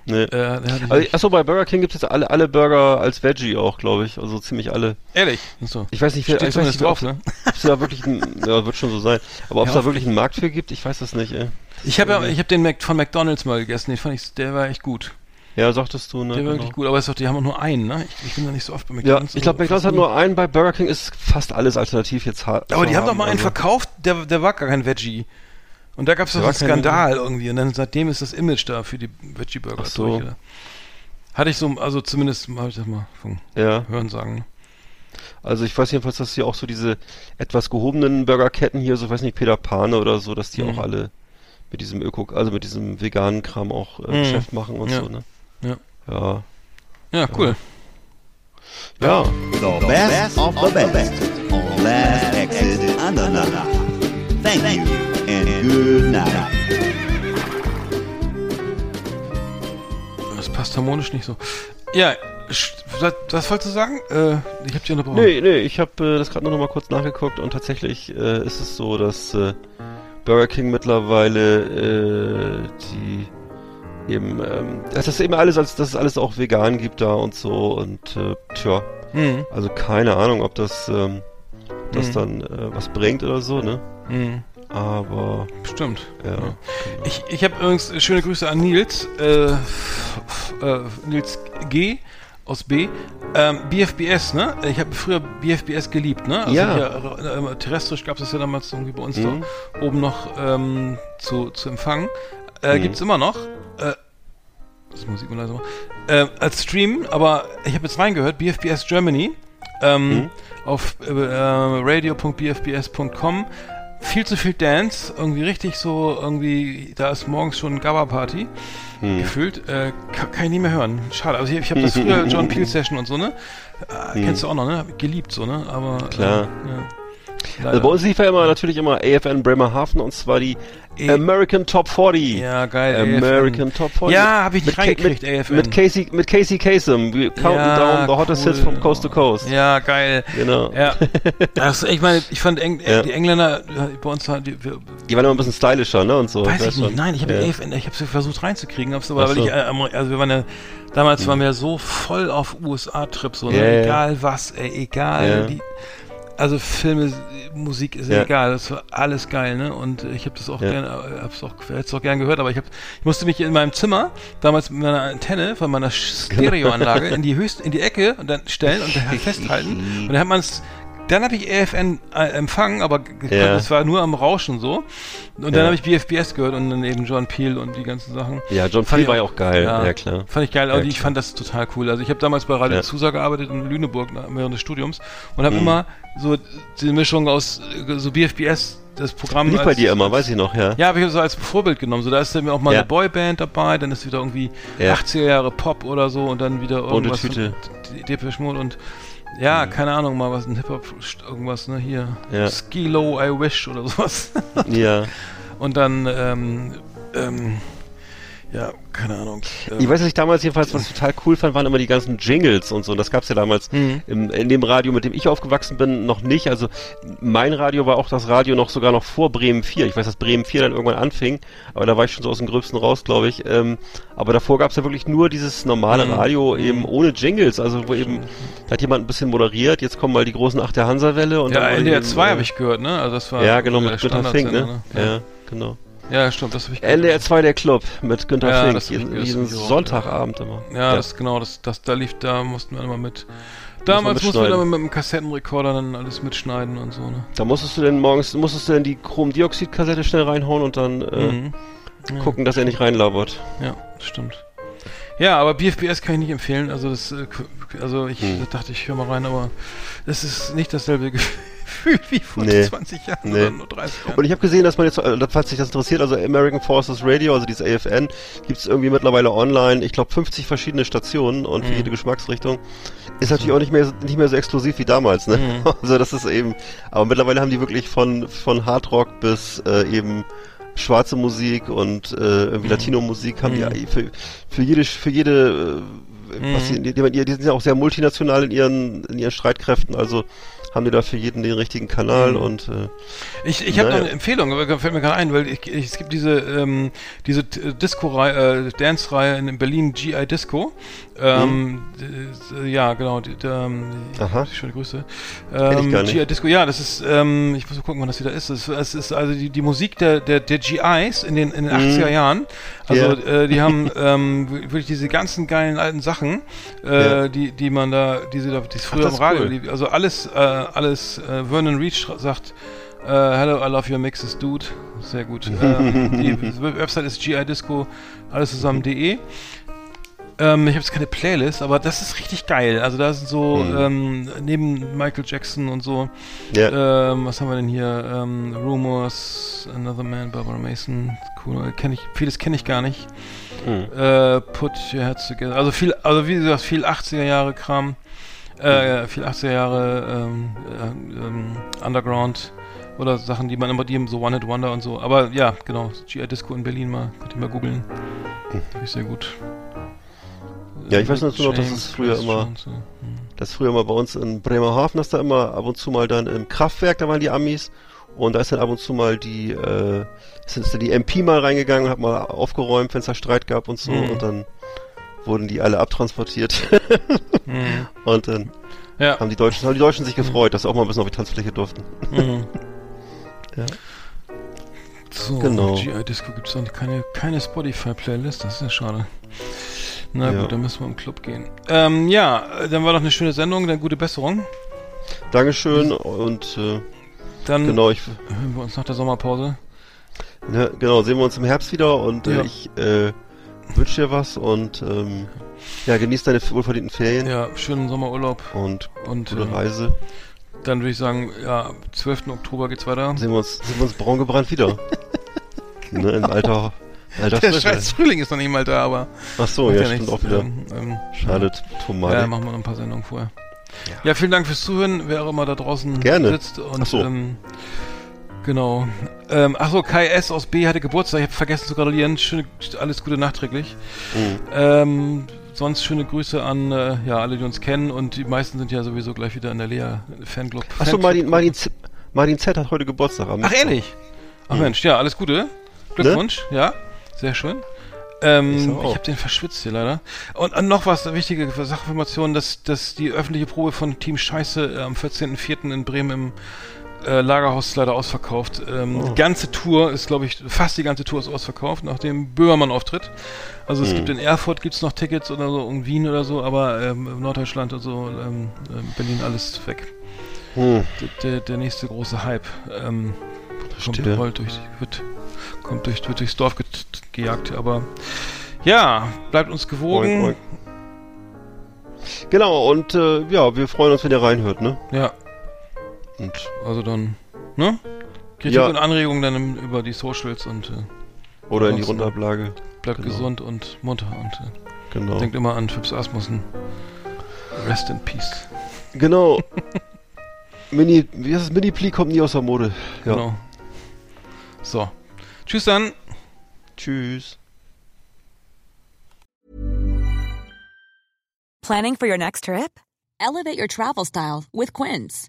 Nee. Äh, Also, nicht- achso, bei Burger King gibt es jetzt alle, alle Burger als Veggie auch, glaube ich. Also ziemlich alle. Ehrlich? So. Ich weiß nicht, wer, Steht ich weiß nicht zumindest drauf, ob ne? es da wirklich ein, ja, wird schon so sein. Aber ob es Ja, da wirklich einen Markt für gibt, ich weiß das nicht, ey. Ich habe ja, ich habe den Mac, von McDonalds mal gegessen, den fand ich, der war echt gut. Ja, sagtest du, ne? Der war genau. wirklich gut, aber es ist doch, die haben auch nur einen, ne? Ich, ich bin da nicht so oft bei Ja, McDonalds. ich glaube, McDonalds hat nur einen, bei Burger King ist fast alles alternativ jetzt hart. Aber die haben doch mal einen also. verkauft, der, der war gar kein Veggie. Und da gab es doch einen Skandal irgendwie. Und dann seitdem ist das Image da für die Veggie Burger Ach so. durch. Oder? Hatte ich so, also zumindest habe ich das mal von Ja, Hören sagen. ne? also ich weiß jedenfalls, dass hier auch so diese etwas gehobenen Burgerketten hier, so ich weiß nicht, Peter Pane oder so, dass die Mhm. auch alle mit diesem Öko, also mit diesem veganen Kram auch äh, Mhm. Geschäft machen und Ja. so, ne? Ja. Ja. Ja, cool. Ja. The best of the best on Last Exit. Thank you and good night. Das passt harmonisch nicht so. Ja, sch- was, wolltest du sagen? Äh, ich habe dich unterbrochen. Nee, nee, ich habe äh, das gerade nur noch mal kurz nachgeguckt und tatsächlich äh, ist es so, dass äh, Burger King mittlerweile äh, die eben, ähm, dass das eben alles, als dass es alles auch vegan gibt da und so und äh, tja, Mhm. also keine Ahnung, ob das ähm, das Mhm. dann äh, was bringt oder so, ne? Mhm. Aber Stimmt. ja. Ja. Ich, ich habe übrigens äh, schöne Grüße an Nils, äh, äh, Nils G aus B. Ähm, BFBS, ne? Ich habe früher BFBS geliebt, ne? Also Ja. Hier, äh, terrestrisch gab es das ja damals irgendwie bei uns Mhm. da oben noch ähm, zu, zu empfangen. Äh, Mhm. Gibt's immer noch. Äh, das Musik mal leise machen. Äh, als Stream, aber ich habe jetzt reingehört, BFBS Germany ähm, Mhm. auf äh, äh, radio.bfbs.com. Viel zu viel Dance, irgendwie richtig so, irgendwie, da ist morgens schon Gabba-Party Hm. gefühlt. Äh, kann, kann ich nicht mehr hören. Schade. Also ich, ich habe das früher John Peel Session und so, ne? Äh, Kennst du auch noch, ne? Geliebt, so, ne? Aber. Hm. Klar. Äh, ja. Also bei uns lief ja immer natürlich immer AFN Bremerhaven und zwar die E- American Top 40. Ja, geil. American Top 40. Ja, habe ich nicht Mit reingekriegt, mit, AFN. Mit Casey, mit Casey Kasem. Wir counten Ja, down the hottest cool. hits from coast to coast. Ja, geil. Genau. Ja. Das, ich meine, ich fand Eng Ja. die Engländer bei uns halt, die, Die waren immer ein bisschen stylischer, ne? Und so. weiß ich nicht. Nein, ich habe ja. AFN, ich habe sie versucht reinzukriegen, aber Ach weil so. ich, äh, also wir waren ja damals waren wir so voll auf USA-Trips, so, ne? Egal was, ey, egal. Die, also Filme, Musik ist Ja. egal, das war alles geil, ne? Und ich habe das auch Ja. gerne, äh, hab's auch, hätte auch gern gehört, aber ich hab, ich musste mich in meinem Zimmer damals mit meiner Antenne von meiner Stereoanlage in die höchste, in die Ecke und dann stellen und festhalten und dann hat man es dann habe ich AFN äh, empfangen, aber Ja. es war nur am Rauschen so. Und dann Ja. habe ich BFBS gehört und dann eben John Peel und die ganzen Sachen. Ja, John Peel ich war ja auch- geil. Ja. Ja, klar. Fand ich geil, aber ich klar. fand das total cool. Also ich habe damals bei Radio. Zusa gearbeitet in Lüneburg während des Studiums und habe Mhm. immer so die Mischung aus äh, so BFBS das Programm. Lief bei dir immer, weiß ich noch, ja. Ja, habe ich so als Vorbild genommen. So, da ist dann auch mal Ja. eine Boyband dabei, dann ist wieder irgendwie Ja. 80er Jahre Pop oder so und dann wieder irgendwas. Tüte. Von De- Depeche Mode und ja, keine Ahnung, mal was, ein Hip-Hop, irgendwas, ne, hier. Ja. Skilo, I Wish oder sowas. Ja. und dann, ähm, ähm, ja, keine Ahnung. äh, Ich weiß, was ich damals jedenfalls, was total cool fand, waren immer die ganzen Jingles und so. Und das gab's ja damals Mhm. im, in dem Radio, mit dem ich aufgewachsen bin, noch nicht. Also mein Radio war auch das Radio noch sogar noch vor Bremen 4. Ich weiß, dass Bremen 4 dann irgendwann anfing, aber da war ich schon so aus dem Gröbsten raus, glaube ich. Ähm, aber davor gab's ja wirklich nur dieses normale Mhm. Radio eben ohne Jingles. Also wo eben, da hat jemand ein bisschen moderiert, jetzt kommen mal die großen Acht der Hansa-Welle. und ja, NDR eben, 2 äh, habe ich gehört, ne? Also das war Ja, genau, mit Günter Fink, Standardsender, ne? Ja, genau. Ja, stimmt, das habe ich gehört. NDR 2 der Club mit Günter Ja, Fink, das jeden, jeden Sonntagabend immer. Ja, das genau, das, das da lief, da mussten wir immer mit. Damals mussten wir dann mit dem Kassettenrekorder dann alles mitschneiden und so, ne? Da musstest du denn morgens, musstest du denn die Chromdioxid-Kassette schnell reinhauen und dann äh, Mhm. Ja. gucken, dass er nicht reinlabert. Ja, stimmt. Ja, aber BFBS kann ich nicht empfehlen. Also das, äh, also ich Hm. dachte, ich höre mal rein, aber das ist nicht dasselbe Gefühl wie vor Nee. 20 Jahren Nee. oder nur 30 Jahren. Und ich habe gesehen, dass man jetzt, äh, falls sich das interessiert, also American Forces Radio, also dieses AFN, gibt's irgendwie mittlerweile online, ich glaube 50 verschiedene Stationen und für Mhm. jede Geschmacksrichtung. Ist natürlich auch nicht mehr, nicht mehr so exklusiv wie damals, ne? Mhm. Also das ist eben, aber mittlerweile haben die wirklich von, von Hardrock bis äh, eben schwarze Musik und äh, irgendwie Mhm. Latino-Musik haben Mhm. die für, für jede, für jede, äh, was Mhm. die, die, die sind ja auch sehr multinational in ihren, in ihren Streitkräften, also haben die da für jeden den richtigen Kanal Mhm. und äh, Ich, ich habe Naja. eine Empfehlung, aber fällt mir gerade ein, weil ich, ich, es gibt diese ähm, diese äh, Disco-Reihe, äh, Dance-Reihe in Berlin, GI Disco. Ähm, d- ja, genau. Die, die, ähm, Aha. Schöne Grüße. ich Ähm. GI Disco, ja, das ist, ähm, ich muss mal gucken, wann das wieder ist. Es, ist also die, die Musik der, der, der GIs in den, in den 80er Jahren. Also Ja. äh, die haben ähm, wirklich diese ganzen geilen alten Sachen, äh, Ja. die, die man da, die sie da, die früher das im Radio, cool. lief. also alles, äh, alles, äh, Vernon Reach sagt, äh, Hello, I love your mixes, dude. Sehr gut. ähm, die Website ist gidisco, alles zusammen.de. Ähm, ich habe jetzt keine Playlist, aber das ist richtig geil. Also da sind so, Mhm. ähm, neben Michael Jackson und so, ja. ähm, was haben wir denn hier? Ähm, Rumors, Another Man, Barbara Mason, cool. Kenn ich, vieles kenne ich gar nicht. Hm. Äh, put Your Heads Together. Also viel, also wie gesagt, viel 80er Jahre Kram. Äh, viel 80er Jahre ähm, äh, ähm, Underground oder Sachen, die man immer, die so One Hit Wonder und so. Aber ja, genau, GI Disco in Berlin mal, könnt ihr mal googeln. Finde ich sehr gut. Ja, ich weiß nur noch, dass es früher immer-. Hm. Das früher mal bei uns in Bremerhaven, dass da immer ab und zu mal dann im Kraftwerk, da waren die Amis. Und da ist dann ab und zu mal die, äh, ist dann die MP mal reingegangen und hat mal aufgeräumt, wenn es da Streit gab und so. Mhm. Und dann wurden die alle abtransportiert. Hm. und dann Ja. haben die Deutschen, haben die Deutschen sich gefreut, dass sie auch mal ein bisschen auf die Tanzfläche durften. Mhm. Ja. So, Genau. GI Disco gibt es dann keine, keine Spotify-Playlist, das ist ja schade. Na Ja. gut, dann müssen wir im Club gehen. Ähm, ja, dann war doch eine schöne Sendung, dann gute Besserung. Dankeschön und äh, Dann genau, ich hören wir uns nach der Sommerpause. ne, genau, sehen wir uns im Herbst wieder und äh, Ja. ich äh, wünsche dir was und ähm, ja, genieß deine wohlverdienten Ferien Ja, schönen Sommerurlaub und und gute äh, Reise. dann würde ich sagen, ja, 12. Oktober geht's weiter. Sehen wir uns, sehen wir uns braun gebrannt wieder. ne, im Alter, alter Der scheiß Frühling ist noch nicht mal da, aber Ach so, macht ja, stimmt auch wieder. Ähm, ähm, Schade, Tomate. Ja, machen wir noch ein paar Sendungen vorher. Ja. vielen Dank fürs Zuhören, wer auch immer da draußen Gerne. sitzt. Und, Ach so. ähm, genau. Ähm, achso, Kai S. aus B. hatte Geburtstag. Ich habe vergessen zu gratulieren. Schöne, alles Gute nachträglich. Mhm. Ähm, sonst schöne Grüße an äh, ja, alle, die uns kennen. Und die meisten sind ja sowieso gleich wieder in der Lea-Fanclub. Ach so, Martin, Martin, Z, Martin Z hat heute Geburtstag. Am Ach, ehrlich? Ach Mhm. Mensch, ja, alles Gute. Glückwunsch, ja. Sehr schön. Ich Ähm, ich auch. habe den verschwitzt hier leider. Und, und noch was, eine wichtige Sachinformation, dass, dass die öffentliche Probe von Team Scheiße äh, am 14.04. in Bremen im äh, Lagerhaus ist leider ausverkauft. Ähm, Oh. Die ganze Tour ist, glaube ich, fast die ganze Tour ist ausverkauft, nach dem Böhmermann auftritt. Also es Hm. gibt in Erfurt gibt's noch Tickets oder so, in Wien oder so, aber ähm, Norddeutschland und so, ähm, äh, Berlin alles weg. Hm. Der, der, nächste große Hype ähm, kommt, rollt durch, wird, kommt durch, wird durchs Dorf ge gejagt. Aber ja, bleibt uns gewogen. Oink, oink. Genau, und äh, ja, wir freuen uns, wenn ihr reinhört, ne? Ja, Und also dann, ne? Kritik Ja. und Anregungen dann im, über die Socials und äh, Oder in die Rundablage. bleibt Genau. gesund und munter und äh, Genau. denkt immer an Phipps Asmussen. Rest in Peace. Genau. Mini, wie heißt es? Mini-Pli kommt nie aus der Mode. Ja. Genau. So. Tschüss dann. Tschüss. Planning for your next trip? Elevate your travel style with Quince.